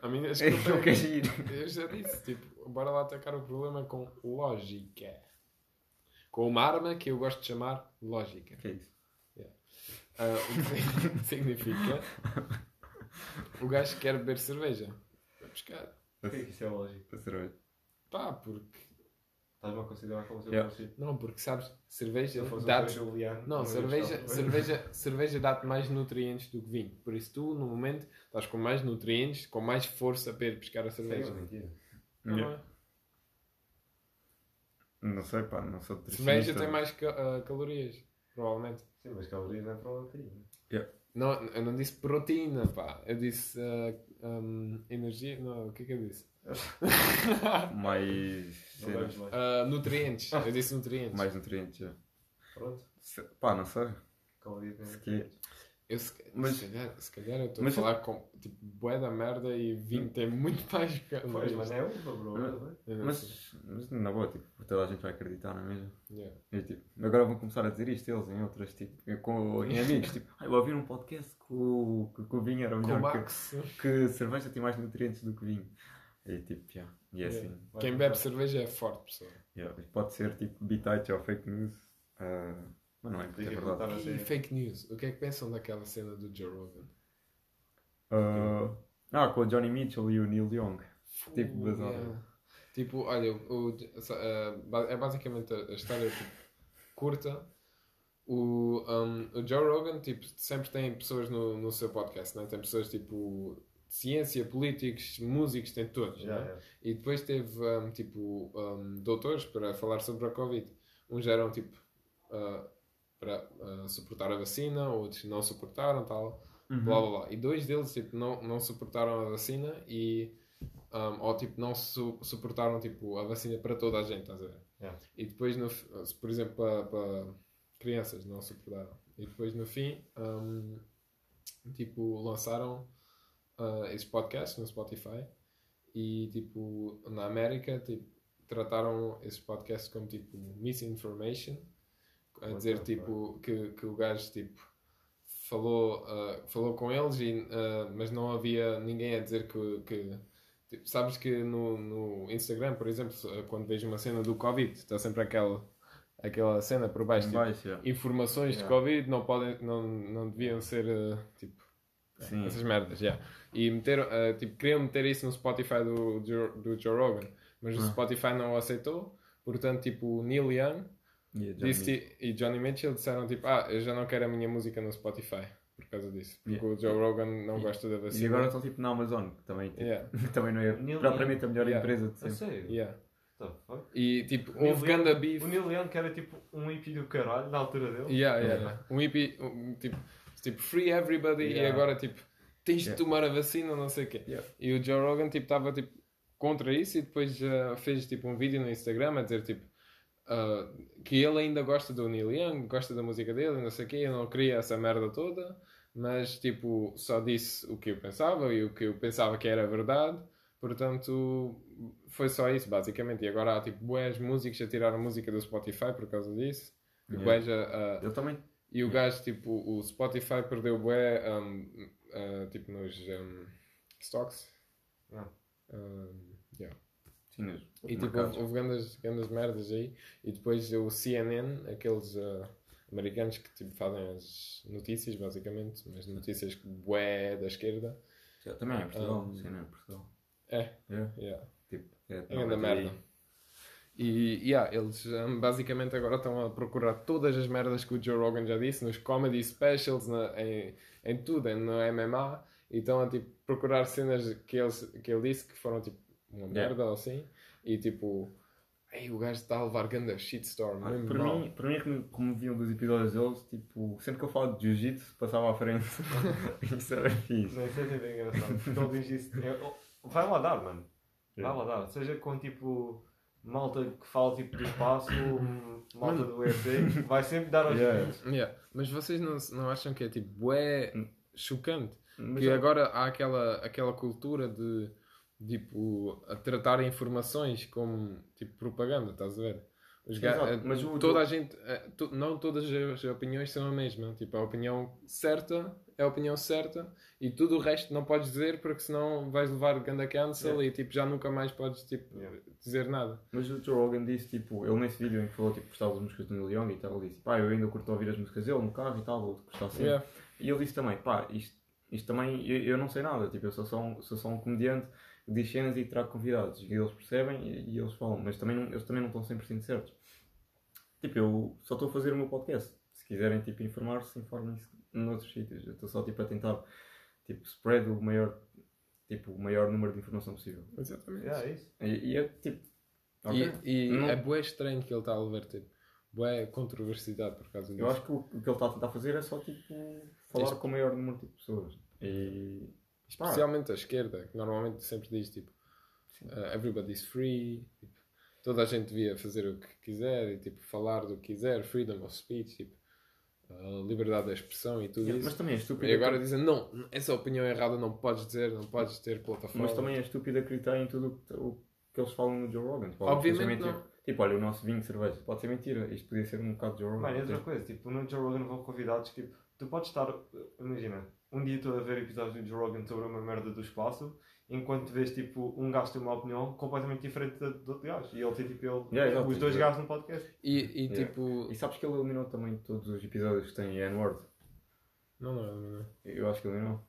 A minha É desculpa que é queres ir. Eu já disse, tipo, bora lá atacar o problema com lógica. Com uma arma que eu gosto de chamar lógica. O que é isso? Ah, o que significa o gajo quer beber cerveja. Vai buscar. Por que é isso é lógico? Para cerveja. Pá, porque. Estás-me a considerar como se eu Yeah. fosse. Não, porque sabes, Se cerveja dá-te. Juliano. Não, cerveja, gostava. cerveja, cerveja dá-te mais nutrientes do que vinho. Por isso tu, no momento, estás com mais nutrientes, com mais força para ir buscar a Sério, cerveja. mentira. Não, não Yeah. é? Não sei, pá, não sou Cerveja nutricionista. tem mais ca- ah, calorias, provavelmente. Sim, mas calorias não é proteína. Não, eu não disse proteína, pá. Eu disse ah, hum, energia. Não, o que é que eu disse? Mais. Mais. Ah, nutrientes. Eu disse nutrientes. mais nutrientes, já. Pronto. Se- Pá, não sei. Calorias é nutrientes. Eu, se, Mas- se calhar, se calhar eu estou a falar com tipo bué da merda e vinho tem muito mais Pois, calorias. mas é uva, bro. Mas- sei. Mas, mas na boa, tipo, toda a gente vai acreditar, não é mesmo? Yeah. E, tipo, agora vão começar a dizer isto eles em outras, tipo, com, em amigos, tipo, ah, eu ouvi um podcast que o, que, que o vinho era melhor que, que cerveja tem mais nutrientes do que vinho. E tipo, yeah, e é Yeah. assim. Quem bebe cerveja é forte, pessoal. Yeah, pode ser tipo bitite ou fake news, ah, mas não é, porque é que verdade. E fake news. O que é que pensam daquela cena do Joe Rogan? Ah, ah, com o Johnny Mitchell e o Neil Young. Tipo, Uh, bazar. yeah. Tipo, olha, o, o- uh, é basicamente a, história tipo, curta. o, um, o Joe Rogan tipo, sempre tem pessoas no, no seu podcast, né? tem pessoas tipo de ciência, políticos, músicos, tem todos. Yeah, né? yeah. E depois teve um, tipo um, doutores para falar sobre a Covid. Uns eram tipo uh, para uh, suportar a vacina, outros não suportaram, tal, Uhum. blá blá blá. E dois deles tipo, não, não suportaram a vacina e um, ou tipo não su suportaram tipo, a vacina para toda a gente, estás a ver? Yeah. E depois, no, por exemplo, para, para crianças não suportaram. E depois no fim, um, tipo, lançaram uh, esse podcast no Spotify e tipo, na América, tipo, trataram esse podcast como tipo misinformation, a dizer the tipo que, que o gajo tipo falou, uh, falou com eles, e, uh, mas não havia ninguém a dizer que, que tipo, sabes que no, no Instagram, por exemplo, uh, quando vejo uma cena do Covid, está sempre aquela, aquela cena por baixo, tipo, baixo, yeah. informações de Yeah. Covid não, podem, não, não deviam ser uh, tipo Sim. essas merdas, yeah. E meteram, uh, tipo, queriam meter isso no Spotify do, Joe- do Joe Rogan, mas o Ah. Spotify não o aceitou, portanto, tipo, o Neil Young Yeah, já disse, e Johnny Mitchell disseram, tipo, ah, eu já não quero a minha música no Spotify, por causa disso. Porque Yeah. o Joe Rogan não E- gosta da E vacina. agora estão tipo na Amazon, que também, tipo, Yeah, também não é Neil propriamente a melhor Yeah. empresa de sempre. sério? yeah. E, tipo, O Neil houve Young- ganda beef. O Neil Young que era tipo um hippie do caralho na altura dele. Yeah, yeah. Um hippie, um, tipo, tipo, free everybody, e agora, tipo, tens de tomar a vacina, não sei o quê. Yeah. E o Joe Rogan, tipo, estava, tipo, contra isso e depois uh, fez, tipo, um vídeo no Instagram a dizer, tipo, uh, que ele ainda gosta do Neil Young, gosta da música dele, não sei o quê, eu não queria essa merda toda, mas, tipo, só disse o que eu pensava e o que eu pensava que era verdade, portanto, foi só isso, basicamente. E agora há, tipo, bués músicos a tirar a música do Spotify por causa disso. E Yeah. a, Ele também. e o gajo, tipo, o Spotify perdeu bué, um, uh, tipo, nos um, stocks. Ah. Um, nos E tipo, houve, houve grandes, grandes merdas aí. E depois o CNN, aqueles uh, americanos que tipo, fazem as notícias, basicamente, mas notícias bué da esquerda. Já, Também é Portugal, Um, não é Portugal. É, É, yeah. tipo, é, É grande não, merda. E yeah, eles um, basicamente agora estão a procurar todas as merdas que o Joe Rogan já disse nos comedy specials, na- em, em tudo, no MMA, e estão a tipo, procurar cenas que, eles, que ele disse que foram tipo uma Yeah. merda ou assim, e tipo, ei, o gajo está a levar ganda shitstorm. Ah, mesmo Para mal." mim, para mim é como, como vi um dos episódios deles, tipo, sempre que eu falo de jiu-jitsu, passava à frente. Isso era fixe. Não, isso é sempre engraçado. Porque ele diz isso. é, vai lá dar, mano. Vai lá dar. Seja com tipo. Malta que fala tipo do espaço, malta Mano. do UFC, vai sempre dar aos Yeah. yeah. Yeah. Mas vocês não, não acham que é tipo, Hum. chocante? Mas que eu- agora há aquela, aquela cultura de tipo a tratar informações como tipo propaganda, estás a ver? Exato, eh, mas o- toda a gente, eh, não todas as opiniões são a mesma. Tipo, a opinião certa é a opinião certa e tudo o resto não podes dizer porque senão vais levar ganda cancel e tipo, já nunca mais podes tipo, Yeah. dizer nada. Mas o Joe Rogan disse, tipo, ele nesse vídeo em que falou, tipo, gostava das músicas do Neil Young e tal, ele disse, pá, eu ainda curto ouvir as músicas dele no carro e tal, vou gostar sempre. Yeah. E ele disse também, pá, isto, isto também, eu, eu não sei nada, tipo, eu sou só um, sou só um comediante diz cenas e trago convidados, e eles percebem e, e eles falam, mas também não, eles também não estão 100% certos. Tipo, eu só estou a fazer o meu podcast. Se quiserem, tipo, informar-se, informem-se noutros sítios. Eu estou só, tipo, a tentar, tipo, spread o maior, tipo, o maior número de informação possível. Exatamente. É isso. E, e é, tipo, ok. E, e Não- é bué estranho que ele está a levar tipo, bué controversidade por causa disso. Eu acho que o, o que ele está a tentar fazer é só, tipo, falar Este- com o maior número de pessoas. E... Especialmente a esquerda, que normalmente sempre diz tipo uh, everybody's free, tipo, toda a gente devia fazer o que quiser e tipo, falar do que quiser, freedom of speech, tipo, a liberdade da expressão e tudo Yeah, isso. mas também é estúpido. E agora dizem, não, essa opinião errada não podes dizer, não podes ter plataforma. Mas também é estúpido acreditar em tudo o que- eles falam no Joe Rogan. Tipo, Obviamente pode ser não. mentira. Tipo, olha, o nosso vinho de cerveja. Pode ser mentira. Isto podia ser um bocado de Joe Rogan. Mano, e outra coisa, tipo, no Joe Rogan vão convidados, tipo, tu podes estar, imagina, um dia estou a ver episódios do Joe Rogan sobre uma merda do espaço, enquanto vês, tipo, um gajo tem uma opinião completamente diferente da- do outro gajo. E ele tem, tipo, ele, Yeah, os dois gajos no podcast. E, e Yeah. tipo. E sabes que ele eliminou também todos os episódios que têm N-word? Não, não, não, não. Eu acho que eliminou.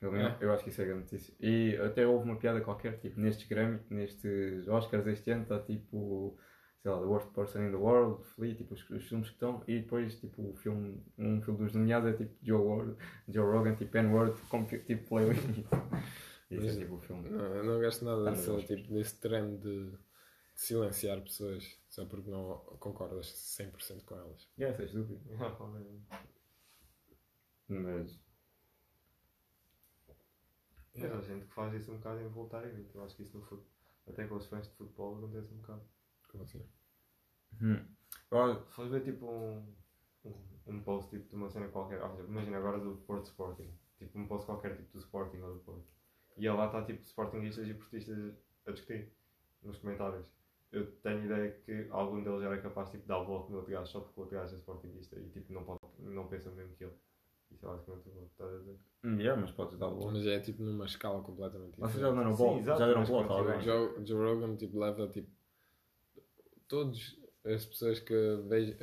Eliminou. É. Eu acho que isso é grande notícia. E até houve uma piada qualquer, tipo, nestes Grammy, nestes Oscars este ano, está tipo. Sei lá, The Worst Person in the World, Flea, tipo, os, os filmes que estão, e depois, tipo, o filme, um filme dos nomeados é tipo Joe, Ward, Joe Rogan, tipo N-Word, como tipo, playlist. Isso Mas- é tipo o filme. Não, eu não gosto nada Ah, desse, gosto. tipo, desse trend de, de silenciar pessoas só porque não concordas 100% com elas. É, isso é estúpido. Mas, Mas há gente que faz isso um bocado involuntariamente. Eu acho que isso no futebol, até com os fãs de futebol, acontece um bocado. Como assim? hum. Se fores ver tipo um, um, post tipo, de uma cena qualquer, imagina agora do Porto Sporting, tipo um post qualquer tipo do Sporting ou do Porto, e lá está tipo Sportingistas e portistas a discutir nos comentários. Eu tenho ideia que algum deles era capaz tipo, de dar o bloco no outro gajo só porque o outro gajo é Sportingista e tipo, não, pode, não pensa o mesmo que ele. Isso é basicamente o que estás a dizer. hum, yeah, mas podes dar bola. Mas é tipo numa escala completamente Vocês diferente. já deram bola? exato, Já deram alguém? Joe, Joe Rogan tipo, leva tipo todas as pessoas que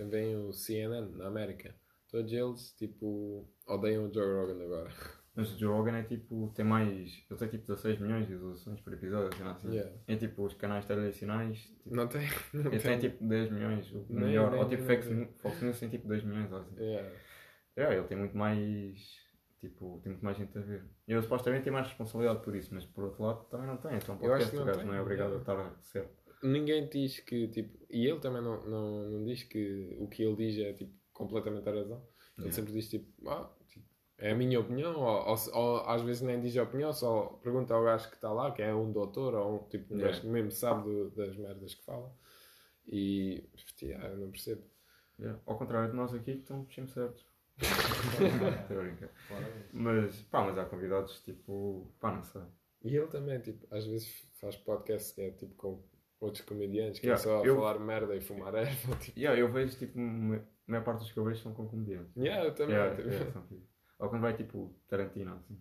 veem o CNN na América, todos eles tipo odeiam o Joe Rogan agora. Mas o Joe Rogan é tipo, tem mais, ele tem tipo 16 milhões de visualizações por episódio, assim, assim. Yeah. É tipo, os canais tradicionais, tipo, Não tem. Não ele tem tem. tipo 10 milhões, o Nem- melhor, nem- ou tipo Fox, News- tem tipo 2 milhões, assim. Yeah. É, ele tem muito mais, tipo, tem muito mais gente a ver. E ele supostamente tem mais responsabilidade por isso, mas por outro lado também não tem, então Eu podcast, o não gajo não é obrigado é. a estar certo. Ninguém diz que tipo. E ele também não, não, não diz que o que ele diz é tipo completamente a razão. Ele Yeah. sempre diz tipo, ah, tipo, é a minha opinião, ou, ou, ou às vezes nem diz a opinião, só pergunta ao gajo que está lá, que é um doutor, ou um, tipo, um Yeah. gajo que mesmo sabe do- das merdas que fala. E yeah, eu não percebo. Yeah. Ao contrário de nós aqui que estamos sempre certos. Estou a brincar. Claramente. Mas, pá, mas há convidados tipo, pá, não sei. E ele também, tipo, às vezes faz podcast que é tipo com outros comediantes que Yeah, é só eu- falar merda e fumar erva. Tipo. Yeah, eu vejo tipo, a maior parte dos que eu vejo são com comediantes. Yeah, eu também. Yeah, tipo. yeah, são fixe. Ou quando vai tipo Tarantino, assim.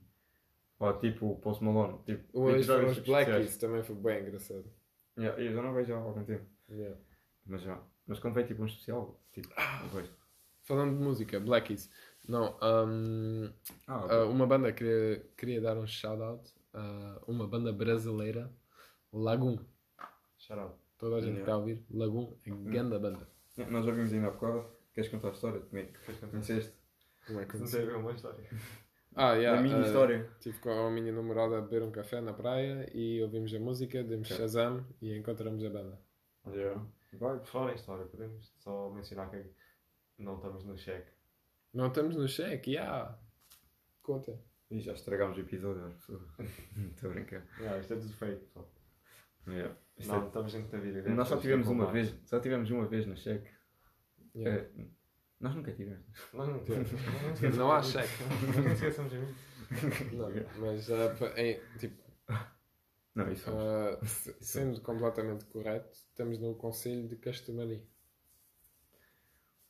Ou tipo Post Malone. Tipo, Uma vez foram episódios os Blackies, também foi bem engraçado. Yeah, eu já não vejo há algum tempo. Yeah. Mas já. Mas quando vai tipo um especial, tipo, vejo. Falando de música, Blackies. Não, hum, Ah, ah, uma banda queria, queria dar um shout-out a uma banda brasileira, Lagoon. Shout out. Toda a gente está a ouvir. Lagoon é grande banda. yeah, nós ouvimos ainda há bocado. Queres contar a história? Como é que conheceste? Como é que Não aconteceu? sei ver uma história. Ah, yeah, a minha ah, história. Estive com a minha namorada a beber um café na praia e ouvimos a música, demos Ok. Shazam e encontramos a banda. Yeah. Vai. Por falar em história, podemos só mencionar que não estamos no cheque. Não estamos no cheque, yeah. Conta. E já estragámos o episódio às pessoas. Estou a brincar. Yeah, isto é tudo fake, pessoal. Yeah. Isto Não, é- estamos dentro da vida. Nós só tivemos uma vez. Só tivemos uma vez no cheque. Yeah. É, nós nunca tivemos. Nós não temos. Não, há cheque. Não esqueçamos de mim. Não, mas pa- em- tipo, Não, isso se- sendo completamente correto, estamos no Conselho de Castelmarim.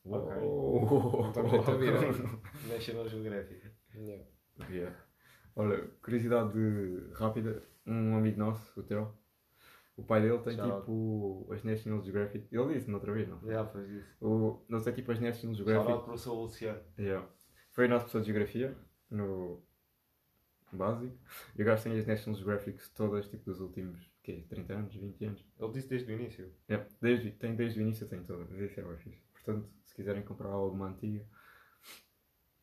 Ok. Oh. Estamos da vida. National Geographic. Yeah. Yeah. Olha, curiosidade de- rápida. Um amigo nosso, o Teo, o pai dele tem Shout out. tipo as National Geographic. Ele disse noutra vez, não? Já, faz isso. O, não sei, tipo as National Shout Geographic. out para o seu Luciano. Yeah. Foi o nosso professor de Geografia, no básico. E o gajo tem as National Geographics todas, tipo, dos últimos, quê? 30 anos, 20 anos. Ele disse desde o início. Yeah. Desde, tem desde o início, tem todas. Isso é bem fixe. Portanto, se quiserem comprar alguma antiga,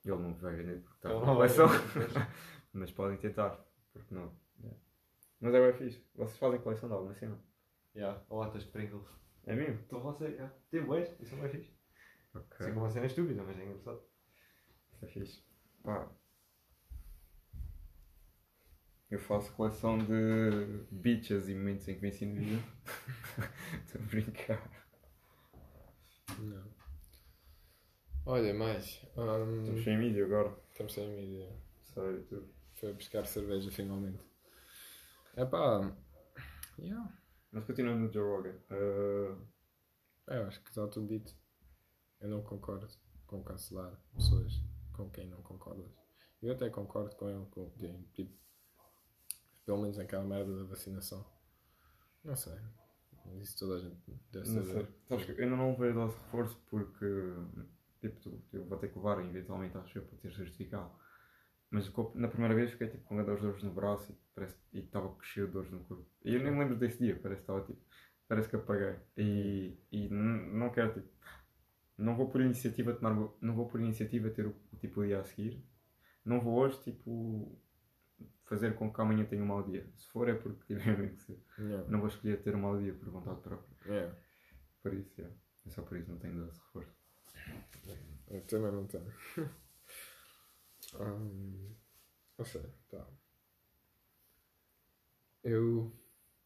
ele não vai vender porque está na coleção. Mas podem tentar, porque não. Mas é bem fixe. Vocês fazem coleção de alguma cena? Já, latas de Pringles. É mesmo? Então você, já. Tem boas, isso é bem fixe. Ok. Sei que uma cena estúpida, mas é engraçado. É fixe. Pá. Eu faço coleção de beaches e momentos em que venci no vida. Estou a brincar. Não. Olha, mais. hum, Estamos sem mídia agora. estamos sem mídia. Sério, tudo. Foi buscar cerveja finalmente. Epá. Yeah. Mas continuando no Joe Rogan. Uh, É, eu acho que está tudo dito. Eu não concordo com cancelar pessoas com quem não concordas. Eu até concordo com ele, com, tipo, pelo menos naquela merda da vacinação. Não sei. Isso toda a gente deve não saber. sei. Sabes que eu ainda não vejo dose de reforço porque tipo, tu- eu vou ter que levar eventualmente acho eu para ter certificado. Mas na primeira vez fiquei tipo, com grandes dores no braço e parece- e estava cheio de dores no corpo. E eu nem me lembro desse dia, parece que estava tipo. parece que apaguei. E, e não quero, tipo, não vou por iniciativa tomar, não vou por iniciativa ter o, tipo o dia a seguir. Não vou hoje, tipo, fazer com que amanhã tenha um mau dia. Se for é porque tiver mesmo que ser. Yeah. Não vou escolher ter um mau dia por vontade própria. Yeah. Por isso, é. É só por isso, não tenho dose de reforço. Eu também não tenho. Hum, não sei, pá. Eu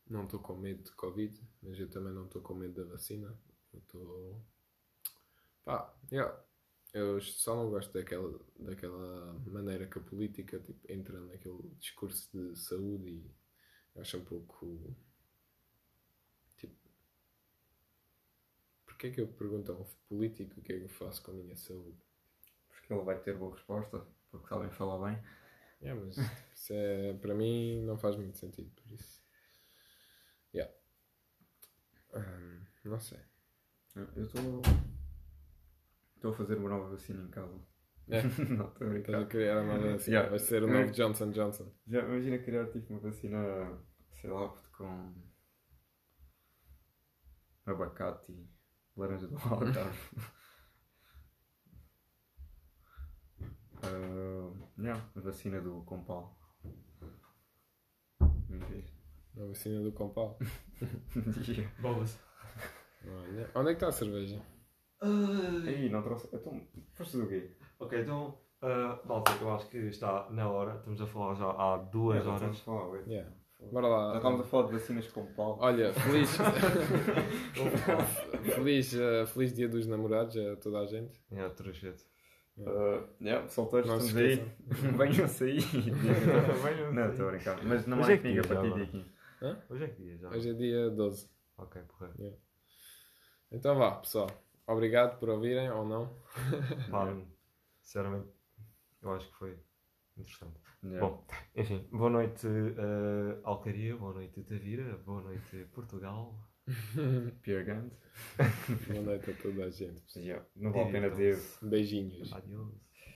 não estou com medo de Covid, mas eu também não estou com medo da vacina. Eu estou. Pá, yeah. Eu só não gosto daquela, daquela maneira que a política tipo, entra naquele discurso de saúde e acho um pouco. Tipo. Porquê é que eu pergunto a um político o que é que eu faço com a minha saúde? Porque ele vai ter boa resposta, porque sabem falar bem. Yeah, mas isso é, para mim não faz muito sentido, por isso. Yeah. Hum, não sei. Eu estou. Estou a fazer uma nova vacina em casa. É. não, estou a Estás a brincar. criar a nova vacina. Yeah. Vai ser o É. novo Johnson Johnson. Já imagina criar tipo uma vacina, sei lá, com abacate e laranja do Algarve. Uh, yeah, a vacina do Compal. A vacina do Compal. Yeah. Bolas. Olha, onde é que está a cerveja? Aí, não trouxe. Então, foste do quê? Ok, então, uh, malta, eu acho que está na hora. Estamos a falar já há duas Já estamos horas. a falar, ué. Yeah. Bora lá. Já estamos a falar de vacinas com pau. Olha, feliz. feliz, eh, feliz dia dos namorados a toda a gente. É, trouxete. Uh, yeah, solteiros, Não se estamos aí. Venham sair. Venham não, sair. estou a brincar. Mas não Hoje há é que comigo a partir agora? daqui. Hoje é que dia já? Hoje é dia 12. Ok, porra. Então vá, pessoal. Obrigado por ouvirem ou não. Pá, sinceramente, eu acho que foi interessante. Yeah. Bom, enfim, boa noite uh, Alcaria, boa noite Tavira, boa noite Portugal. Pierre Gant. Boa noite a toda a gente. Yeah. Não vale a pena dizer. Beijinhos. Adiós.